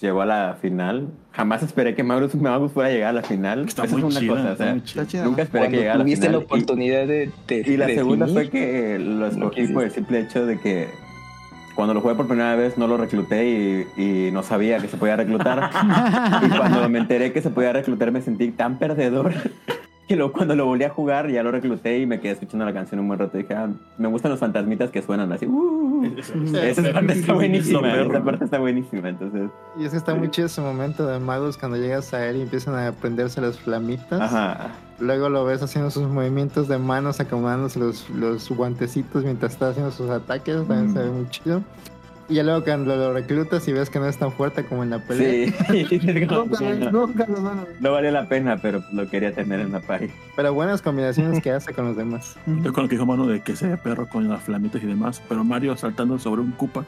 S7: llegó a la final. Jamás esperé que Magus, Magus fuera a llegar a la final.
S8: está
S7: Esa
S8: muy
S7: es una
S8: chida.
S7: cosa, o
S8: está
S7: sea,
S8: muy chida.
S2: Está chida.
S7: nunca esperé que
S5: Cuando
S7: llegara a la
S5: tuviste
S7: final.
S5: la oportunidad de, de-
S7: Y, y la
S5: de
S7: segunda
S5: definir,
S7: fue que lo escogí por el simple hecho de que cuando lo jugué por primera vez no lo recluté y, y no sabía que se podía reclutar. y cuando me enteré que se podía reclutar me sentí tan perdedor que luego cuando lo volví a jugar ya lo recluté y me quedé escuchando la canción un buen rato y dije, ah, me gustan los fantasmitas que suenan así. Uh, esa parte está buenísima, esa parte está buenísima, entonces...
S4: Y es que está muy chido ese momento de magos cuando llegas a él y empiezan a prenderse las flamitas.
S7: Ajá.
S4: Luego lo ves haciendo sus movimientos de manos, acomodándose los, los guantecitos mientras está haciendo sus ataques. También se ve muy chido. Y ya luego cuando lo reclutas y ves que no es tan fuerte como en la pelea.
S7: Sí,
S2: Nunca,
S7: no,
S2: nunca nos van a-
S7: no valió la pena, pero lo quería tener en la party.
S4: Pero buenas combinaciones que hace con los demás.
S8: Estoy con lo que dijo Manu de que se ve perro con las flamitas y demás. Pero Mario saltando sobre un Koopa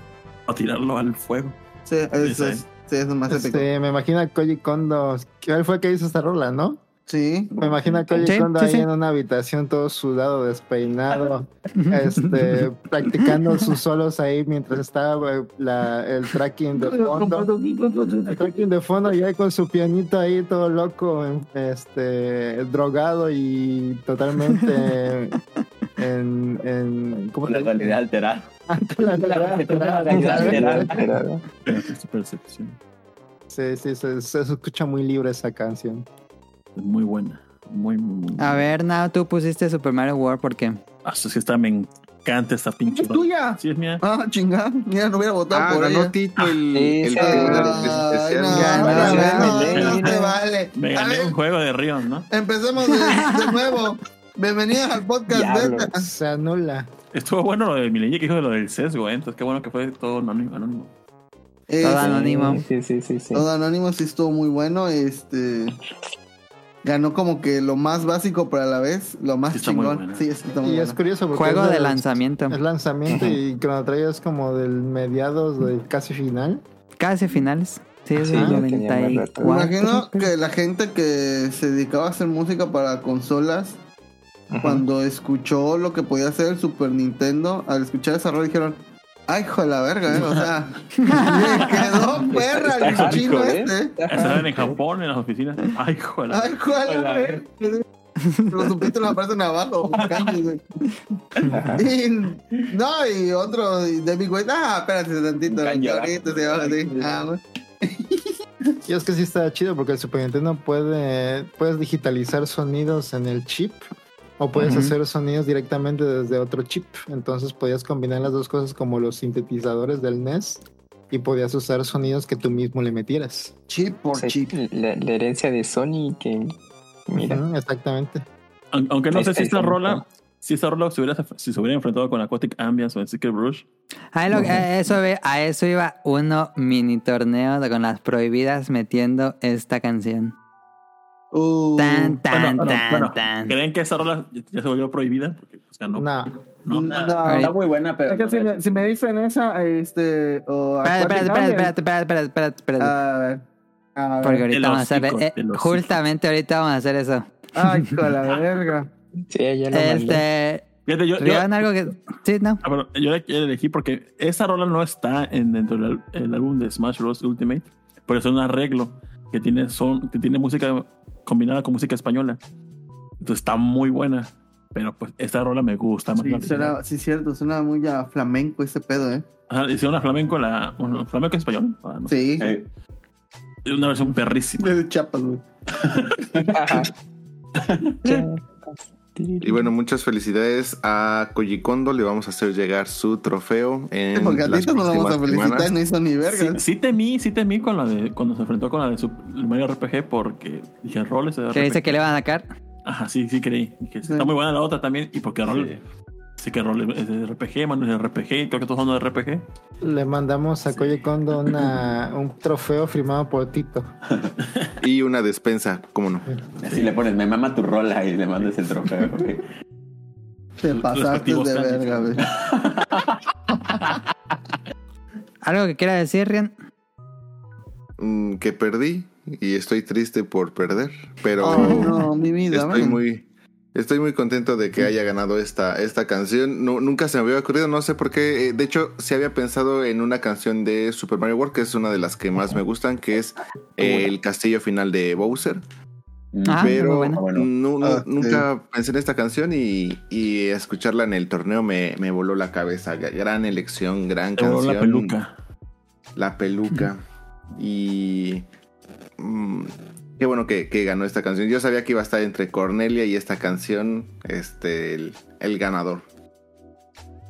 S8: a tirarlo al fuego.
S2: Sí, es, es, sí, es más épico.
S4: Este, me imagino a Koji Kondo. ¿Cuál fue el que hizo esta rola, no?
S2: Sí.
S4: Me imagino
S1: Sí,
S4: Kondo
S1: sí,
S4: ahí
S1: sí.
S4: en una habitación todo sudado, despeinado, este, practicando sus solos ahí mientras estaba eh, la, el tracking de fondo. El tracking de fondo y ahí con su pianito ahí todo loco, este, drogado y totalmente en, en ¿cómo
S7: La
S4: te
S7: realidad alterada.
S4: La realidad alterada.
S8: Percepción.
S4: Sí, sí, se, se escucha muy libre esa canción.
S8: Muy buena. Muy, muy, muy buena.
S1: A ver, Now, tú pusiste Super Mario World porque
S8: Ah, es que está, me encanta esta pinche.
S2: ¿Es tuya?
S8: Sí, es mía.
S2: Ah, chingada. Mira, no hubiera votado
S6: Ah,
S2: por
S6: ganó
S2: ella.
S6: Tito el,
S5: Sí,
S6: el especial.
S2: no, te vale.
S8: Me gané un juego de Ríos, ¿no?
S2: empecemos de, de nuevo. Bienvenidos al podcast
S5: Diablos.
S2: beta.
S4: Se anula.
S8: Estuvo bueno lo de Milenia que dijo de lo del sesgo, ¿eh? Entonces qué bueno que fue todo anónimo. anónimo.
S2: Eh,
S1: Todo anónimo.
S5: Sí, sí, sí, sí.
S2: Todo anónimo sí estuvo muy bueno. Este ganó como que lo más básico, pero a la vez lo más
S8: Sí
S2: chingón. Sí, está muy
S4: Y es curioso porque
S1: juego
S4: es
S1: de lanzamiento.
S4: Es lanzamiento y Chrono Trigger es como del mediados del casi final.
S1: Casi finales. Sí, es
S5: Sí,
S1: del
S5: ya tenía más
S1: 94.
S2: Me imagino que la gente que se dedicaba a hacer música para consolas, cuando escuchó lo que podía hacer el Super Nintendo, al escuchar esa rola dijeron, ay, hijo de la verga, ¿eh? O sea, le quedó perra
S5: Está
S2: el chino
S5: ¿eh?
S2: este.
S8: Estaban en Japón, en las oficinas. Ay, joder.
S2: Ay, hijo de la verga. Los subtítulos aparecen abajo. y, no, y otro, y David White, ah, espérate tantito. Ahorita se va así. Ah, bueno.
S4: Y es que sí está chido porque el Super Nintendo puede puedes digitalizar sonidos en el chip o puedes hacer sonidos directamente desde otro chip. Entonces podías combinar las dos cosas como los sintetizadores del NES y podías usar sonidos que tú mismo le metieras.
S2: Chip por
S5: O sea,
S2: chip.
S5: La, la herencia de Sony que mira
S4: exactamente.
S8: Aun- Aunque no
S5: Es-
S8: sé si
S5: es
S8: esta rola, si esta rola se hubiera, si se hubiera enfrentado con Aquatic Ambience o en Secret Brush,
S1: Ahí lo- a, eso, a eso iba uno mini torneo de- con las prohibidas metiendo esta canción.
S2: Uh,
S1: Tan, tan,
S8: Bueno, bueno,
S1: tan,
S8: bueno,
S1: tan.
S8: ¿creen que esta rola ya se volvió prohibida? Porque pues, ganó.
S4: No,
S8: No.
S2: no.
S7: Está muy buena, pero.
S2: Es que si me, si me dicen esa, este. O
S1: Espérate, espérate, espérate, espérate, espérate, espérate, espérate.
S2: A ver. A ver.
S1: Porque ahorita vamos a hacer. eh,
S8: hocico.
S1: justamente ahorita vamos a hacer eso.
S2: Ay, hijo de la verga.
S5: sí ya lo.
S1: Este.
S8: Fíjate, yo, yo,
S1: algo que. Sí, no.
S8: ah, yo la yo elegí porque esta rola no está en, dentro del el álbum de Smash Bros. Ultimate, pero es un arreglo que tiene, son, que tiene música combinada con música española. Entonces está muy buena. Pero pues esta rola me gusta más.
S2: Sí, suena, sí, cierto, suena muy a flamenco ese pedo, ¿eh?
S8: Ajá, hicieron una flamenco, la, bueno, flamenco en español. Ah, no sé.
S2: Sí.
S7: Eh,
S8: Una versión perrísima.
S2: De Chapas, güey.
S5: Ajá.
S6: Y bueno, muchas felicidades a Koji Kondo. Le vamos a hacer llegar su trofeo en
S2: Porque a
S6: las
S2: ti no nos vamos a felicitar,
S6: semanas.
S2: no hizo ni
S8: Sí,
S2: verga.
S8: sí temí, sí temí con la de cuando se enfrentó con la de su, Mario RPG porque dije roles de
S1: Que dice que le van a sacar.
S8: Ajá, sí, sí creí. Dije,
S2: Sí.
S8: Está muy buena la otra también. Y porque rol, que rol es de RPG, mano es de RPG, creo que todos son de RPG.
S4: le mandamos a Koji Kondo una, un trofeo firmado por Tito.
S6: Y una despensa, ¿cómo no?
S7: Así le pones, me mama tu rola y le mandas el trofeo. güey.
S2: Te pasaste de verga, güey.
S1: ¿Algo que quiera decir, Rian?
S6: Mm, que perdí y estoy triste por perder, pero
S2: Ay, no, mi vida,
S6: estoy
S2: man.
S6: muy estoy muy contento de que haya ganado esta esta canción. No, nunca se me había ocurrido, no sé por qué. eh, De hecho, se había pensado en una canción de Super Mario World que es una de las que más me gustan, que es eh, el castillo final de Bowser.
S1: Ah,
S6: pero
S1: muy buena.
S7: bueno.
S6: no- no-
S2: Ah,
S6: nunca pensé en esta canción y, y escucharla en el torneo me, me voló la cabeza. Gran elección, gran
S8: Te voló
S6: canción.
S8: la peluca.
S6: La peluca. Y. mm, qué bueno que, que ganó esta canción. Yo sabía que iba a estar entre Cornelia y esta canción, este, el, el ganador.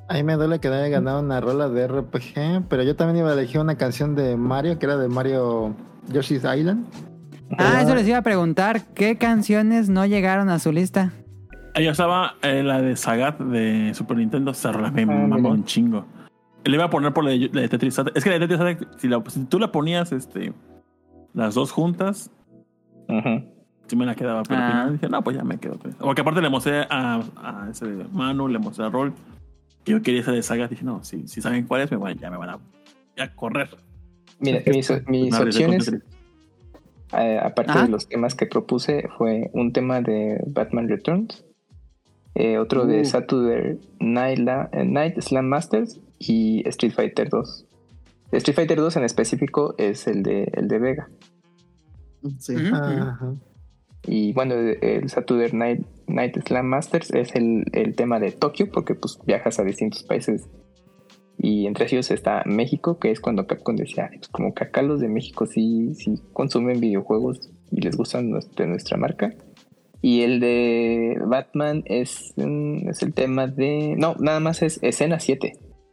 S4: A mí me duele que no haya ganado una rola de RPG, pero yo también iba a elegir una canción de Mario, que era de Mario Yoshi's Island.
S1: Ah, eso les iba a preguntar. ¿Qué canciones no llegaron a su lista?
S8: Ahí estaba eh, la de Sagat de Super Nintendo, rola me
S5: Ah,
S8: mamó un chingo. Le iba a poner por la de, la de Tetris Attack. Es que la de Tetris Attack, si, la- si tú la ponías este, las dos juntas,
S5: Ujú.
S8: sí me la quedaba. Pero al
S1: Ah.
S8: final dije, no, pues ya me quedo. Porque aparte le mostré a, a ese Manu, le mostré a Roll. Que yo quería esa de Sagat. Dije, no, si, si saben cuál es, me van, ya me van a, a correr.
S5: Mira, mis, mis
S8: con
S5: opciones, eh, aparte
S1: Ah.
S5: de los temas que propuse, fue un tema de Batman Returns, eh, otro de
S2: Uh.
S5: Saturday Night, La- eh, Night Slam Masters y Street Fighter 2. Street Fighter 2 en específico es el de, el de Vega.
S2: Sí.
S4: Ajá.
S5: Y bueno, el Saturday Night, Night Slam Masters es el, el tema de Tokio, porque pues viajas a distintos países. Y entre ellos está México, que es cuando Capcom decía, pues como que acá los de México sí, sí consumen videojuegos y les gustan de nuestra marca. Y el de Batman es, es el tema de... No, nada más es escena 7,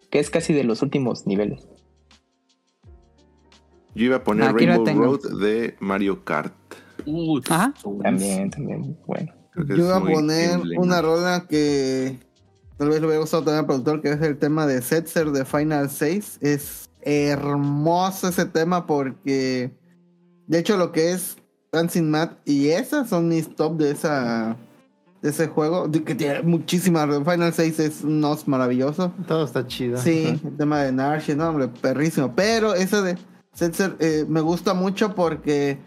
S5: que es casi de los últimos niveles.
S6: Yo iba a poner
S1: Aquí
S6: Rainbow. Road de Mario Kart.
S8: Uh,
S1: Ajá.
S5: También, también, bueno.
S2: Yo iba a poner una rola que tal vez le hubiera gustado también al productor, que es el tema de Setzer de Final 6. Es hermoso ese tema porque, de hecho, lo que es Dancing Mat y esas son mis top de esa de ese juego, que tiene muchísimas. Final 6 es un os maravilloso.
S4: Todo está chido.
S2: Sí, el tema de Narshi, no, hombre, perrísimo. Pero esa de Setzer eh, me gusta mucho porque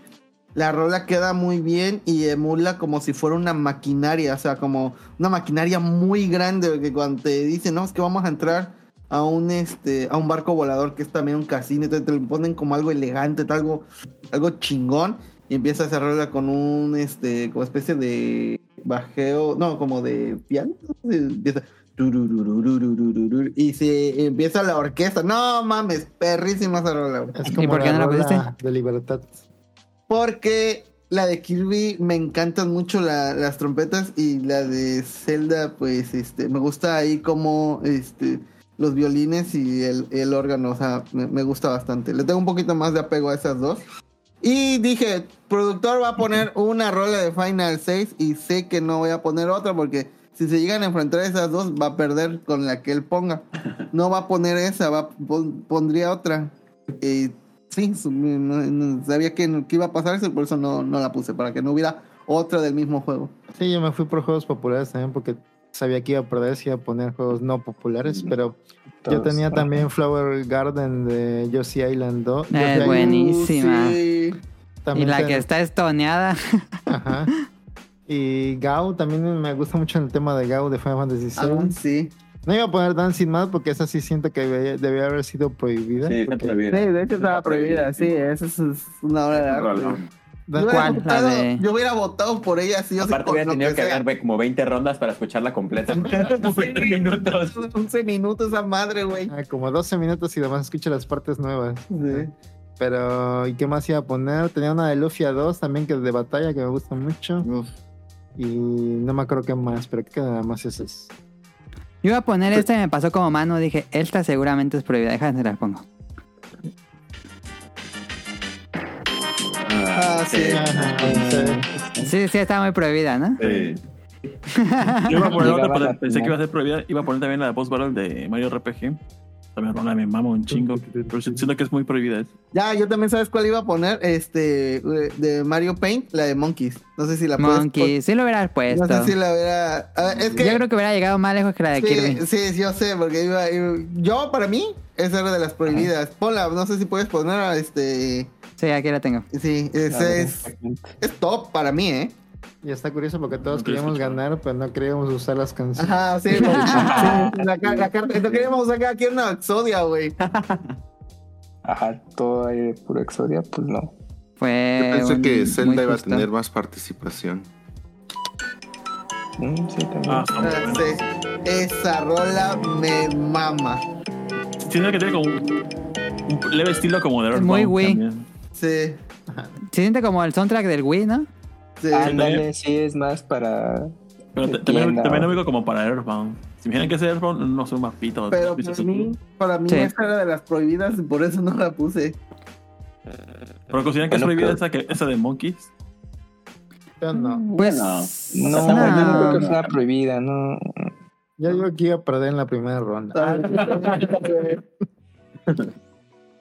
S2: la rola queda muy bien y emula como si fuera una maquinaria, o sea, como una maquinaria muy grande, que cuando te dicen, no, es que vamos a entrar a un este a un barco volador que es también un casino, te, te lo ponen como algo elegante, algo, algo chingón, y empieza a rola con un este, como especie de bajeo, no, como de piano, empieza y se empieza la orquesta. No mames, perrísima esa rola.
S1: ¿Y por qué no la pusiste?
S4: de libertad.
S2: Porque la de Kirby me encantan mucho la- las trompetas y la de Zelda, pues este, me gusta ahí como este los violines y el, el órgano, o sea, me, me gusta bastante. Le tengo un poquito más de apego a esas dos. Y dije, productor va a poner una rola de Final 6 y sé que no voy a poner otra porque si se llegan a enfrentar esas dos va a perder con la que él ponga. No va a poner esa, va, pon- pondría otra. Y sí, no- no- sabía que, que iba a pasar eso, por eso no, no la puse, para que no hubiera otra del mismo juego.
S4: Sí, yo me fui por juegos populares también porque sabía que iba a perder si iba a poner juegos no populares, pero yo
S5: Todos.
S4: tenía también Flower Garden de Yoshi Island 2.
S1: Es
S4: Yoshi Island,
S1: buenísima.
S2: Sí.
S1: Y la
S4: ten-
S1: que está estoneada.
S4: Ajá. Y Gao también me gusta mucho el tema de Gao de Final Fantasy
S2: Aún
S4: VII.
S2: sí.
S4: No iba a poner Dancing Mad porque esa sí siento que debía, haber sido prohibida.
S7: Sí, está
S4: porque-
S7: prohibido.
S2: de hecho estaba prohibida, sí, esa es, una obra de arte. Yo hubiera, votado,
S1: de-
S2: yo hubiera votado por ella si yo
S7: Aparte hubiera tenido
S2: que
S7: güey, como 20 rondas para escucharla completa. 20 minutos.
S2: 11 minutos esa madre, güey.
S4: Ah, como 12 minutos y además escucho las partes nuevas.
S2: Sí.
S4: Pero, ¿y qué más iba a poner? Tenía una de Lufia 2 también que es de batalla que me gusta mucho. Y no me acuerdo qué más, pero creo que nada más esas.
S1: Yo iba a poner esta y me pasó como mano. Dije, esta seguramente es prohibida. Déjame la pongo.
S2: Ah, sí.
S4: Sí.
S1: Sí, sí, está muy prohibida, ¿no?
S7: Sí.
S8: Yo iba a poner otra, pensé que iba a ser prohibida. Iba a poner también la de Post Battle de Mario RPG. También rola me mama un chingo. Pero siento que es muy prohibida.
S2: Ya, yo también sabes cuál iba a poner, este, de Mario Paint, la de Monkeys. No sé si la puedes
S1: Monkey, sí lo hubieras puesto.
S2: No sé si la hubiera... a ver, es que...
S1: Yo creo que hubiera llegado más lejos que la de Kirby.
S2: Sí, sí, yo sé, porque iba, iba- Yo, para mí, esa era de las prohibidas. Ponla, no sé si puedes poner a este...
S1: Sí, aquí la tengo.
S2: Sí, ese es, es top para mí, ¿eh?
S4: Y está curioso porque todos
S8: No
S4: queríamos
S8: escuchar.
S4: ganar, pero no queríamos usar las canciones.
S2: Ajá, sí, güey. Sí, la, la carta... No queríamos sacar aquí una Exodia, güey.
S5: Ajá, todo ahí de puro Exodia, pues no.
S1: Fue
S6: Yo pensé
S1: un-
S6: que Zelda iba a tener más participación.
S5: Mm, sí, también.
S8: Ah.
S2: Sí, esa rola me mama.
S8: Siento que tiene como un, un leve estilo como de
S1: Es muy
S8: Earthbound
S1: Wii.
S8: también.
S2: Sí,
S1: Se siente como el soundtrack del Wii, ¿no?
S2: Sí.
S5: Ándale, sí, es más para.
S8: Pero te- también, también lo ubico como para Earthbound. Si me dijeran que es Earthbound, no son más pitos.
S2: Pero
S8: ¿viste
S2: para mí, para mí
S1: Sí.
S2: esta era de las prohibidas y por eso no la puse.
S8: Pero consideran que es
S5: Bueno,
S8: prohibida
S5: pero-
S8: esa, que, esa de Monkeys.
S4: Yo no.
S1: Pues.
S5: No,
S8: No,
S5: yo no creo
S1: no.
S5: que sea prohibida, no.
S4: Yo digo que iba a perder en la primera ronda.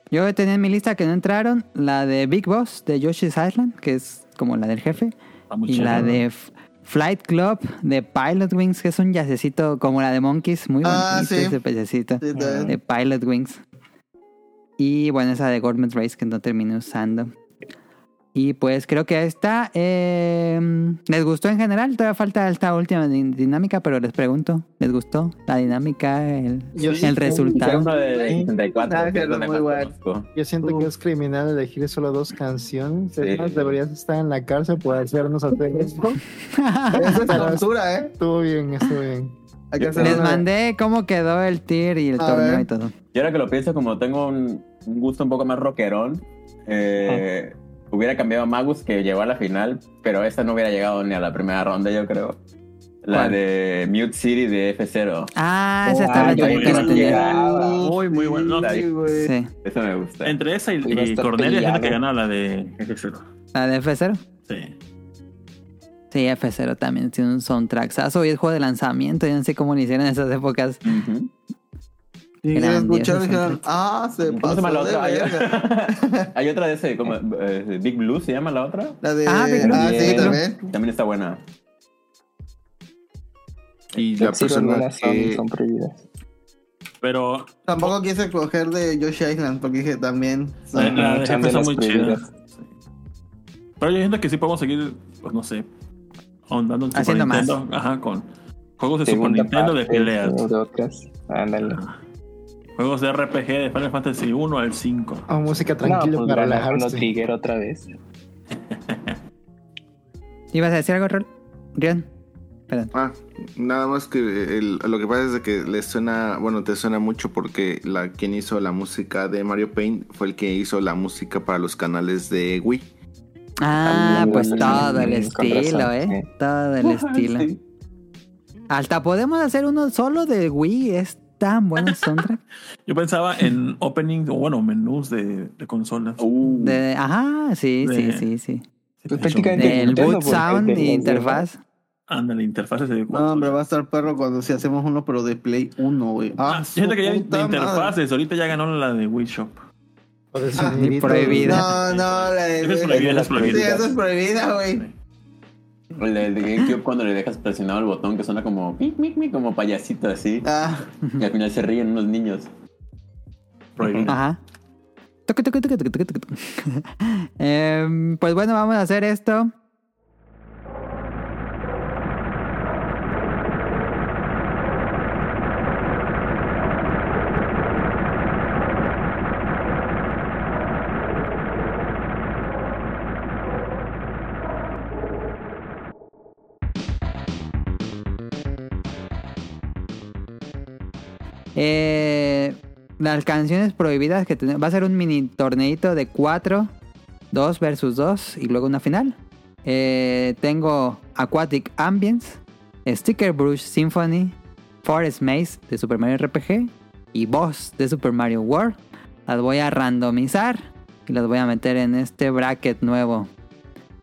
S1: Yo tenía en mi lista que no entraron la de Big Boss de Yoshi's Island, que es como la del jefe, y la de Flight Club de Pilot Wings, que es un yacecito como la de Monkeys, muy bonito
S2: Ah, sí.
S1: ese pececito
S2: Sí, también.
S1: de Pilot Wings. Y bueno, esa de Gourmet Race que no terminé usando. Y pues creo que esta eh, les gustó en general. Todavía falta esta última din- dinámica, pero les pregunto, ¿les gustó la dinámica, el,
S4: Yo
S1: el resultado?
S7: uno de 64.
S2: Ah,
S7: que es
S2: muy.
S4: Yo siento que es criminal elegir solo dos canciones.
S7: Sí.
S4: Es más, deberías estar en la cárcel por hacernos hacer esto.
S2: Esa es tortura, ¿eh?
S4: Estuvo bien, estuvo bien.
S2: Hay que hacer
S1: Les mandé cómo quedó el tier y el
S2: A
S1: torneo
S2: ver.
S1: y todo.
S7: Yo ahora que lo pienso, como tengo un, un gusto un poco más rockerón, eh, hubiera cambiado a Magus que llegó a la final, pero esta no hubiera llegado ni a la primera ronda, yo creo. La
S1: ¿Cuál?
S7: de Mute City de F0.
S1: Ah, esa estaba que
S7: que llegaba.
S8: Muy, muy bueno. No,
S2: Sí,
S8: sí.
S2: güey.
S1: Sí,
S7: Eso me gusta.
S8: Entre esa y, y Cornelia, siento que
S5: peleado.
S8: gana la de F0.
S1: la de F0.
S8: Sí.
S1: Sí, F0 también tiene un soundtrack. y es juego de lanzamiento. Yo no sé cómo lo hicieron en esas épocas.
S7: Ujú.
S2: Y
S1: Grandioso
S2: escucharon y dijeron, ah, se
S7: ¿Cómo se llama la
S2: pasó de
S7: otra? Hay,
S2: verga.
S7: hay otra de ese, como, eh, Big Blue se llama la otra.
S2: La de...
S1: Ah,
S2: Ah,
S1: Big Blue.
S2: sí,
S5: Bien.
S2: también.
S7: También está buena.
S6: Y la
S5: Sí,
S6: persona
S5: algunas son,
S6: que,
S5: son prohibidas.
S8: Pero
S2: Tampoco quise coger de Yoshi Island porque dije también.
S8: la, la de
S5: son de
S8: son muy chidas. Sí. Pero yo siento que sí podemos seguir, pues no sé, ahondando en Super
S1: Haciendo más.
S8: Nintendo. Ajá, con juegos de
S5: Segunda
S8: Super Nintendo de
S5: parte,
S8: peleas.
S5: de otras. Ándale.
S8: Juegos de RPG de Final Fantasy 1 al 5.
S4: O música
S5: No,
S4: tranquila
S5: pues
S4: para relajarse.
S5: Trigger otra vez.
S1: ¿Ibas a decir algo, Rol? Rion? Perdón.
S6: Ah, nada más que el- lo que pasa es de que le suena, bueno, te suena mucho porque la quien hizo la música de Mario Paint fue el que hizo la música para los canales de Wii.
S1: Ah,
S5: También,
S1: pues todo el estilo, ¿eh? Todo el estilo.
S7: Sí.
S1: Hasta podemos hacer uno solo de Wii. Es tan bueno el soundtrack.
S8: Yo pensaba en opening, o bueno, menús de, de consolas.
S7: Uh,
S1: De, ajá, sí, sí,
S8: De-
S1: sí, sí.
S8: Sí,
S5: Pues prácticamente-
S1: boot
S5: porque
S1: sound
S5: de
S1: y interfaz.
S8: Ándale, interfaces de
S2: No, hombre, va a estar perro cuando si hacemos uno, pero de Play 1, güey.
S8: Ah,
S2: su
S8: fíjate que ya de
S2: madre.
S8: interfaces, ahorita ya ganó la de Wii Shop.
S2: Ah,
S1: prohibida.
S2: No, no, la de.
S8: Esa es prohibida, esa es
S2: Sí,
S8: prohibida.
S2: eso es prohibida, güey.
S7: El de, el de GameCube cuando le dejas presionado el botón que suena como mic, mic, mic, como payasito así.
S2: Ah,
S7: Y al final se ríen unos niños.
S8: Prohibido.
S1: Ajá. Toque, toque, toque, toque, toque, toque, toque. Em, pues bueno, vamos a hacer esto. Eh, las canciones prohibidas que tenemos. Va a ser un mini torneito de 4, 2 versus 2 y luego una final. Eh, tengo Aquatic Ambience, Sticker Brush Symphony, Forest Maze de Super Mario RPG y Boss de Super Mario World. Las voy a randomizar y las voy a meter en este bracket nuevo.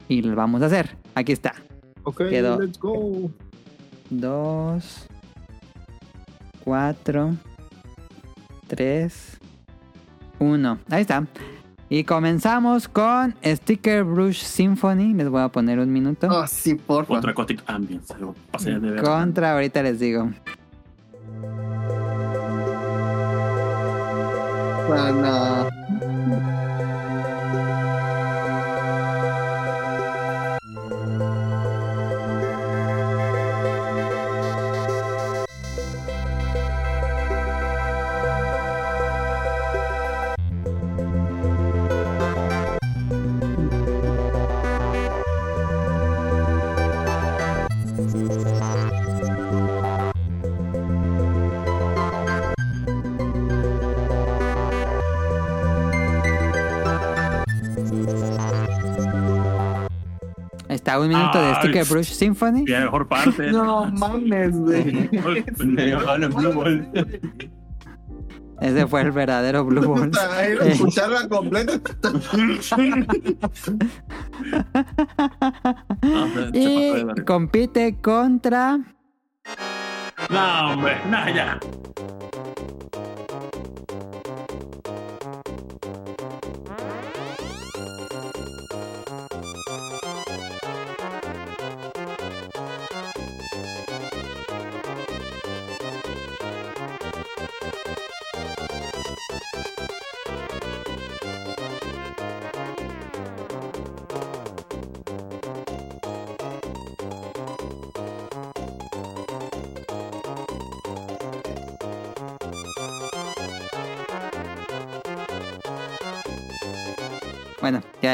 S1: Y lo vamos a hacer. Aquí está.
S4: Ok,
S1: Quedó.
S4: let's go.
S1: 2, 4, 3, 1. Ahí está. Y comenzamos con Sticker Brush Symphony. Les voy a poner un minuto.
S2: oh, sí, porfa.
S8: Contra Aquatic Ambience. pasé de ver.
S1: Contra, ahorita les digo.
S2: Ah,
S1: está, un minuto de Sticker Brush Symphony.
S8: Y la mejor parte.
S2: No mames, güey.
S1: Ese fue el verdadero Blue Eh,
S2: escucharla completa.
S1: Y compite contra.
S8: No, hombre, no, ya.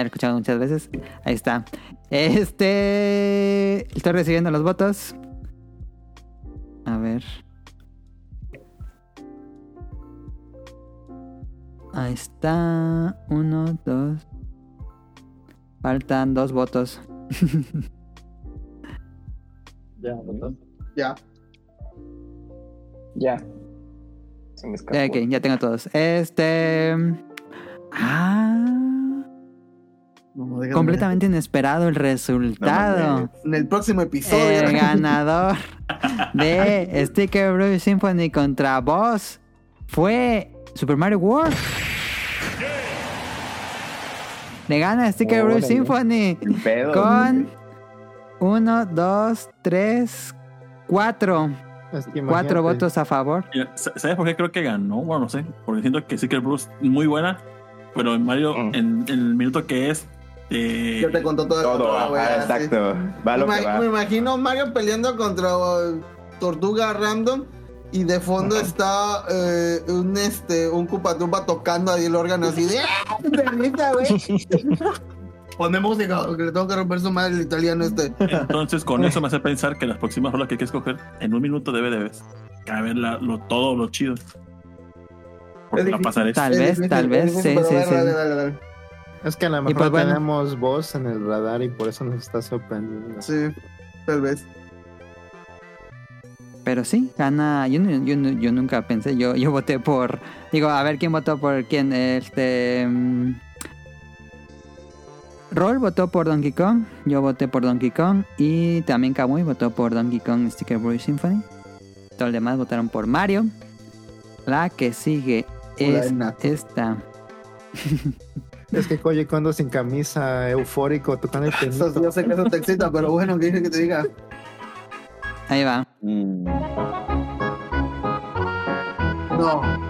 S1: He escuchado muchas veces. Ahí está. Este. Estoy recibiendo los votos. A ver. Ahí está. Uno, dos. Faltan dos votos.
S4: Ya, ¿verdad?
S2: Ya.
S5: Ya. Se me escapó.
S1: Ok, ya tengo todos. Este. Ah.
S2: No,
S1: Completamente inesperado el resultado.
S2: En el próximo episodio.
S1: El ganador de Sticker Brush Symphony contra Boss fue Super Mario World. Le gana Sticker
S5: Órale.
S1: Symphony
S5: pedo.
S1: con 1, 2, 3, 4.
S4: Es que
S1: Cuatro votos a favor.
S8: ¿Sabes por qué creo que ganó? Bueno, no sé. Porque siento que Secret Bruce es muy buena. Pero en Mario,
S5: Mm.
S8: en, en el minuto que es.
S2: Ya te contó todo.
S7: Todo,
S2: toda la
S7: ajá,
S2: wea, sí.
S7: exacto. Va lo
S2: me,
S7: que
S2: imagino Mario peleando contra uh, Tortuga Random y de fondo está eh, un este un Cupatumba tocando ahí el órgano así de ¡Ah! güey! Pone música, que le tengo que romper su madre el italiano este.
S8: Entonces, con eso me hace pensar que las próximas rolas que hay que escoger en un minuto debe de caber la- lo, todo lo chido. Porque la pasaré.
S1: Tal vez, tal vez, sí, sí, sí.
S2: dale, dale, dale.
S4: Es que a lo
S1: Y
S4: mejor
S1: pues bueno.
S4: tenemos voz en el radar y por eso nos está sorprendiendo.
S2: Sí, tal vez.
S1: Pero sí, gana. Yo, nunca pensé. Yo, yo voté por. Digo, a ver quién votó por quién. Este. mm, Roll votó por Donkey Kong. Yo voté por Donkey Kong. Y también Kamui votó por Donkey Kong Sticker Boy Symphony. Todos los demás votaron por Mario. La que sigue
S2: Hola,
S1: es
S2: Nato.
S1: esta.
S4: Es que Koji Kondo sin camisa, eufórico, tocando el pianito.
S2: yo sé que eso te excita, pero bueno, que dije que te diga.
S1: Ahí va.
S7: Mm.
S2: No.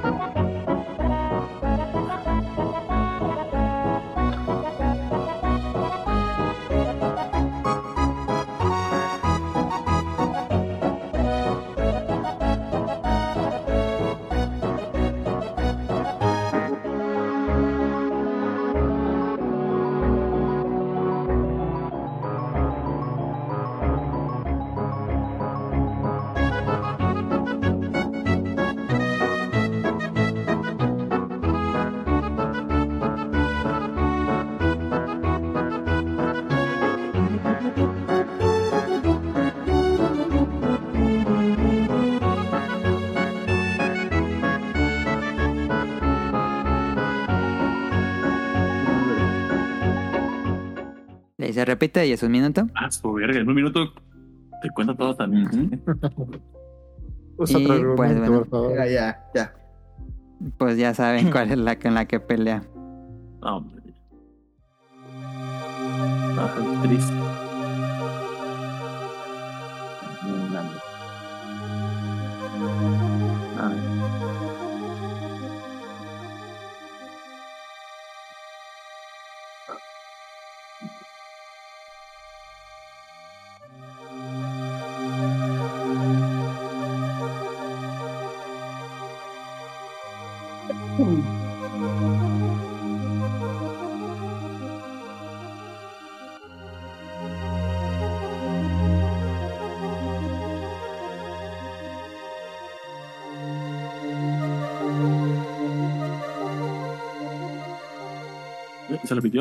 S1: Y se repite y es un minuto.
S8: Ah, su verga. En un minuto te cuenta todo también.
S4: Usa
S1: Y,
S4: otro argumento,
S1: pues, bueno.
S4: por favor.
S2: Ya, ya, ya.
S1: Pues ya saben cuál es la que- en la que pelea.
S8: Hombre. Ah, triste.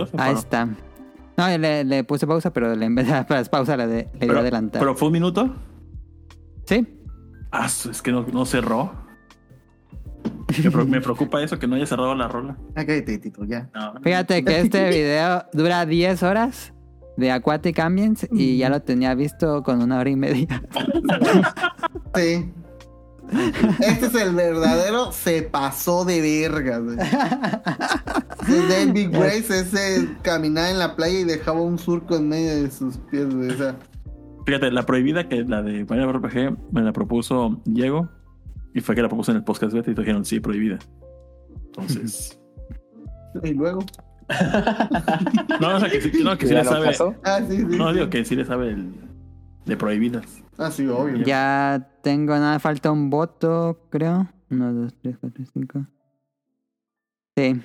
S8: ¿Se
S1: Ahí está. No, le, le puse pausa, pero le, en vez de pausa le, de- le di
S8: Pero,
S1: adelantar.
S8: ¿Pero fue un minuto?
S1: Sí.
S8: Ah, es que no, no cerró. Me, preocupa eso, que no haya cerrado la rola.
S2: Ah, cállate, Tito, ya.
S8: No.
S1: Fíjate que este video dura 10 horas de Aquatic Ambience y ya lo tenía visto con una hora y media.
S2: Sí. Este es el verdadero se pasó de verga, David Grace, ese caminaba en la playa y dejaba un surco en medio de sus pies, güey. O sea,
S8: Fíjate, la prohibida, que la de Mario RPG, me la propuso Diego. Y fue que la propuso en el podcast beta y dijeron, sí, prohibida. Entonces...
S2: y luego.
S8: No, o sea, que sí, no, que sí
S5: ¿Ya
S8: le sabe...
S5: pasó?
S2: Ah, sí, sí.
S8: No,
S2: sí.
S8: digo que sí le sabe el, de prohibidas.
S2: Ah, sí, obvio.
S1: Ya tengo nada, falta un voto, creo. 1, 2, 3, 4, 5. Sí.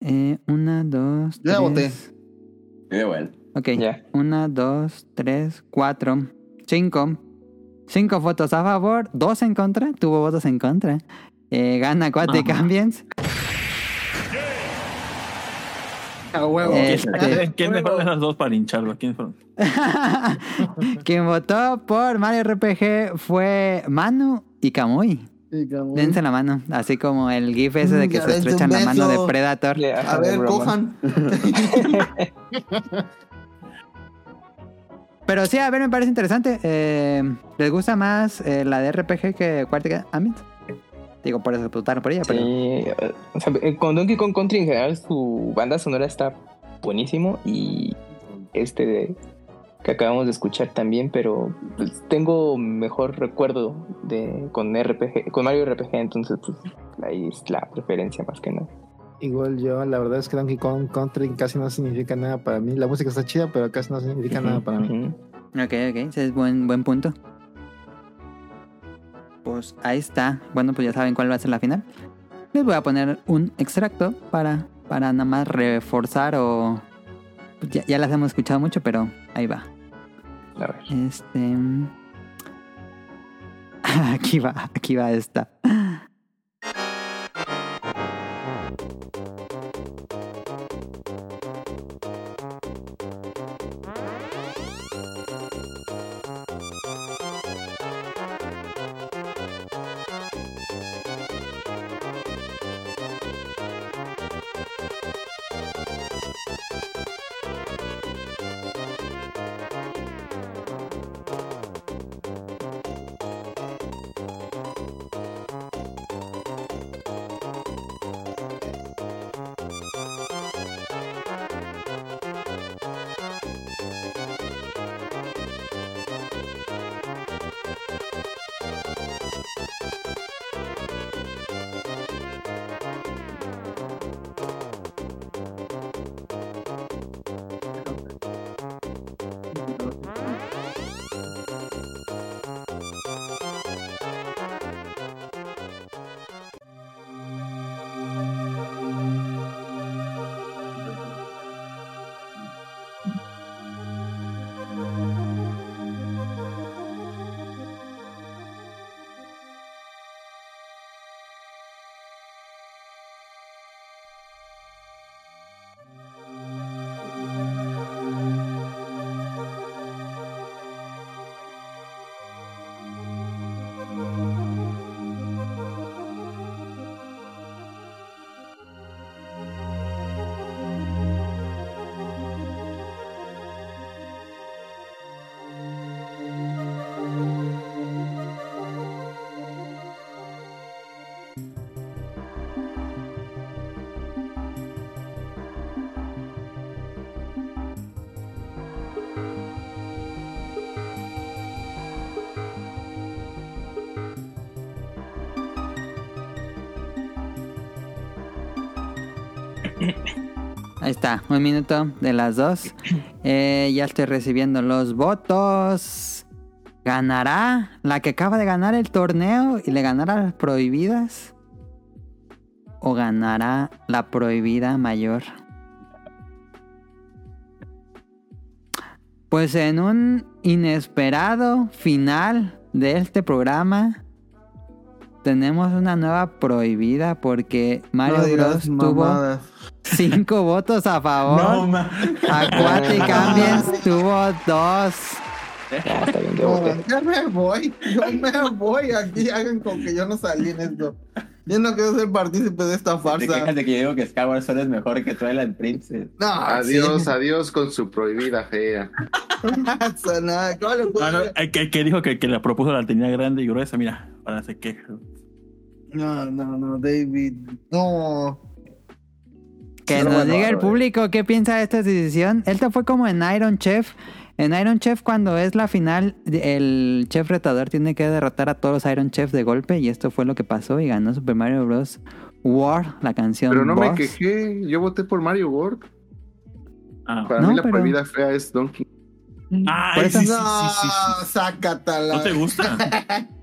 S1: Eh, una, dos,
S2: Yo ya voté.
S1: tres.
S7: Eh, bueno.
S1: Ok. Una, dos, tres, cuatro, cinco. Cinco votos a favor, dos en contra. Tuvo votos en contra. Eh, gana Aquatic
S8: Ajá.
S1: Ambience.
S2: A huevo.
S1: Este-
S8: ¿Quién, quién dejó de esas dos para hincharlo? ¿Quién fueron?
S1: Quien votó por Mario RPG fue Manu y Kamui. Dense la mano, así como el gif ese de que
S2: Ya
S1: se estrechan la mano de. Predator.
S2: A ver, cojan.
S1: Pero sí, a ver, me parece interesante. Eh, ¿Les gusta más eh, la de RPG que Aquatic Ambience? Digo, por eso votaron por ella, pero...
S5: Sí, eh, o sea, eh, con Donkey Kong Country en general su banda sonora está buenísimo y este de que acabamos de escuchar también, pero pues, tengo mejor recuerdo de con RPG, con Mario RPG, entonces pues ahí es la preferencia más que nada.
S4: Igual yo, la verdad es que Donkey Kong Country casi no significa nada para mí. La música está chida, pero casi no significa nada para mí.
S5: Ujú.
S1: Ok, ok, ese es buen, buen punto. Pues ahí está. Bueno, pues ya saben cuál va a ser la final. Les voy a poner un extracto para, para nada más reforzar o... pues ya, ya las hemos escuchado mucho, pero ahí va.
S5: A ver.
S1: Este... Aquí va, aquí va esta. Un minuto de las dos. Eh, ya estoy recibiendo los votos. ¿Ganará la que acaba de ganar el torneo y le ganará las prohibidas? ¿O ganará la prohibida mayor? Pues en un inesperado final de este programa tenemos una nueva prohibida porque Mario
S2: No
S1: Bros tuvo
S2: mamadas.
S1: cinco votos a favor.
S7: No, ma.
S1: Aquatic Ambience tuvo dos.
S2: No, ya me voy, yo me voy. Aquí hagan con que yo no salí en esto. Yo no quiero ser partícipe de esta
S7: Te
S2: farsa.
S7: quejas de que yo digo que Skyward Sword es mejor que Twilight Princess.
S2: No,
S6: Adiós,
S2: sí.
S6: adiós con su prohibida fea.
S2: No pasa nada. ¿Cómo le puedo-
S8: Ah, no, eh, que, que dijo que, que la propuso la tenía grande y gruesa, mira, ahora se queja.
S2: No, no, no, David. No.
S1: Que
S7: Pero
S1: nos
S7: bueno,
S1: diga el público qué piensa de esta decisión. Esto fue como en Iron Chef. En Iron Chef, cuando es la final, el chef retador tiene que derrotar a todos los Iron Chefs de golpe. Y esto fue lo que pasó y ganó Super Mario Bros. War, la canción.
S6: Pero no me quejé, yo voté por Mario World.
S8: Ah,
S6: Para
S1: No,
S6: mí la
S1: pero-
S6: prohibida fea es Donkey.
S8: Ay,
S1: eso-
S8: sí, sí,
S2: no,
S8: sí, sí,
S2: sácatela.
S8: ¿No te gusta?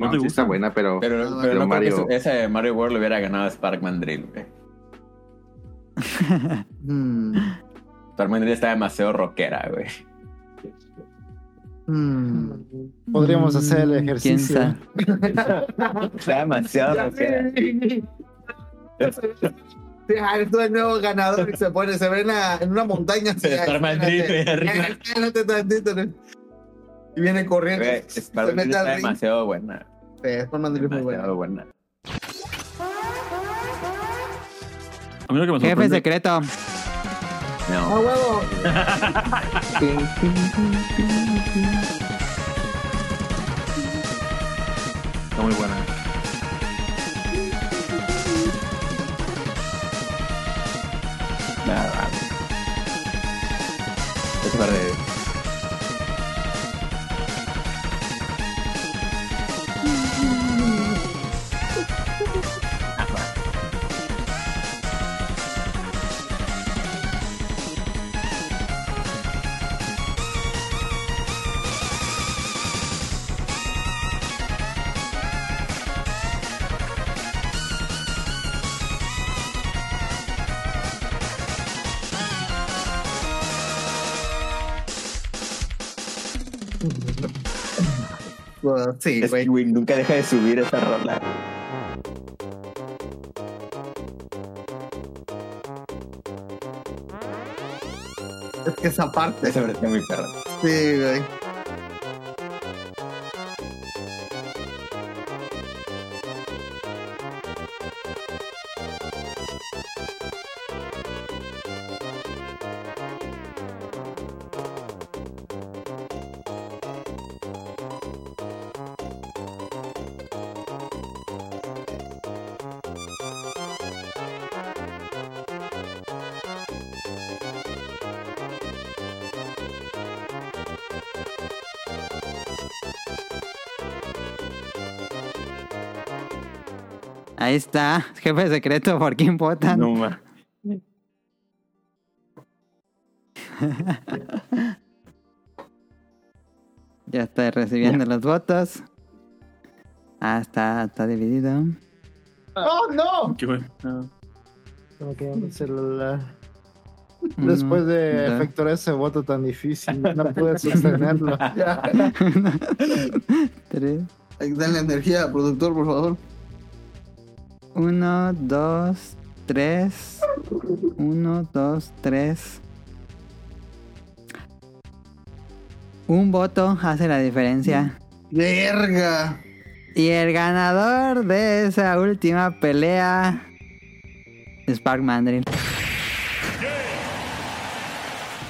S8: ¿No
S6: No,
S8: te
S6: sí
S8: gusta?
S6: está buena, pero,
S7: Pero, pero
S6: pero
S7: no
S6: Mario-
S7: creo que eso- ese Mario World lo hubiera ganado Sparkman Drill, güey.
S2: Mm,
S7: Sparkman Drill está demasiado rockera, güey.
S2: mm.
S4: Podríamos hacer el
S1: Mm, ¿Quién
S4: ejercicio.
S7: Está demasiado rockera.
S2: Sí, ah, esto es el nuevo ganador y se pone, se ve en, la- en una montaña. así,
S7: Madrid, güey, arriba.
S2: espérate tantito, ¿no? Y viene corriendo.
S7: Sparkman Drill está
S2: ring.
S7: demasiado buena.
S2: Sí, Spider-Man es muy bueno.
S7: buena.
S8: A mí lo que me
S1: Jefe
S8: sorprende...
S1: secreto.
S2: ¡A
S7: No.
S2: huevo!
S6: Está muy buena.
S2: Sí, güey.
S7: nunca deja de subir esa rola.
S2: Es que esa parte.
S7: Esa versión muy perra.
S2: Sí, güey.
S1: Ahí está, jefe secreto, ¿por quién votan?
S7: No ma.
S1: Ya estoy recibiendo los votos. Ah, está, está dividido.
S2: ¡Oh, no!
S8: ¿Qué
S4: que mi celular.
S1: Uno,
S4: Después de efectuar ese voto tan difícil, no pude sostenerlo.
S1: Tres.
S2: Dale energía productor, por favor.
S1: Uno, dos, tres. Uno, dos, tres. Un voto hace la diferencia.
S2: Verga.
S1: Y el ganador de esa última pelea es Spark Mandrill.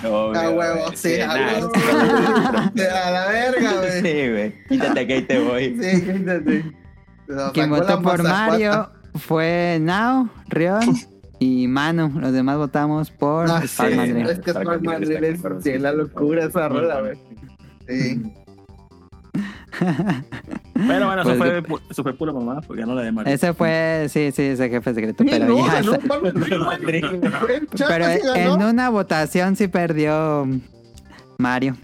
S7: No,
S2: A huevo, sí, a huevo. A la verga, güey.
S7: Sí, güey. Quítate que ahí te voy.
S2: Sí, quítate.
S1: Quien votó por. Mario fue Nao, Rion y Manu. Los demás votamos por
S2: No,
S1: Spark
S2: sí, es que
S7: Spark Mandrill
S2: es sí, la locura esa rola, güey. Sí.
S8: Pero bueno,
S1: Pues
S8: eso, fue, pu- eso fue pura mamá, porque ganó la de Mario.
S1: Ese fue, sí, sí, ese jefe secreto. Pero
S2: no,
S1: ya
S2: ganó
S1: Pero en una votación sí perdió Mario.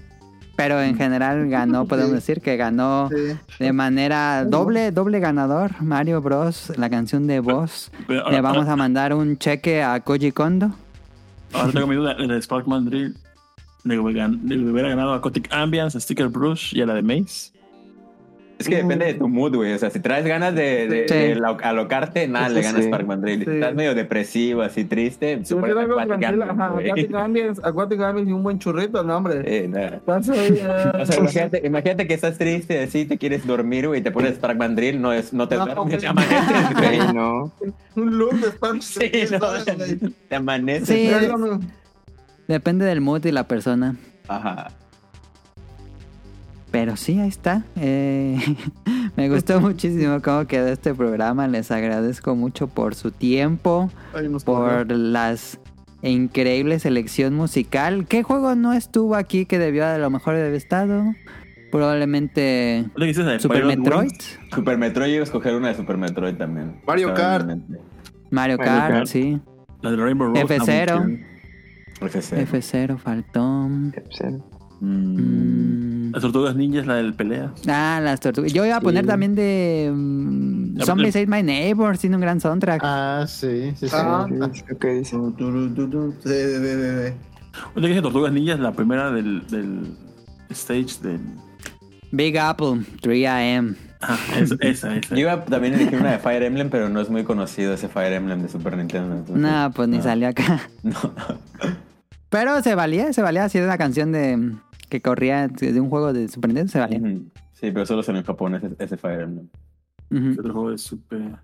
S1: Pero en general ganó, podemos
S2: Sí.
S1: decir que ganó
S2: Sí.
S1: de manera doble, doble ganador. Mario Bros, la canción de voz.
S8: Pero
S1: Le vamos a mandar un cheque a Koji Kondo.
S8: ahora tengo mi duda. La de Sparkman Drill le hubiera gan- le hubiera ganado a Cotic Ambience, a Sticker Brush y a la de Maze.
S7: Es que depende de tu mood, güey. O sea, si traes ganas de, de,
S1: Sí.
S7: de lo- alocarte, nada, le ganas
S5: Sí.
S7: Drill. Si estás medio depresivo, así triste, Ambience,
S2: Aquatic Ambience y un buen churrito, no, hombre.
S7: O sea, imagínate, imagínate que estás triste, así, te quieres dormir, güey, y te pones Sparkman Drill, no, es, no te
S2: No,
S7: duermes, te amaneces, güey.
S5: No.
S2: un loop de Spark
S7: Sí, no, te amaneces.
S1: Depende del mood y la persona.
S7: Ajá.
S1: Pero sí, ahí está. Eh, me gustó muchísimo cómo quedó este programa. Les agradezco mucho por su tiempo, por las increíble selección musical. ¿Qué juego no estuvo aquí que debió a lo mejor haber estado? Probablemente
S8: ¿No le dices la de
S1: Super Metroid?
S7: Super Metroid, yo iba a escoger una de Super Metroid también.
S4: Mario Kart.
S1: Mario Kart, sí.
S8: La de Rainbow Road.
S1: F0.
S7: FC.
S1: F0 faltó.
S7: Mm.
S1: Mm.
S8: Las tortugas ninjas, la del pelea.
S1: Ah, las tortugas. Yo iba a poner
S5: Sí.
S1: también de mm,
S8: La-
S1: Zombie
S8: la-
S1: Save My Neighbors, tiene un gran soundtrack.
S4: Ah, sí, sí, sí.
S2: Ah.
S5: Sí,
S2: tu, sí,
S8: tortugas ninjas, la primera del, del stage del.
S1: Big Apple, 3AM.
S8: Ah, esa, esa, esa.
S7: Yo iba también a elegir una de Fire Emblem, pero no es muy conocido ese Fire Emblem de Super Nintendo. entonces-
S1: No, pues ni
S7: no.
S1: salió acá.
S7: No.
S1: Pero se valía, se valía. Si era una canción de que corría de un juego de Super Nintendo, se valía.
S7: Sí, pero solo salió en Japón ese, ese Fire Emblem.
S1: Ujú.
S8: Otro juego de super.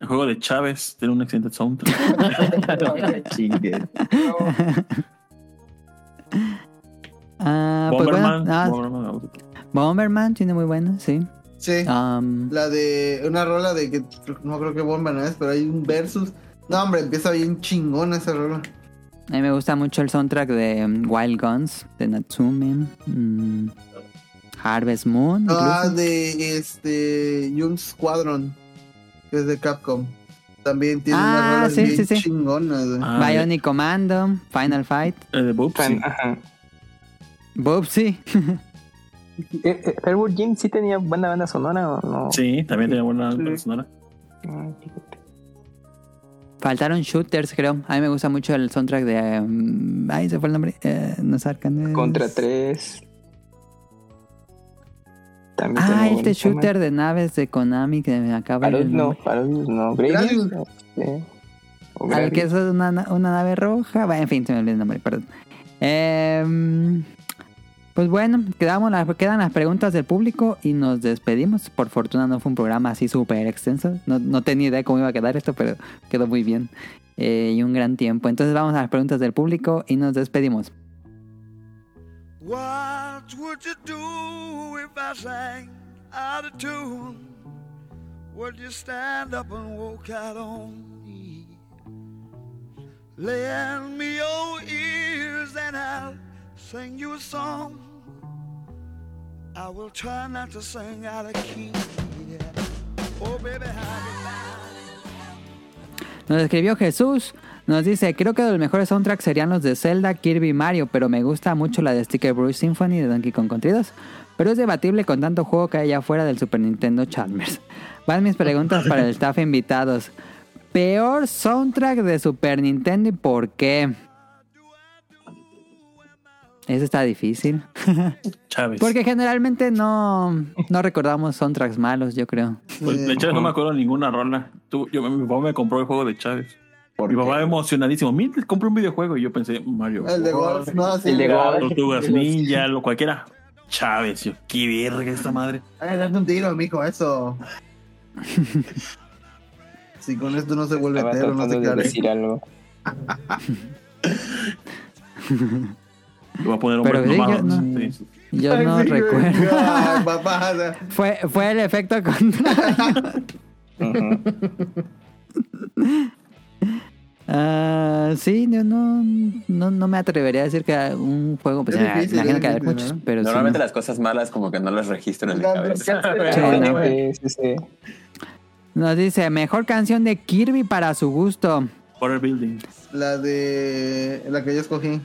S8: El juego de Chávez tiene un excelente soundtrack.
S7: Chingue.
S1: Ah, pues bueno,
S8: Bomberman.
S1: ah,
S8: Bomberman.
S1: Bomberman tiene muy buena, sí.
S2: Sí.
S1: Um,
S2: La de una rola de que no creo que bomba no es, pero hay un versus. No, hombre, empieza bien chingón esa rola.
S1: A mí me gusta mucho el soundtrack de um, Wild Guns, de Natsume. mm, Harvest Moon.
S2: Ah,
S1: incluso.
S2: de este. Young Squadron, que es de Capcom. También tiene
S1: Ah,
S2: unas
S1: sí,
S2: bien
S1: sí, sí.
S2: chingonas.
S8: Ah,
S1: Bionic Commando, Final Fight.
S8: eh, de Boop, sí.
S5: Ajá. Eh, Fairwood Jim sí tenía buena banda sonora o no.
S8: Sí, también tenía buena banda sonora.
S5: Ah.
S1: Faltaron shooters, creo. A mí me gusta mucho el soundtrack de. um, ay, se fue el nombre. Eh, no es Arcanes.
S5: Contra 3. También
S1: Ah, este shooter de naves de Konami que me acaba de.
S5: No, Parodius no. Gradius. este, o
S1: A ver, que eso es una, una nave roja. Bueno, en fin, se me olvidó el nombre, perdón. Em, pues bueno, quedamos las, quedan las preguntas del público y nos despedimos. Por fortuna no fue un programa así súper extenso. No, tenía idea cómo iba a quedar esto, pero quedó muy bien. Eh, y un gran tiempo. Entonces vamos a las preguntas del público y nos despedimos.
S10: What would you do if I sang out of tune? Would you stand up and walk out on me? Lend me your ears and I'll sing you a song.
S1: Nos escribió Jesús. Nos dice, creo que los mejores soundtracks serían los de Zelda, Kirby y Mario, pero me gusta mucho la de Sticker Bruce Symphony de Donkey Kong Country 2. Pero es debatible con tanto juego que hay allá afuera del Super Nintendo Chalmers. Van mis preguntas para el staff invitados. Peor soundtrack de Super Nintendo y por qué. Eso está difícil.
S8: Chávez.
S1: Porque generalmente no, no recordamos soundtracks malos, yo creo.
S8: Pues, de Chávez no me acuerdo ninguna rola. Tú, yo, mi papá me compró el juego de Chávez.
S7: ¿Por
S8: Mi
S7: qué?
S8: papá emocionadísimo. Mira, compré un videojuego. Y yo pensé, Mario.
S2: El de Golf, no, sí.
S5: El de Golf.
S8: Tortugas Ninja, lo cualquiera. Chávez. Yo, qué verga esta madre.
S2: Ay, date un tiro, mijo, eso. si con esto no se vuelve
S5: Estaba
S2: tero, no te
S5: de decir algo.
S8: Le voy a poner
S1: Pero sí, yo no-
S8: Sí, sí.
S1: Yo
S2: Ay,
S1: no
S2: sí, güey.
S1: recuerdo.
S2: Ay,
S1: Fue, fue el efecto contrario. Ah, sí, yo no, no, no me atrevería a decir que un juego, pues
S2: difícil,
S1: imagino
S2: es
S1: que hay
S2: difícil,
S1: muchos,
S2: ¿no?
S1: pero sí,
S7: Normalmente
S1: no.
S7: las cosas malas como que no las registro en
S2: La
S7: cabeza.
S1: Sí, no.
S5: Sí, sí, sí.
S1: Nos dice, mejor canción de Kirby para su gusto,
S8: Water Building.
S2: la de. La que yo escogí.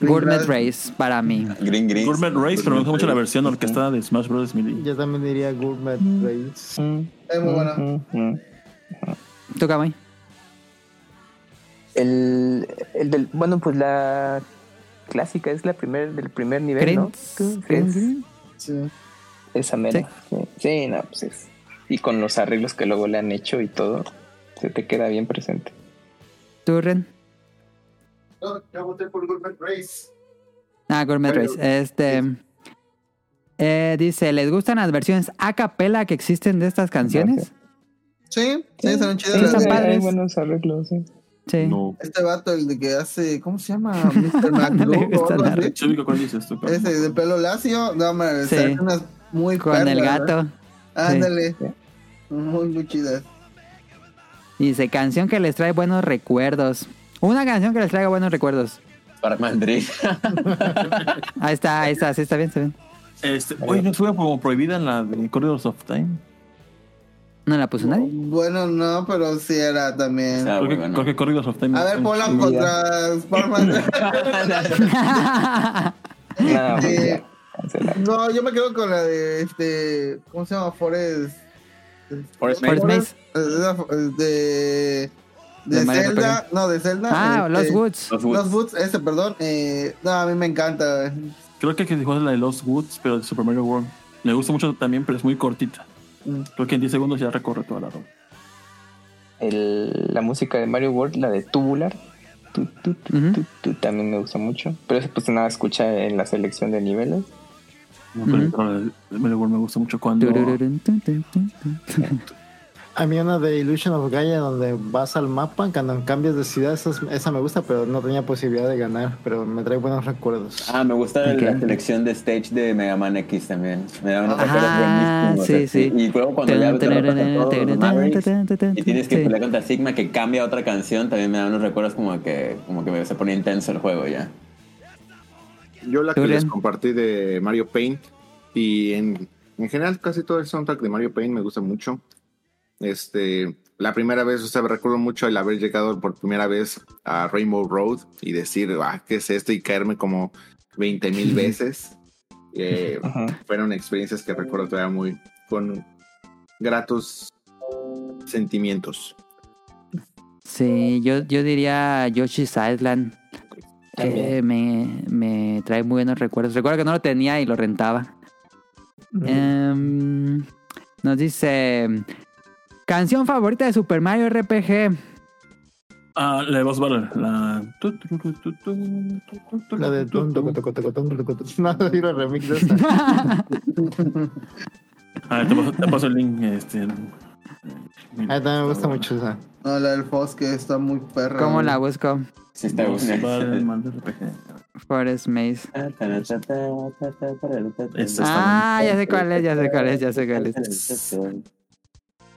S1: Gourmet Race para mí.
S7: Green Green.
S8: Gourmet Race, pero me gusta mucho la versión orquestada de Smash Bros. Melee.
S4: Yo también diría Gourmet Race.
S5: Mm,
S2: Es muy buena.
S5: mm.
S1: ¿Tú, Kamui?
S5: El, el del, bueno, pues la clásica es la primer, del primer nivel, ¿no?
S1: Green- Green.
S2: Sí.
S5: Esa mera. Sí. Sí, no, pues es. Y con los arreglos que luego le han hecho y todo, se te queda bien presente.
S1: ¿Tú, Ren?
S2: No, yo voté por Gourmet Race.
S1: Ah, Gourmet
S2: Pero-
S1: Race. Este... eh, dice, ¿les gustan las versiones a capela que existen de estas canciones?
S2: Sí, sí, están chidas
S1: Sí, están padres.
S5: Hay buenos arreglos, sí.
S1: Sí.
S8: No.
S2: Este vato, el de que hace. ¿Cómo se llama? Mr.
S1: No le
S2: McDo o
S1: gusta
S2: algo
S1: nada.
S2: así.
S8: Chico, ¿cuál dices tú?
S2: Ese de pelo lacio. No, man,
S1: Sí.
S2: unas muy
S1: Con el gato.
S2: Ándale.
S5: Sí.
S2: Muy, muy chidas.
S1: Dice, canción que les trae buenos recuerdos. Una canción que les traiga buenos recuerdos.
S7: Para Madrid.
S1: Ahí está, ahí está, sí está bien, está bien.
S8: Este, oye, ¿no estuvo como prohibida en la de Corridors of Time?
S1: ¿No la puso nadie?
S2: Bueno, no, pero sí era también.
S8: Creo, que,
S7: bueno.
S8: creo que Corridors of Time.
S2: A ver, ponla contra Eh,
S5: cancelar.
S2: no, yo me quedo con la de este. ¿Cómo se llama? Forest.
S7: Forest
S1: Forest Maze.
S2: Eh, De. De, Zelda. No, de Zelda.
S1: Ah,
S2: este,
S1: Los Woods.
S7: Los Woods.
S2: Los Woods, ese, perdón. Eh, no, a mí me encanta.
S8: Creo que dijo la de Lost Woods, pero de Super Mario World. Me gusta mucho también, pero es muy cortita.
S2: Mm.
S8: Creo que en 10 segundos ya recorre toda la ropa.
S5: El- la música de Mario World, la de Tubular, tu, tu, tu,
S1: Ujú.
S5: tu, tu, también me gusta mucho. Pero eso pues nada escucha en la selección de niveles.
S8: No, pero- pero el Mario World me gusta mucho cuando.
S4: A mí una de Illusion of Gaia donde vas al mapa, cuando cambias de ciudad, esa, es- esa me gusta, pero no tenía posibilidad de ganar, pero me trae buenos recuerdos.
S7: Ah, me gusta la selección de stage de Mega Man X también. Me da unos recuerdos buenísimos.
S1: sí, sí.
S7: Y luego cuando ya y tienes que
S1: Sí.
S7: pelear contra Sigma que cambia a otra canción, también me da unos recuerdos como que, como que se pone intenso el juego ya.
S6: Yo la que les compartí de Mario Paint y en, en general casi todo el soundtrack de Mario Paint me gusta mucho. Este, la primera vez, o sea, recuerdo mucho el haber llegado por primera vez a Rainbow Road y decir, ah, ¿qué es esto? Y caerme como 20 mil veces. Eh, fueron experiencias que recuerdo todavía muy con gratos sentimientos.
S1: Sí, yo, yo diría Yoshi's Island. que me, me trae muy buenos recuerdos. Recuerdo que no lo tenía y lo rentaba. Em, nos dice... Canción favorita de Super Mario RPG.
S8: Ah, la de Boss Battle. La.
S4: La de. No, quiero remix de esa.
S8: Ah, te paso, te paso el link. Este,
S4: A mí también me gusta mucho esa.
S2: No, la del Foss que está muy perra.
S1: ¿Cómo la busco?
S7: Sí, está
S8: RPG.
S1: Forest Maze. Ah, ya sé cuál es, ya sé cuál es, ya sé cuál es.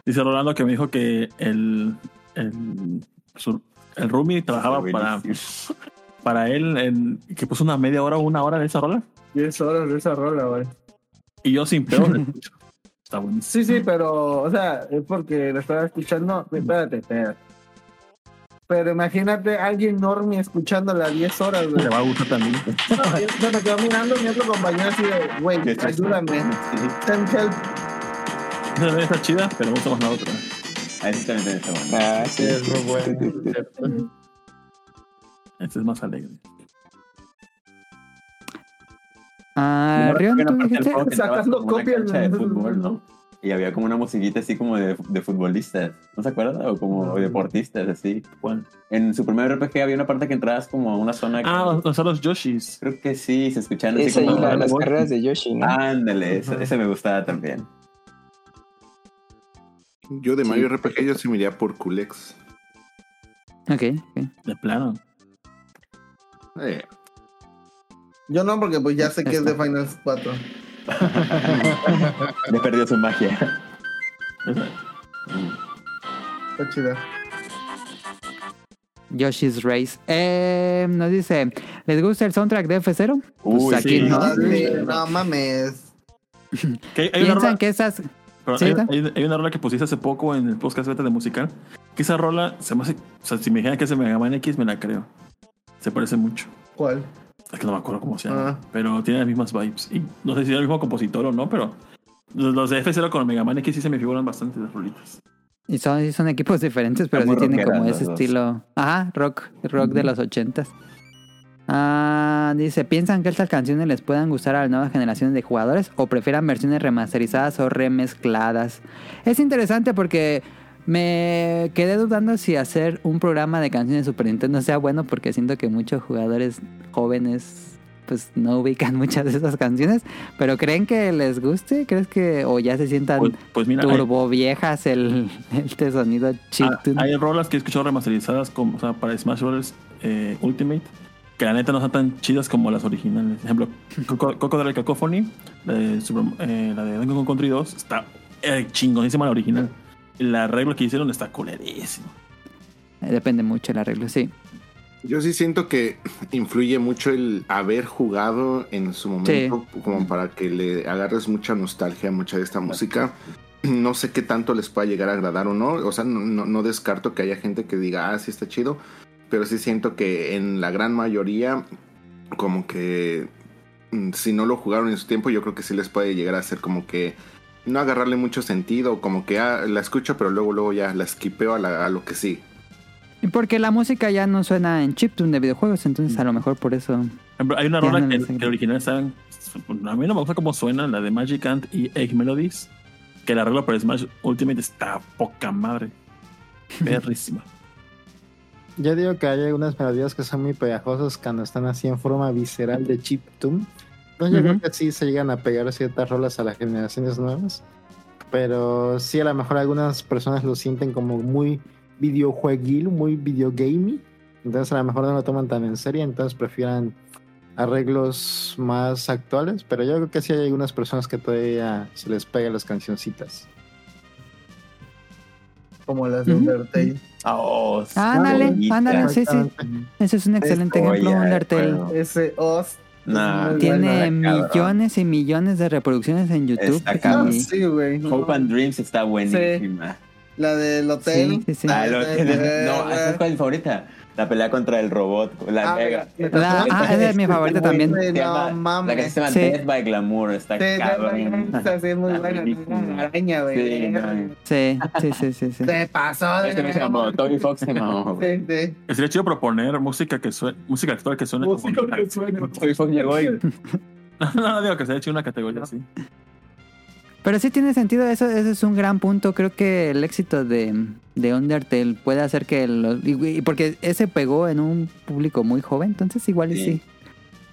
S8: Dice Rolando que me dijo que el, el, su- el roomie trabajaba para, para él, en, que puso una media hora o una hora de esa rola.
S11: 10 horas de esa rola, güey.
S8: Y yo sin peor le escucho. Está buenísimo.
S11: Sí, sí, pero, o sea, es porque lo estaba escuchando. Espérate, espérate. Pero imagínate alguien normie escuchándola 10 horas, güey.
S8: Le va a gustar también.
S11: No, yo- yo me quedo mirando mi otro compañero así de, güey, ayúdame. Send help.
S8: Esa también está chida, pero me gusta más la otra.
S7: Ahí sí también está buena.
S5: Ah, sí.
S4: Es muy bueno.
S8: Este es más alegre.
S1: Ah, Rion,
S11: Sacando
S7: cancha de fútbol, ¿no? Y había como una musiquita así como de, de futbolistas, ¿no se acuerdan? O como deportistas, así.
S8: ¿Cuál?
S7: En su primer RPG había una parte que entrabas como a una zona que...
S8: Ah, los, los Yoshis.
S7: Creo que sí, se escuchaban así
S5: Esa y
S7: como...
S5: la- las carreras de Yoshi, ¿no?
S7: Ándale, ese, ese me gustaba también.
S6: Yo de Mario RPG yo sí me iría por Culex.
S1: Ok, ok.
S8: De plano.
S6: Eh,
S2: Yo no, porque pues ya sé que es de Final 4.
S7: Le perdió su magia.
S2: Está chida.
S1: Yoshi's Race. Eh, nos dice, ¿les gusta el soundtrack de F0?
S7: Uy,
S1: pues aquí
S8: sí.
S1: no.
S2: Mames.
S1: Piensan que esas...
S8: pero
S1: ¿Sí,
S8: hay, hay- hay una rola que pusiste hace poco en el podcast beta de musical. Que esa rola se me hace. O sea, si me dijeran que es de Mega Man X, me la creo. Se parece mucho.
S2: ¿Cuál?
S8: Es que no me acuerdo cómo se llama.
S2: Ah.
S8: Pero tiene las mismas vibes. Y no sé si es el mismo compositor o no, pero los, de F0 con Mega Man X sí se me figuran bastante las rolitas.
S1: Y son, sí son equipos diferentes, pero sí tienen como ese
S7: dos.
S1: estilo. Ajá, rock, rock de los ochentas. Ah, dice, ¿piensan que estas canciones les puedan gustar a las nuevas generaciones de jugadores o prefieran versiones remasterizadas o remezcladas? Es interesante porque me quedé dudando si hacer un programa de canciones de Super Nintendo sea bueno porque siento que muchos jugadores jóvenes pues no ubican muchas de esas canciones, pero ¿creen que les guste? ¿Crees que o ya se sientan
S8: Pues, pues mira, hay,
S1: turbo viejas el, este sonido
S8: ah,
S1: chiptune?
S8: hay rolas que he escuchado remasterizadas como, o sea, para Smash Bros. eh, Ultimate. Que la neta no son tan chidas como las originales. Por ejemplo, Coco, Coco de la Cacophony, la de, Super- eh, la de Donkey Kong Country 2, está eh, chingonísima la original. El arreglo que hicieron está culerísimo.
S1: Eh, Depende mucho el arreglo, sí.
S6: yo sí siento que influye mucho el haber jugado en su momento, como para que le agarres mucha nostalgia a mucha de esta música. No sé qué tanto les pueda llegar a agradar o no. O sea, no, no- no descarto que haya gente que diga, ah, sí está chido. Pero sí siento que en la gran mayoría, como que mm, si no lo jugaron en su tiempo, yo creo que sí les puede llegar a hacer como que no agarrarle mucho sentido, como que ah, la escucho, pero luego luego ya la skipeo a, la- a lo que sí.
S1: Porque la música ya no suena en chiptune de videojuegos, entonces a lo mejor por eso...
S8: Hay una rola
S1: no
S8: que, que el original está en- A mí no me gusta cómo suena, la de Magic Ant y Egg Melodies. Que el arreglo para Smash Ultimate está poca madre. Perrísima.
S4: Yo digo que hay algunas melodías que son muy pegajosas cuando están así en forma visceral de chiptune. Entonces yo creo que sí se llegan a pegar ciertas rolas a las generaciones nuevas. Pero sí, a lo mejor algunas personas lo sienten como muy videojueguil, muy videogamey. Entonces a lo mejor no lo toman tan en serio, entonces prefieren arreglos más actuales. Pero yo creo que sí hay algunas personas que todavía se les pegan las cancioncitas.
S2: Como las de. Undertale.
S7: Oh,
S1: Ándale, ándale, sí, sí. Ese es un excelente
S7: Joya,
S1: ejemplo, Undertale.
S7: bueno.
S2: Ese Oz.
S1: Tiene
S7: bueno, cabrón.
S1: millones y millones de reproducciones en YouTube.
S7: Está cabrón.
S1: y-
S2: Sí, güey. no.
S7: Hope and Dreams está buenísima.
S2: La del hotel.
S1: Sí, sí, sí.
S7: Ah,
S2: Ay,
S7: no,
S2: güey.
S7: ¿sabes cuál es mi favorita? La pelea contra el robot. La
S2: Ah,
S7: mega.
S2: me-
S1: La- ah, esa es mi favorita también.
S7: Se llama-
S2: No mames.
S7: La que se llama
S1: Sí.
S7: Death by Glamour. Está
S2: Sí,
S7: cabrón.
S2: esa sí es muy buena. araña, güey.
S7: Sí, no.
S1: Sí, sí, sí, sí, sí.
S2: Te pasó de
S7: Este me llamó, Toby Fox se llamó. güey.
S2: Sí, sí.
S8: Sería chido proponer música que suene, música actual que suene
S11: Música
S8: como.
S11: que suena.
S7: Toby Fox llegó y
S8: No, no, digo que sería chido una categoría así.
S1: Pero sí tiene sentido, eso, eso es un gran punto. Creo que el éxito de, de Undertale puede hacer que... Y- y porque ese pegó en un público muy joven, entonces igual y
S7: Sí.
S1: sí.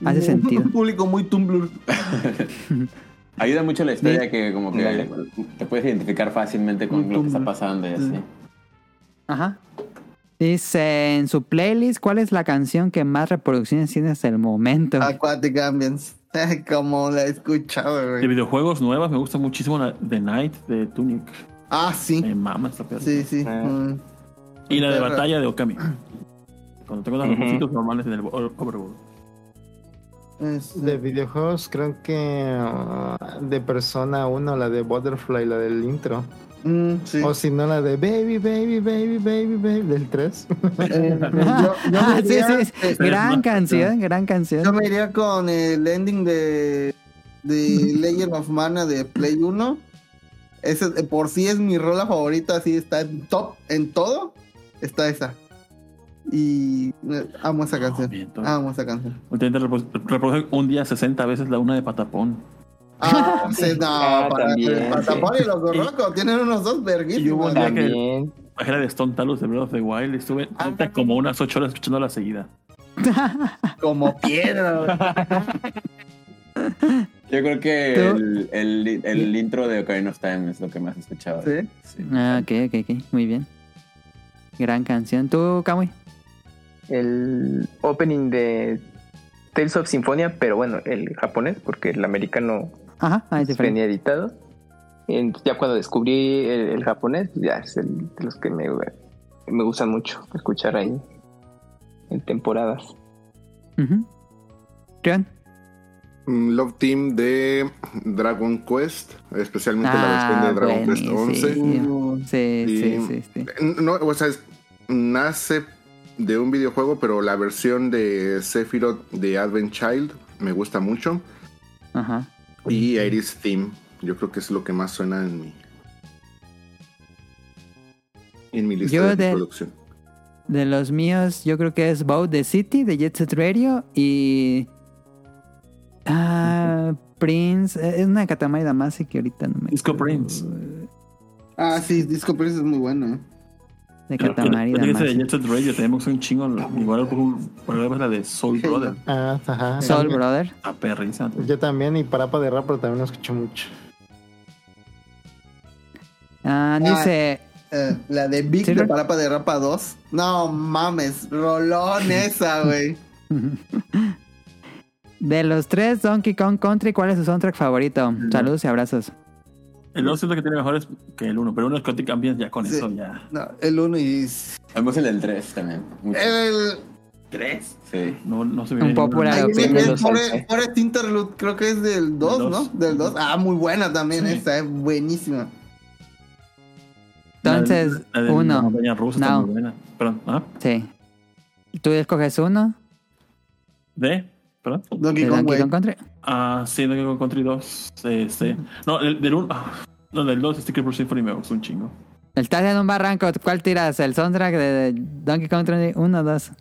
S1: Hace sentido.
S2: Un público muy Tumblr.
S7: ayuda mucho la historia
S1: Sí.
S7: que como que te puedes identificar fácilmente con lo que está pasando y así.
S1: Ajá. Dice en su playlist, ¿cuál es la canción que más reproducciones tiene hasta el momento?
S2: Aquatic Ambience. Como la he escuchado,
S8: De
S2: güey.
S8: videojuegos nuevas me gusta muchísimo la The Night de Tunic.
S2: Ah, sí.
S8: Me mama esta perra.
S2: Sí, sí.
S5: Ah.
S2: Mm.
S8: Y la de
S2: Perra.
S8: batalla de Okami. Cuando tengo los
S5: Ujú.
S8: monstruos normales en el Overworld.
S2: Es-
S4: De videojuegos, creo que ah, de Persona 1, la de Butterfly, la del intro.
S2: Mm, sí.
S4: O si no, la de Baby, Baby, Baby, Baby, Baby, del 3.
S2: Eh, yo, yo
S1: Ah, sí, sí,
S2: eh,
S1: Gran canción, gran
S2: yo
S1: canción.
S2: me iría con el ending de, de Legend of Mana de Play 1. Ese eh, por sí es mi rola favorita, así está en top en todo. Está esa. Y eh, amo esa canción.
S8: entonces.
S2: Amo esa canción.
S8: Intenta reprodu- reproducir un día 60 veces la una de Patapón.
S2: Ah, sí, no,
S5: Ah,
S2: para
S5: también,
S2: el Patapón y los Gorrocos tienen unos dos
S8: Y hubo
S2: verguísimos.
S8: un día que-
S5: También.
S8: Bajé la de Stone Talus de Breath of the Wild. Estuve neta, como unas 8 horas escuchando la seguida.
S2: Como piedra.
S7: Yo creo que el, el, el intro de Ocarina of Time es lo que más he escuchado.
S2: Sí.
S7: Sí.
S1: Ah, ok, ok, ok. Muy bien. Gran canción. ¿Tú, Kamui?
S5: El opening de Tales of Symphonia, pero bueno, el japonés, porque el americano
S1: Ajá, ah, es diferente.
S5: venía editado. Ya cuando descubrí el, el japonés, pues ya es el de los que me, me gustan mucho escuchar ahí en temporadas.
S1: Ujú. Rion.
S6: Mm, Love Team de Dragon Quest, especialmente la
S1: Ah,
S6: versión de Dragon Quest 11.
S1: buenísimo. Sí, sí, sí, sí.
S6: No, o sea, es- nace de un videojuego, pero la versión de Sephiroth de Advent Child me gusta mucho.
S1: Ajá.
S6: Y Iris Theme, yo creo que es lo que más suena en mi en mi lista
S1: Yo
S6: de,
S1: de-
S6: reproducción.
S1: De los míos, yo creo que es Bout the City de Jet Set Radio y. Ah, Prince. eh, Es una Katamari Damacy que ahorita no me.
S8: Disco
S1: acuerdo.
S8: Prince.
S2: Ah, sí, Disco Prince es muy bueno.
S1: De Katamari
S8: Pero ese de
S1: Damacy.
S8: Jet Set Radio tenemos un chingo. Igual por, por la de Soul Brother.
S4: Ah, ajá.
S1: Soul
S4: También-
S1: Brother.
S8: A perrisa.
S4: Yo también, y Parapa de Rapper también lo escucho mucho.
S1: Ah, dice.
S2: Eh, la de Big
S1: ¿Sí,
S2: de? Parapa de Rapa 2. No mames, rolón esa, güey.
S1: De los tres Donkey Kong Country, ¿cuál es su soundtrack favorito? Saludos y abrazos.
S8: El 2 siento que tiene mejores que el 1, pero uno es Chaotic Ambience, ya con
S2: Sí.
S8: eso ya.
S2: No, el 1 y.
S7: Me gusta el del 3 también. mucho.
S2: El.
S7: ¿Tres? Sí.
S8: No, no se me
S1: Un popular
S2: Forest, Interlude, creo que es del 2,
S8: Del
S2: ¿no?
S8: dos.
S2: Del 2. Ah, muy buena también
S8: Sí.
S2: esta, es buenísima.
S1: Entonces,
S8: La de- la de La
S1: uno.
S8: montaña rusa está
S1: No.
S8: muy buena. Perdón, ¿ah?
S1: Sí. Tú escoges uno
S8: ¿De? ¿Perdón?
S2: Donkey Kong,
S1: Country.
S8: Ah, sí, Donkey Kong Country 2. Este. No, el, del 1. No, del 2, Sticker Bruce Symphony me gustó un chingo.
S1: Estás en un barranco, ¿cuál tiras? ¿El soundtrack de Donkey Kong Country 1 o 2?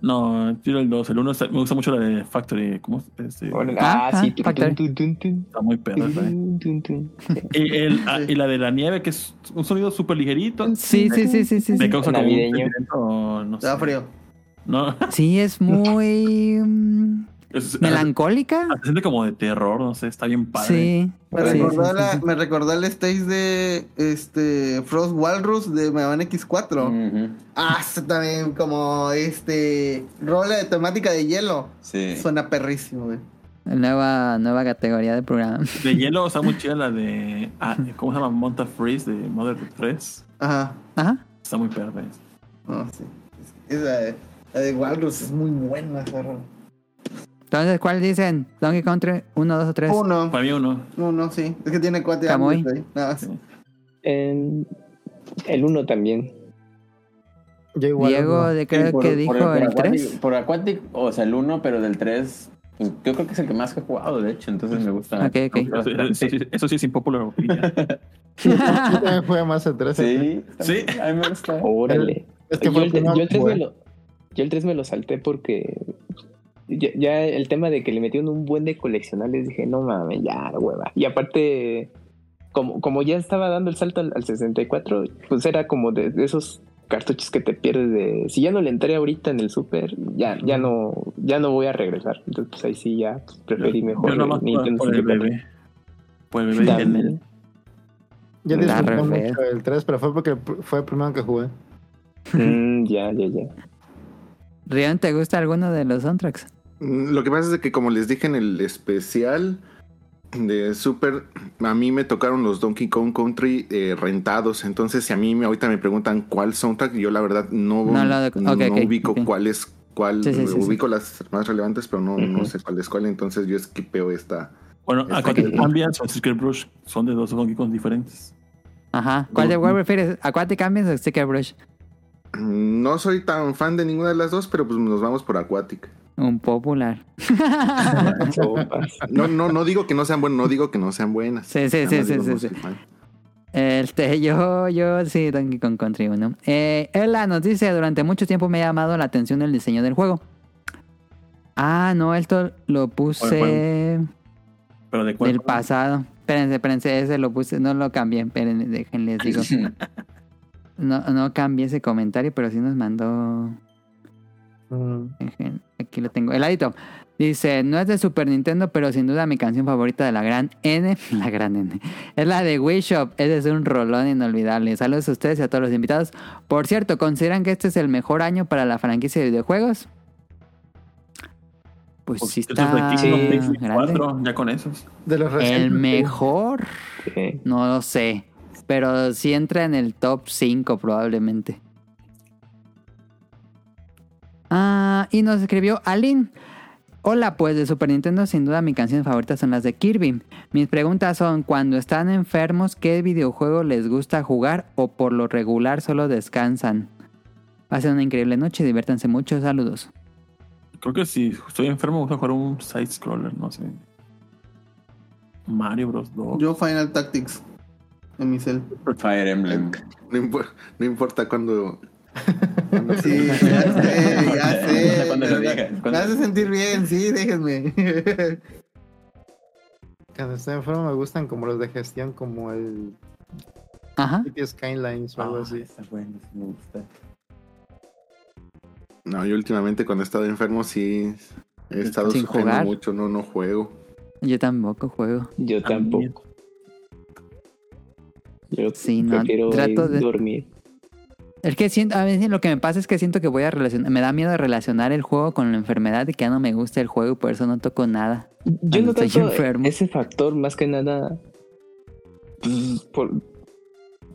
S8: No, tiro el 2. El 1 me gusta mucho la de Factory. ¿Cómo? Este,
S5: Órale,
S1: Ah,
S5: Ah, sí,
S1: ah, Factory.
S5: tun, tun, tun,
S8: está muy perra. ¿eh? Y, el- ah, y la de la nieve, que es un sonido súper ligerito.
S1: Sí, sí, sí, sí, sí.
S8: Me
S1: Sí,
S8: causa como un
S5: Navideño.
S8: sentimiento, no sé.
S2: frío.
S8: No,
S1: Sí, es muy...
S8: Es-
S1: melancólica.
S8: Se siente como de terror, no sé, está bien padre.
S1: Sí.
S2: Me,
S1: sí,
S2: recordó
S1: sí,
S2: la-
S1: sí, sí.
S2: me recordó el stage de este Frost Walrus de Mega Man X4.
S7: Ujú.
S2: Ah, eso también como este rola de temática de hielo.
S7: Sí.
S2: Suena perrísimo, güey.
S1: Nueva, nueva categoría de programa.
S8: De hielo está muy chida la de. ah, ¿Cómo se llama? Monta Freeze de Mother 3.
S2: Ajá.
S1: Ajá.
S8: Está muy perra.
S2: No, sí. Esa de, la de Walrus es muy buena, esa rola.
S1: Entonces, ¿cuál dicen? Donkey Country 1, 2 o 3.
S2: Uno.
S8: Para mí uno.
S2: Uno, sí. Es que tiene cuatro
S1: Camuy.
S2: años ahí. Nada más.
S5: En- el uno también.
S4: Yo igual.
S1: Diego, de, creo
S7: Sí, por-
S1: que
S7: por-
S1: dijo
S7: por
S1: el 3.
S7: Por Aquatic, o sea, el 1, pero del 3, yo creo que es el que más he jugado, de hecho, entonces me gusta.
S1: Ok, ok.
S8: Eso, eso sí- eso sí es impopular
S4: jugué más el 3.
S7: Sí,
S8: Sí.
S7: a mí me gusta.
S5: Órale.
S4: Es que
S5: yo,
S4: fue
S5: el, yo el
S4: que
S5: 3 me lo, yo el 3 me lo salté porque ya, ya el tema de que le metieron un buen de coleccionables dije, no mames, ya, hueva. Y aparte, como, como ya estaba dando el salto al, al 64, pues era como de, de esos cartuchos que te pierdes de si ya no le entré ahorita en el super ya ya no ya no voy a regresar entonces pues ahí sí ya pues, preferí mejor
S8: Yo nomás
S5: el Nintendo
S8: por el
S5: 64.
S8: bebé. Por el bebé.
S4: Yo disfruté mucho el 3, pero fue porque fue el primero que jugué.
S5: Mm, ya ya ya
S1: Rion, ¿te gusta alguno de los soundtracks?
S6: Mm, Lo que pasa es que como les dije en el especial de Super, a mí me tocaron los Donkey Kong Country eh, rentados. Entonces, si a mí me, ahorita me preguntan cuál soundtrack, yo la verdad no,
S1: No lo- ok,
S6: no
S1: ok,
S6: ubico
S1: ok.
S6: cuál es cuál.
S1: Sí, sí, sí,
S6: ubico las más relevantes, pero no, no sé cuál es cuál. Entonces, yo esquipeo esta.
S8: Bueno, Aquatic
S6: bien.
S8: Ambience o Sticker Brush son de dos Donkey Kong diferentes.
S1: Ajá. ¿Cuál de cuál prefieres? ¿Aquatic Ambience o Sticker Brush?
S6: No soy tan fan de ninguna de las dos, pero pues nos vamos por Aquatic.
S1: Un popular.
S6: No, no, no digo que no sean buenas, no digo que no sean buenas.
S1: Sí, sí, sí. Este, yo, yo sí, Donkey Kong Country 1. Eh, Ella nos dice, durante mucho tiempo me ha llamado la atención el diseño del juego. Ah, no, esto lo puse
S8: Pero de cuál.
S1: del pasado. Espérense, espérense, ese lo puse, no lo cambié, espérense, déjenles digo. No, no cambié ese comentario, pero sí nos mandó...
S4: Mm.
S1: Aquí lo tengo. Heladito. Dice, no es de Super Nintendo, pero sin duda mi canción favorita de la gran N, la gran N, es la de Wii Shop. Es de un rolón inolvidable. Saludos a ustedes y a todos los invitados. Por cierto, ¿consideran que este es el mejor año para la franquicia de videojuegos? Pues,
S8: Pues,
S1: sí
S8: estos
S1: está grande.
S8: 4, ya con esos.
S4: De los
S1: El mejor,
S5: Sí.
S1: no lo sé. Pero sí entra en el top 5 probablemente. Ah, y nos escribió Aline. Hola, pues de Super Nintendo sin duda mi canción favorita son las de Kirby. Mis preguntas son, cuando están enfermos, ¿qué videojuego les gusta jugar o por lo regular solo descansan? Pasen una increíble noche, diviértanse mucho, saludos.
S8: Creo que si estoy enfermo, voy a jugar un side scroller, no sé. Mario Bros. 2.
S2: Yo Final Tactics en mi cel.
S7: Fire Emblem.
S6: No, impor- no importa cuándo.
S2: Sí, ya sé, ya sé.
S7: Cuando lo
S2: pero
S7: digas,
S2: Me hace sentir bien, sí, déjenme.
S4: Cuando estoy enfermo me gustan como los de gestión, como el
S1: Ajá.
S4: City Skylines o algo
S7: Ah,
S4: así.
S7: está bueno, sí me gusta.
S6: No, yo últimamente cuando he estado enfermo sí he estado
S1: Sin
S6: sufriendo
S1: jugar.
S6: mucho, no, no juego.
S1: Yo tampoco juego.
S5: yo tampoco yo
S1: Sí, no, trato de-
S5: dormir
S1: Es que siento, a veces lo que me pasa es que siento que voy a relacionar, me da miedo relacionar el juego con la enfermedad y que ya no me gusta el juego y por eso no toco nada.
S5: Yo no
S1: estoy enfermo.
S5: ese factor, más que nada, pues, por-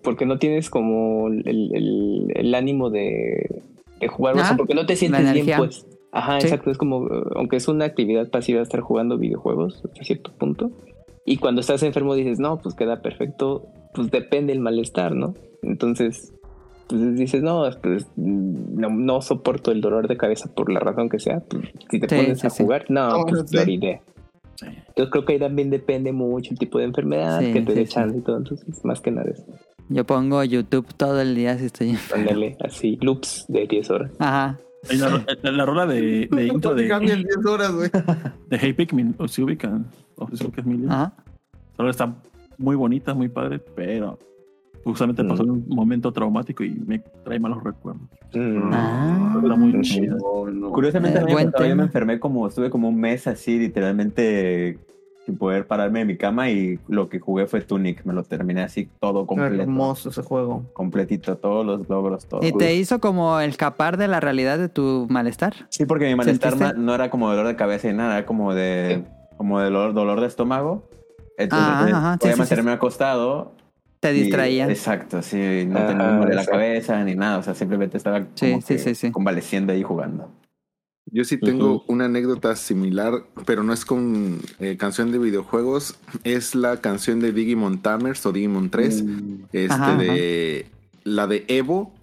S5: porque no tienes como el, el- el ánimo de, de jugar, o sea,
S1: Ah,
S5: porque no te sientes bien, pues. Ajá,
S1: Sí.
S5: exacto, es como, aunque es una actividad pasiva estar jugando videojuegos hasta cierto punto, y cuando estás enfermo dices, no, pues queda perfecto, pues depende el malestar, ¿no? Entonces, pues dices, no, pues no, no soporto el dolor de cabeza por la razón que sea, pues si te
S1: Sí,
S5: pones
S1: sí,
S5: a
S1: sí.
S5: jugar, no,
S2: No,
S5: pues
S2: sí.
S5: peor idea. Entonces creo que ahí también depende mucho el tipo de enfermedad
S1: Sí,
S5: que te
S1: sí,
S5: dé
S1: sí.
S5: chance y todo. Entonces, más que nada es
S1: Yo pongo YouTube todo el día si estoy
S5: ponerle así loops de 10 horas.
S1: Ajá.
S8: La, la, la rola de, de intro de,
S2: Cambian 10 horas, güey.
S8: de Hey Pikmin, o si ubican, o es Million.
S1: Ajá.
S8: La rola está muy bonita, muy padre, pero Justamente pasó un momento traumático y me trae malos recuerdos.
S5: Mm.
S1: Ah.
S8: Era muy
S5: Mm.
S8: chida.
S7: Curiosamente,
S1: Eh,
S7: pasado yo me enfermé como, estuve como un mes así, literalmente sin poder pararme de mi cama y lo que jugué fue Tunic, me lo terminé así todo completo.
S2: Hermoso ese juego.
S7: Completito, todos los logros, todo.
S1: ¿Y te hizo como escapar de la realidad de tu malestar?
S7: Sí, porque mi malestar no era como dolor de cabeza y nada, era como de, como de dolor, dolor de estómago. Entonces,
S1: Ah,
S7: pues,
S1: ajá, sí,
S7: podía
S1: sí,
S7: mantenerme
S1: sí.
S7: acostado.
S1: Te
S7: y-
S1: distraían.
S7: exacto, sí, no
S5: Ah,
S7: tenía dolor de la cabeza ni nada, o sea, simplemente estaba como
S1: Sí, sí,
S7: que
S1: sí, sí.
S7: convaleciendo ahí jugando.
S6: Yo sí tengo una anécdota similar, pero no es con eh, canción de videojuegos. Es la canción de Digimon Tamers o Digimon 3. Este
S1: Ajá,
S6: de la de Evo.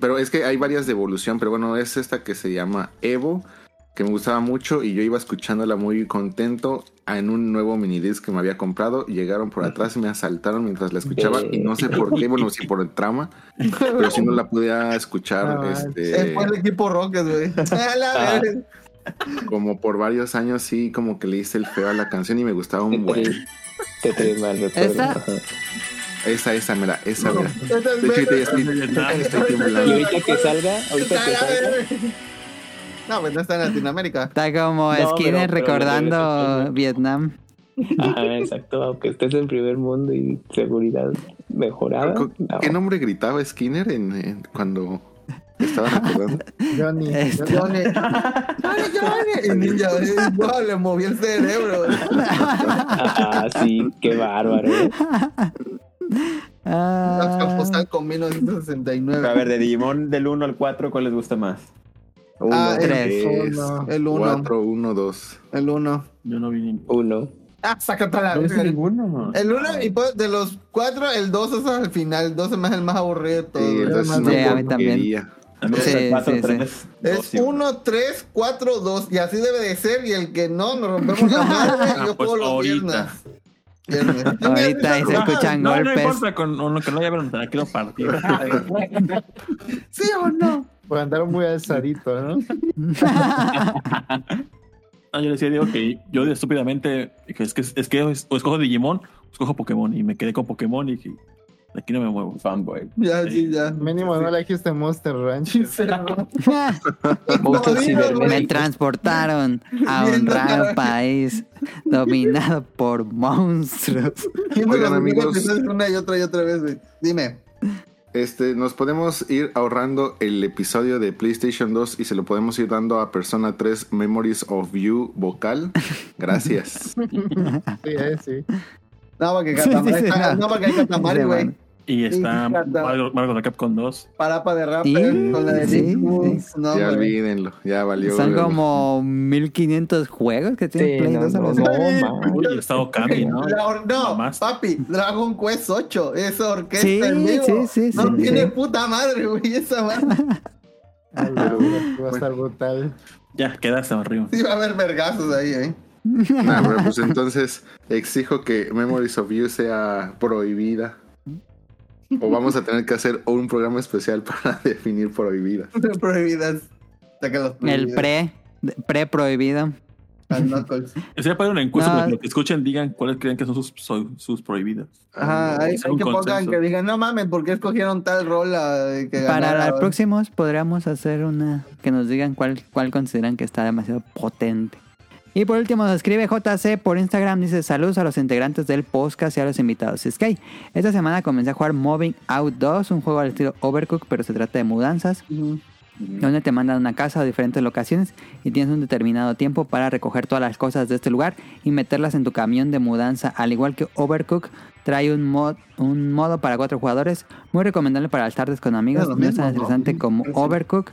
S6: Pero es que hay varias de evolución, pero bueno, es esta que se llama Evo, que me gustaba mucho y yo iba escuchándola muy contento en un nuevo minidisc que me había comprado. Llegaron por atrás y me asaltaron mientras la escuchaba y no sé por qué, bueno, si por el trama, pero si no la podía escuchar
S4: Ah,
S6: este,
S2: Fue el equipo Rocket, güey. A la
S7: Ah.
S6: como por varios años sí como que le hice el feo a la canción y me gustaba un buen.
S5: Te mal recuerdo.
S1: ¿Esta?
S6: Esa, esa, mira, esa, mira. De hecho, estoy, estoy
S5: Y
S6: temblando.
S5: ahorita que salga, ahorita
S2: A
S5: que
S2: la
S5: salga,
S2: verga. No, pues no está en Latinoamérica.
S1: Está como
S5: No,
S1: Skinner
S5: pero- pero
S1: recordando Vietnam.
S5: Ajá, exacto, aunque estés en primer mundo y seguridad mejorada.
S6: ¿Con-
S5: no.
S6: ¿Qué nombre gritaba Skinner en, en- cuando estaba recordando?
S4: Johnny.
S1: Esto.
S2: Johnny. Johnny, Johnny. Y ninja, eh, wow, le movió el cerebro.
S5: Ah, sí, qué bárbaro. ¿eh?
S1: Ah,
S2: postal con 1969.
S7: A ver, de Digimon del 1 al 4, ¿cuál les gusta más?
S2: Ah, el,
S1: tres.
S6: Es
S4: Uno.
S2: el uno.
S6: 4, 1, 2.
S2: El 1.
S8: Yo no vi.
S2: Ah, sácate a la
S7: No
S2: verga.
S7: es ninguno.
S2: El 1 y pues, de los 4, el 2 es al final. El 2 es más el más aburrido de todos.
S6: Sí,
S2: güey.
S6: entonces
S1: Sí,
S6: una
S1: a mí también. Sí,
S7: es el 4,
S1: sí, sí.
S7: 3,
S2: Es 1, 3, 4, 2. Y así debe de ser. Y el que no, nos rompemos la madre.
S8: Ah,
S2: yo
S8: pues
S2: juego los viernes.
S1: Ahorita ahí se escuchan
S8: no, no
S1: golpes.
S8: importa, con, con lo que no haya pero te la quiero partir.
S2: ¿Sí o no?
S4: Por andar muy alzadito, ¿no?
S8: Ah, yo decía, digo que yo estúpidamente, es que, es que o escojo Digimon o escojo Pokémon. Y me quedé con Pokémon y aquí no me muevo.
S7: Fanboy.
S2: Ya, sí, ya.
S4: Mínimo no elegiste Monster Ranch.
S2: Me
S1: transportaron a un raro país dominado por monstruos.
S6: Oigan, amigos.
S2: una y otra y otra vez, güey. Dime.
S6: Este, nos podemos ir ahorrando el episodio de PlayStation 2 y se lo podemos ir dando a Persona 3 Memories of You vocal. Gracias.
S4: Sí, eh, sí.
S2: No, porque
S1: Sí,
S2: Katamari
S1: sí, sí,
S2: está-
S1: no.
S2: no, porque hay Katamari,
S1: Sí,
S2: güey.
S8: Y está Mario de Capcom 2.
S2: Parapa de rap
S1: Sí,
S2: con la de
S1: sí,
S2: Moves, No,
S6: ya olvídenlo, ya valió.
S1: Son como 1500 juegos que tiene
S5: Sí,
S1: Play
S5: no,
S1: 2
S5: no, no,
S1: así.
S5: man.
S8: Uy, el estado Kami, ¿no?
S2: No, papi, Dragon Quest 8, esa orquesta
S1: Sí,
S2: en vivo.
S1: sí, sí,
S2: no
S1: sí,
S2: tiene
S1: sí.
S2: puta madre, güey, esa madre.
S4: A la verga, Va a estar brutal.
S8: Ya, quedaste arriba.
S2: Sí va a haber vergazos ahí, eh.
S6: Nah, pero pues entonces exijo que Memories of You sea prohibida. O vamos a tener que hacer un programa especial para definir prohibida.
S2: Prohibidas. Los
S1: El pre, pre prohibido.
S8: Sería para una encuesta
S1: No.
S8: para que los que escuchen digan cuáles creen que son sus, su- sus prohibidas.
S2: Ajá, hay,
S8: Hacer
S2: hay
S8: un
S2: que pongan
S8: consenso.
S2: que digan, no mames, ¿por qué escogieron tal rola que
S1: Para
S2: ganara?"
S1: los próximos podríamos hacer una que nos digan cuál, cuál consideran que está demasiado potente. Y por último nos escribe JC por Instagram, dice saludos a los integrantes del podcast y a los invitados. Es que esta semana comencé a jugar Moving Out 2, un juego al estilo Overcook, pero se trata de mudanzas, donde te mandan a una casa a diferentes locaciones y tienes un determinado tiempo para recoger todas las cosas de este lugar y meterlas en tu camión de mudanza. Al igual que Overcook, trae un, mod, un modo para cuatro jugadores, muy recomendable para las tardes con amigos. No es tan interesante como
S2: Sí.
S1: Overcook,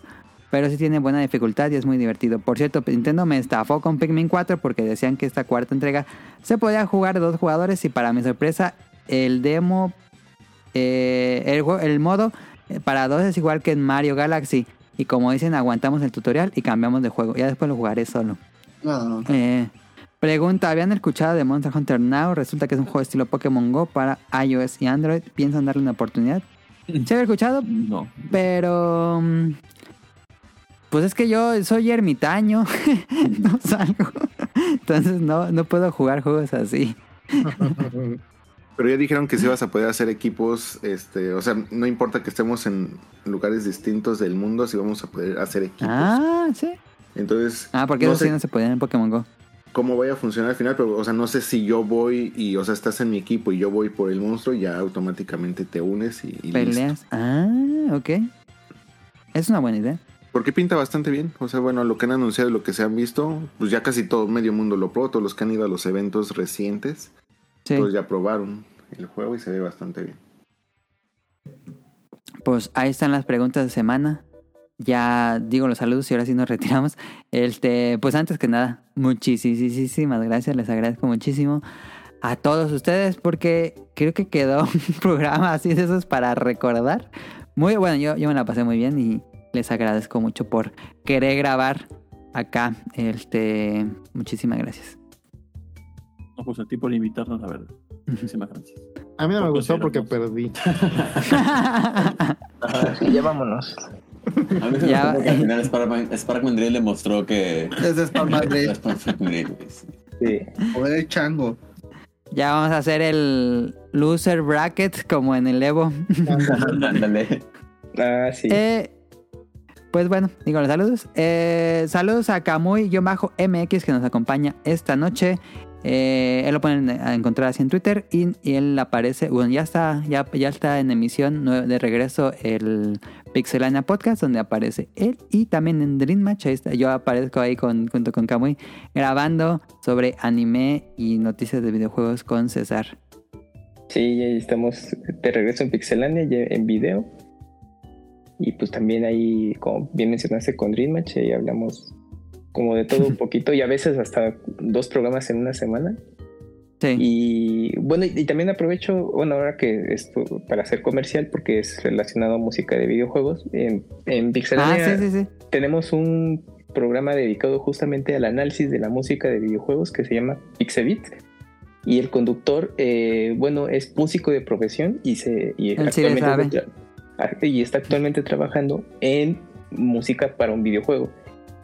S1: pero sí tiene buena dificultad y es muy divertido. Por cierto, Nintendo me estafó con Pikmin 4 porque decían que esta cuarta entrega se podía jugar de dos jugadores y para mi sorpresa el demo, eh, el, modo eh, para dos es igual que en Mario Galaxy. Y como dicen, aguantamos el tutorial y cambiamos de juego. Ya después lo jugaré solo.
S2: No, no.
S1: Eh, pregunta, ¿habían escuchado de Monster Hunter Now? Resulta que es un juego estilo Pokémon Go para iOS y Android. ¿Piensan darle una oportunidad? ¿Se había escuchado?
S8: No.
S1: Pero... Pues es que yo soy ermitaño. no salgo. Entonces no, no puedo jugar juegos así.
S6: Pero ya dijeron que sí vas a poder hacer equipos, este, o sea, no importa que estemos en lugares distintos del mundo, sí vamos a poder hacer equipos.
S1: Ah, sí.
S6: Entonces,
S1: Ah, porque
S6: no
S1: eso sí no se podía en Pokémon Go.
S6: cómo vaya a funcionar al final, pero, o sea, no sé si yo voy y, o sea, estás en mi equipo y yo voy por el monstruo, ya automáticamente te unes y, y listo.
S1: Peleas. Ah, ok. Es una buena idea.
S6: Porque pinta bastante bien. O sea, bueno, lo que han anunciado y lo que se han visto, pues ya casi todo medio mundo lo probó. Todos los que han ido a los eventos recientes,
S1: Sí.
S6: todos ya probaron el juego y se ve bastante bien.
S1: Pues ahí están las preguntas de semana. Ya digo los saludos y ahora sí nos retiramos. Este, pues antes que nada, muchísimas gracias, les agradezco muchísimo a todos ustedes porque creo que quedó un programa así de esos para recordar. Muy bueno, yo, yo me la pasé muy bien y les agradezco mucho por querer grabar acá. Este, muchísimas gracias.
S8: No, pues a ti por invitarnos, la verdad. Muchísimas gracias.
S4: A mí no me gustó porque perdí.
S5: Ya vámonos.
S7: A mí se me
S1: Ya,
S7: gustó que al final Spark, Spark Mandrill demostró que.
S2: Es de Spark Madrid.
S7: Es Spark Mandrill, güey, sí.
S2: Joder, el chango.
S1: ya vamos a hacer el loser bracket como en el Evo.
S7: Ándale.
S5: Ah, sí.
S1: Eh, pues bueno, digo los saludos. Eh, saludos a Kamui-MX que nos acompaña esta noche. Eh, él lo pueden encontrar así en Twitter y, él aparece, bueno, ya está, ya, ya está en emisión de regreso el Pixelania Podcast donde aparece él y también en Dream Match, yo aparezco ahí con, junto con Kamui grabando sobre anime y noticias de videojuegos con César.
S5: Sí, estamos de regreso en Pixelania, en video. Y pues también ahí, como bien mencionaste con Dream Match, ahí hablamos como de todo un poquito y a veces hasta dos programas en una semana.
S1: Sí.
S5: Y bueno, y, y también aprovecho, bueno, ahora que esto para hacer comercial, porque es relacionado a música de videojuegos, en, en
S1: ah, sí, sí,
S5: tenemos un programa dedicado justamente al análisis de la música de videojuegos que se llama Pixebit. Y el conductor, eh, bueno, es músico de profesión y, se, y, actualmente y está actualmente trabajando en música para un videojuego.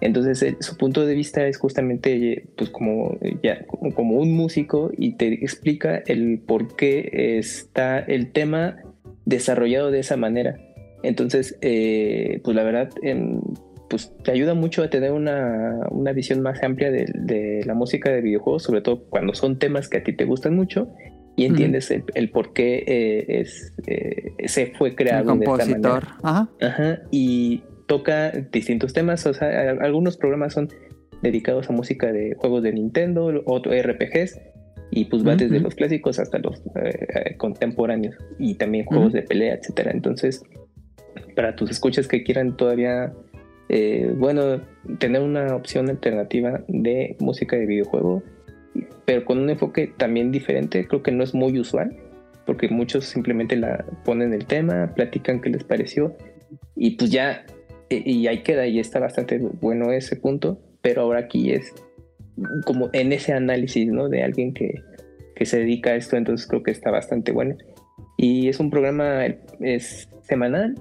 S5: Entonces él- su punto de vista es justamente eh, pues como, eh, ya, como, un músico y te explica el por qué está el tema desarrollado de esa manera. Entonces, eh, pues la verdad, em, pues te ayuda mucho a tener una, una visión más amplia de la música de videojuegos, sobre todo cuando son temas que a ti te gustan mucho y entiendes el, el por qué eh, es, eh, se fue
S1: El
S5: creado de esta
S1: compositor.
S5: manera.
S1: Ajá.
S5: Ajá, y toca distintos temas, o sea, algunos programas son dedicados a música de juegos de Nintendo, otros RPGs, y pues va desde los clásicos hasta los eh, eh, contemporáneos, y también juegos de pelea, etcétera. Entonces, para tus escuchas que quieran todavía, eh, bueno, tener una opción alternativa de música de videojuego, pero con un enfoque también diferente, creo que no es muy usual, porque muchos simplemente la ponen el tema, platican qué les pareció, y pues ya, eh, y ahí queda, y está bastante bueno ese punto, pero ahora aquí es como en ese análisis, ¿no? De alguien que, que se dedica a esto, entonces creo que está bastante bueno. Y es un programa, es semanal,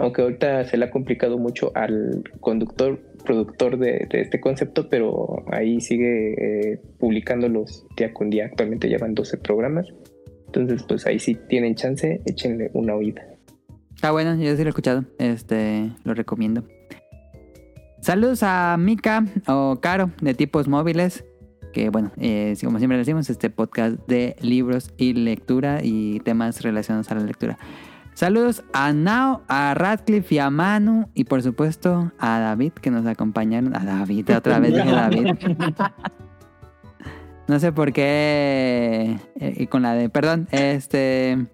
S5: aunque ahorita se le ha complicado mucho al conductor, productor de, este concepto, pero ahí sigue eh, publicándolos día con día. Actualmente llevan 12 programas. Entonces, pues ahí sí tienen chance, échenle una oída.
S1: Está bueno, yo sí lo he escuchado. Este, lo recomiendo. Saludos a Mika o Caro de tipos móviles. Que bueno, eh, como siempre decimos, este podcast de libros y lectura y temas relacionados a la lectura. Saludos a Nao, a Radcliffe y a Manu. Y por supuesto a David que nos acompañaron. A David, otra vez dije David. No sé por qué. eh, y con la de. Perdón, este.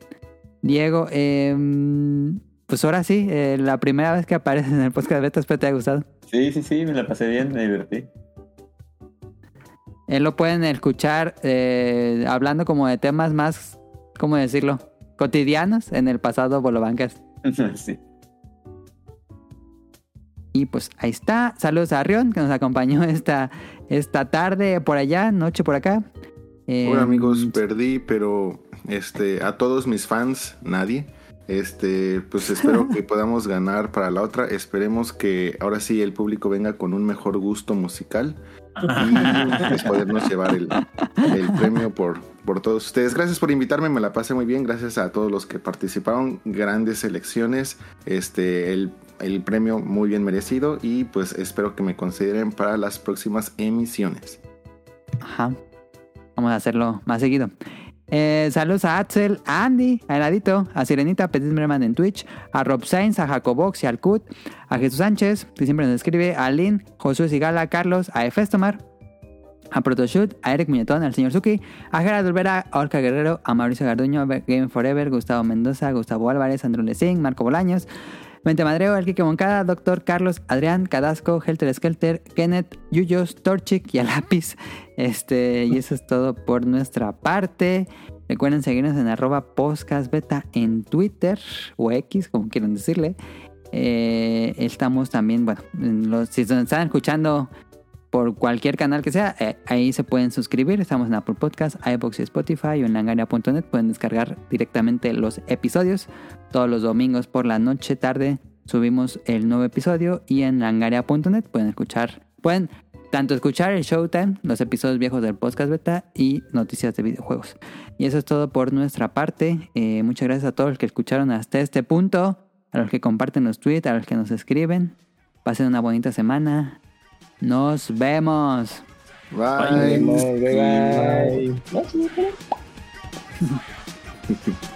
S1: Diego, em, pues ahora sí, eh, la primera vez que apareces en el podcast de beta, espero te haya gustado.
S7: Sí, sí, sí, me la pasé bien, me divertí.
S1: Él lo pueden escuchar eh, hablando como de temas más, ¿cómo decirlo? Cotidianos en el pasado Bolobancas.
S7: sí.
S1: Y pues ahí está. Saludos a Rion que nos acompañó esta, esta tarde por allá, noche por acá. Eh,
S6: Hola amigos, perdí, pero este, a todos mis fans, nadie, Este, pues espero que podamos ganar para la otra. Esperemos que ahora sí el público venga con un mejor gusto musical pues, podernos llevar el, el premio por, por todos ustedes. Gracias por invitarme, me la pasé muy bien. Gracias a todos los que participaron. Grandes elecciones. Este, el, el premio muy bien merecido y pues espero que me consideren para las próximas emisiones.
S1: Ajá. Vamos a hacerlo más seguido. Eh, saludos a Axel, a Andy, a Heladito, a Sirenita, a Petit Merman en Twitch, a Rob Sainz, a Jacobox y al Cut, a Jesús Sánchez, que siempre nos escribe, a Lynn, Josué Sigala, a Carlos, a Efestomar, a Protoshoot, a Eric Muñetón, al señor Suki, a Gerardo Olvera, a Orca Guerrero, a Mauricio Garduño, a Game Forever, Gustavo Mendoza, Gustavo Álvarez, Andrew Lezing, Marco Bolaños, Mente Madreo, El Kike Moncada, Doctor Carlos, Adrián, Cadasco, Helter Skelter, Kenneth, Yuyos, Torchic y a Lápiz. Este, y eso es todo por nuestra parte. Recuerden seguirnos en arroba podcastbeta en Twitter o X, como quieran decirle. Eh, estamos también, bueno, si nos están escuchando por cualquier canal que sea, eh, ahí se pueden suscribir. Estamos en Apple Podcast, iBox y Spotify o en langaria.net. Pueden descargar directamente los episodios. Todos los domingos por la noche, tarde, subimos el nuevo episodio. Y en langaria.net pueden escuchar, pueden tanto escuchar el Showtime, los episodios viejos del podcast beta y noticias de videojuegos. Y eso es todo por nuestra parte. Eh, muchas gracias a todos los que escucharon hasta este punto, a los que comparten los tweets, a los que nos escriben. Pasen una bonita semana. Nos vemos.
S6: Bye.
S5: Bye, bye.
S12: Good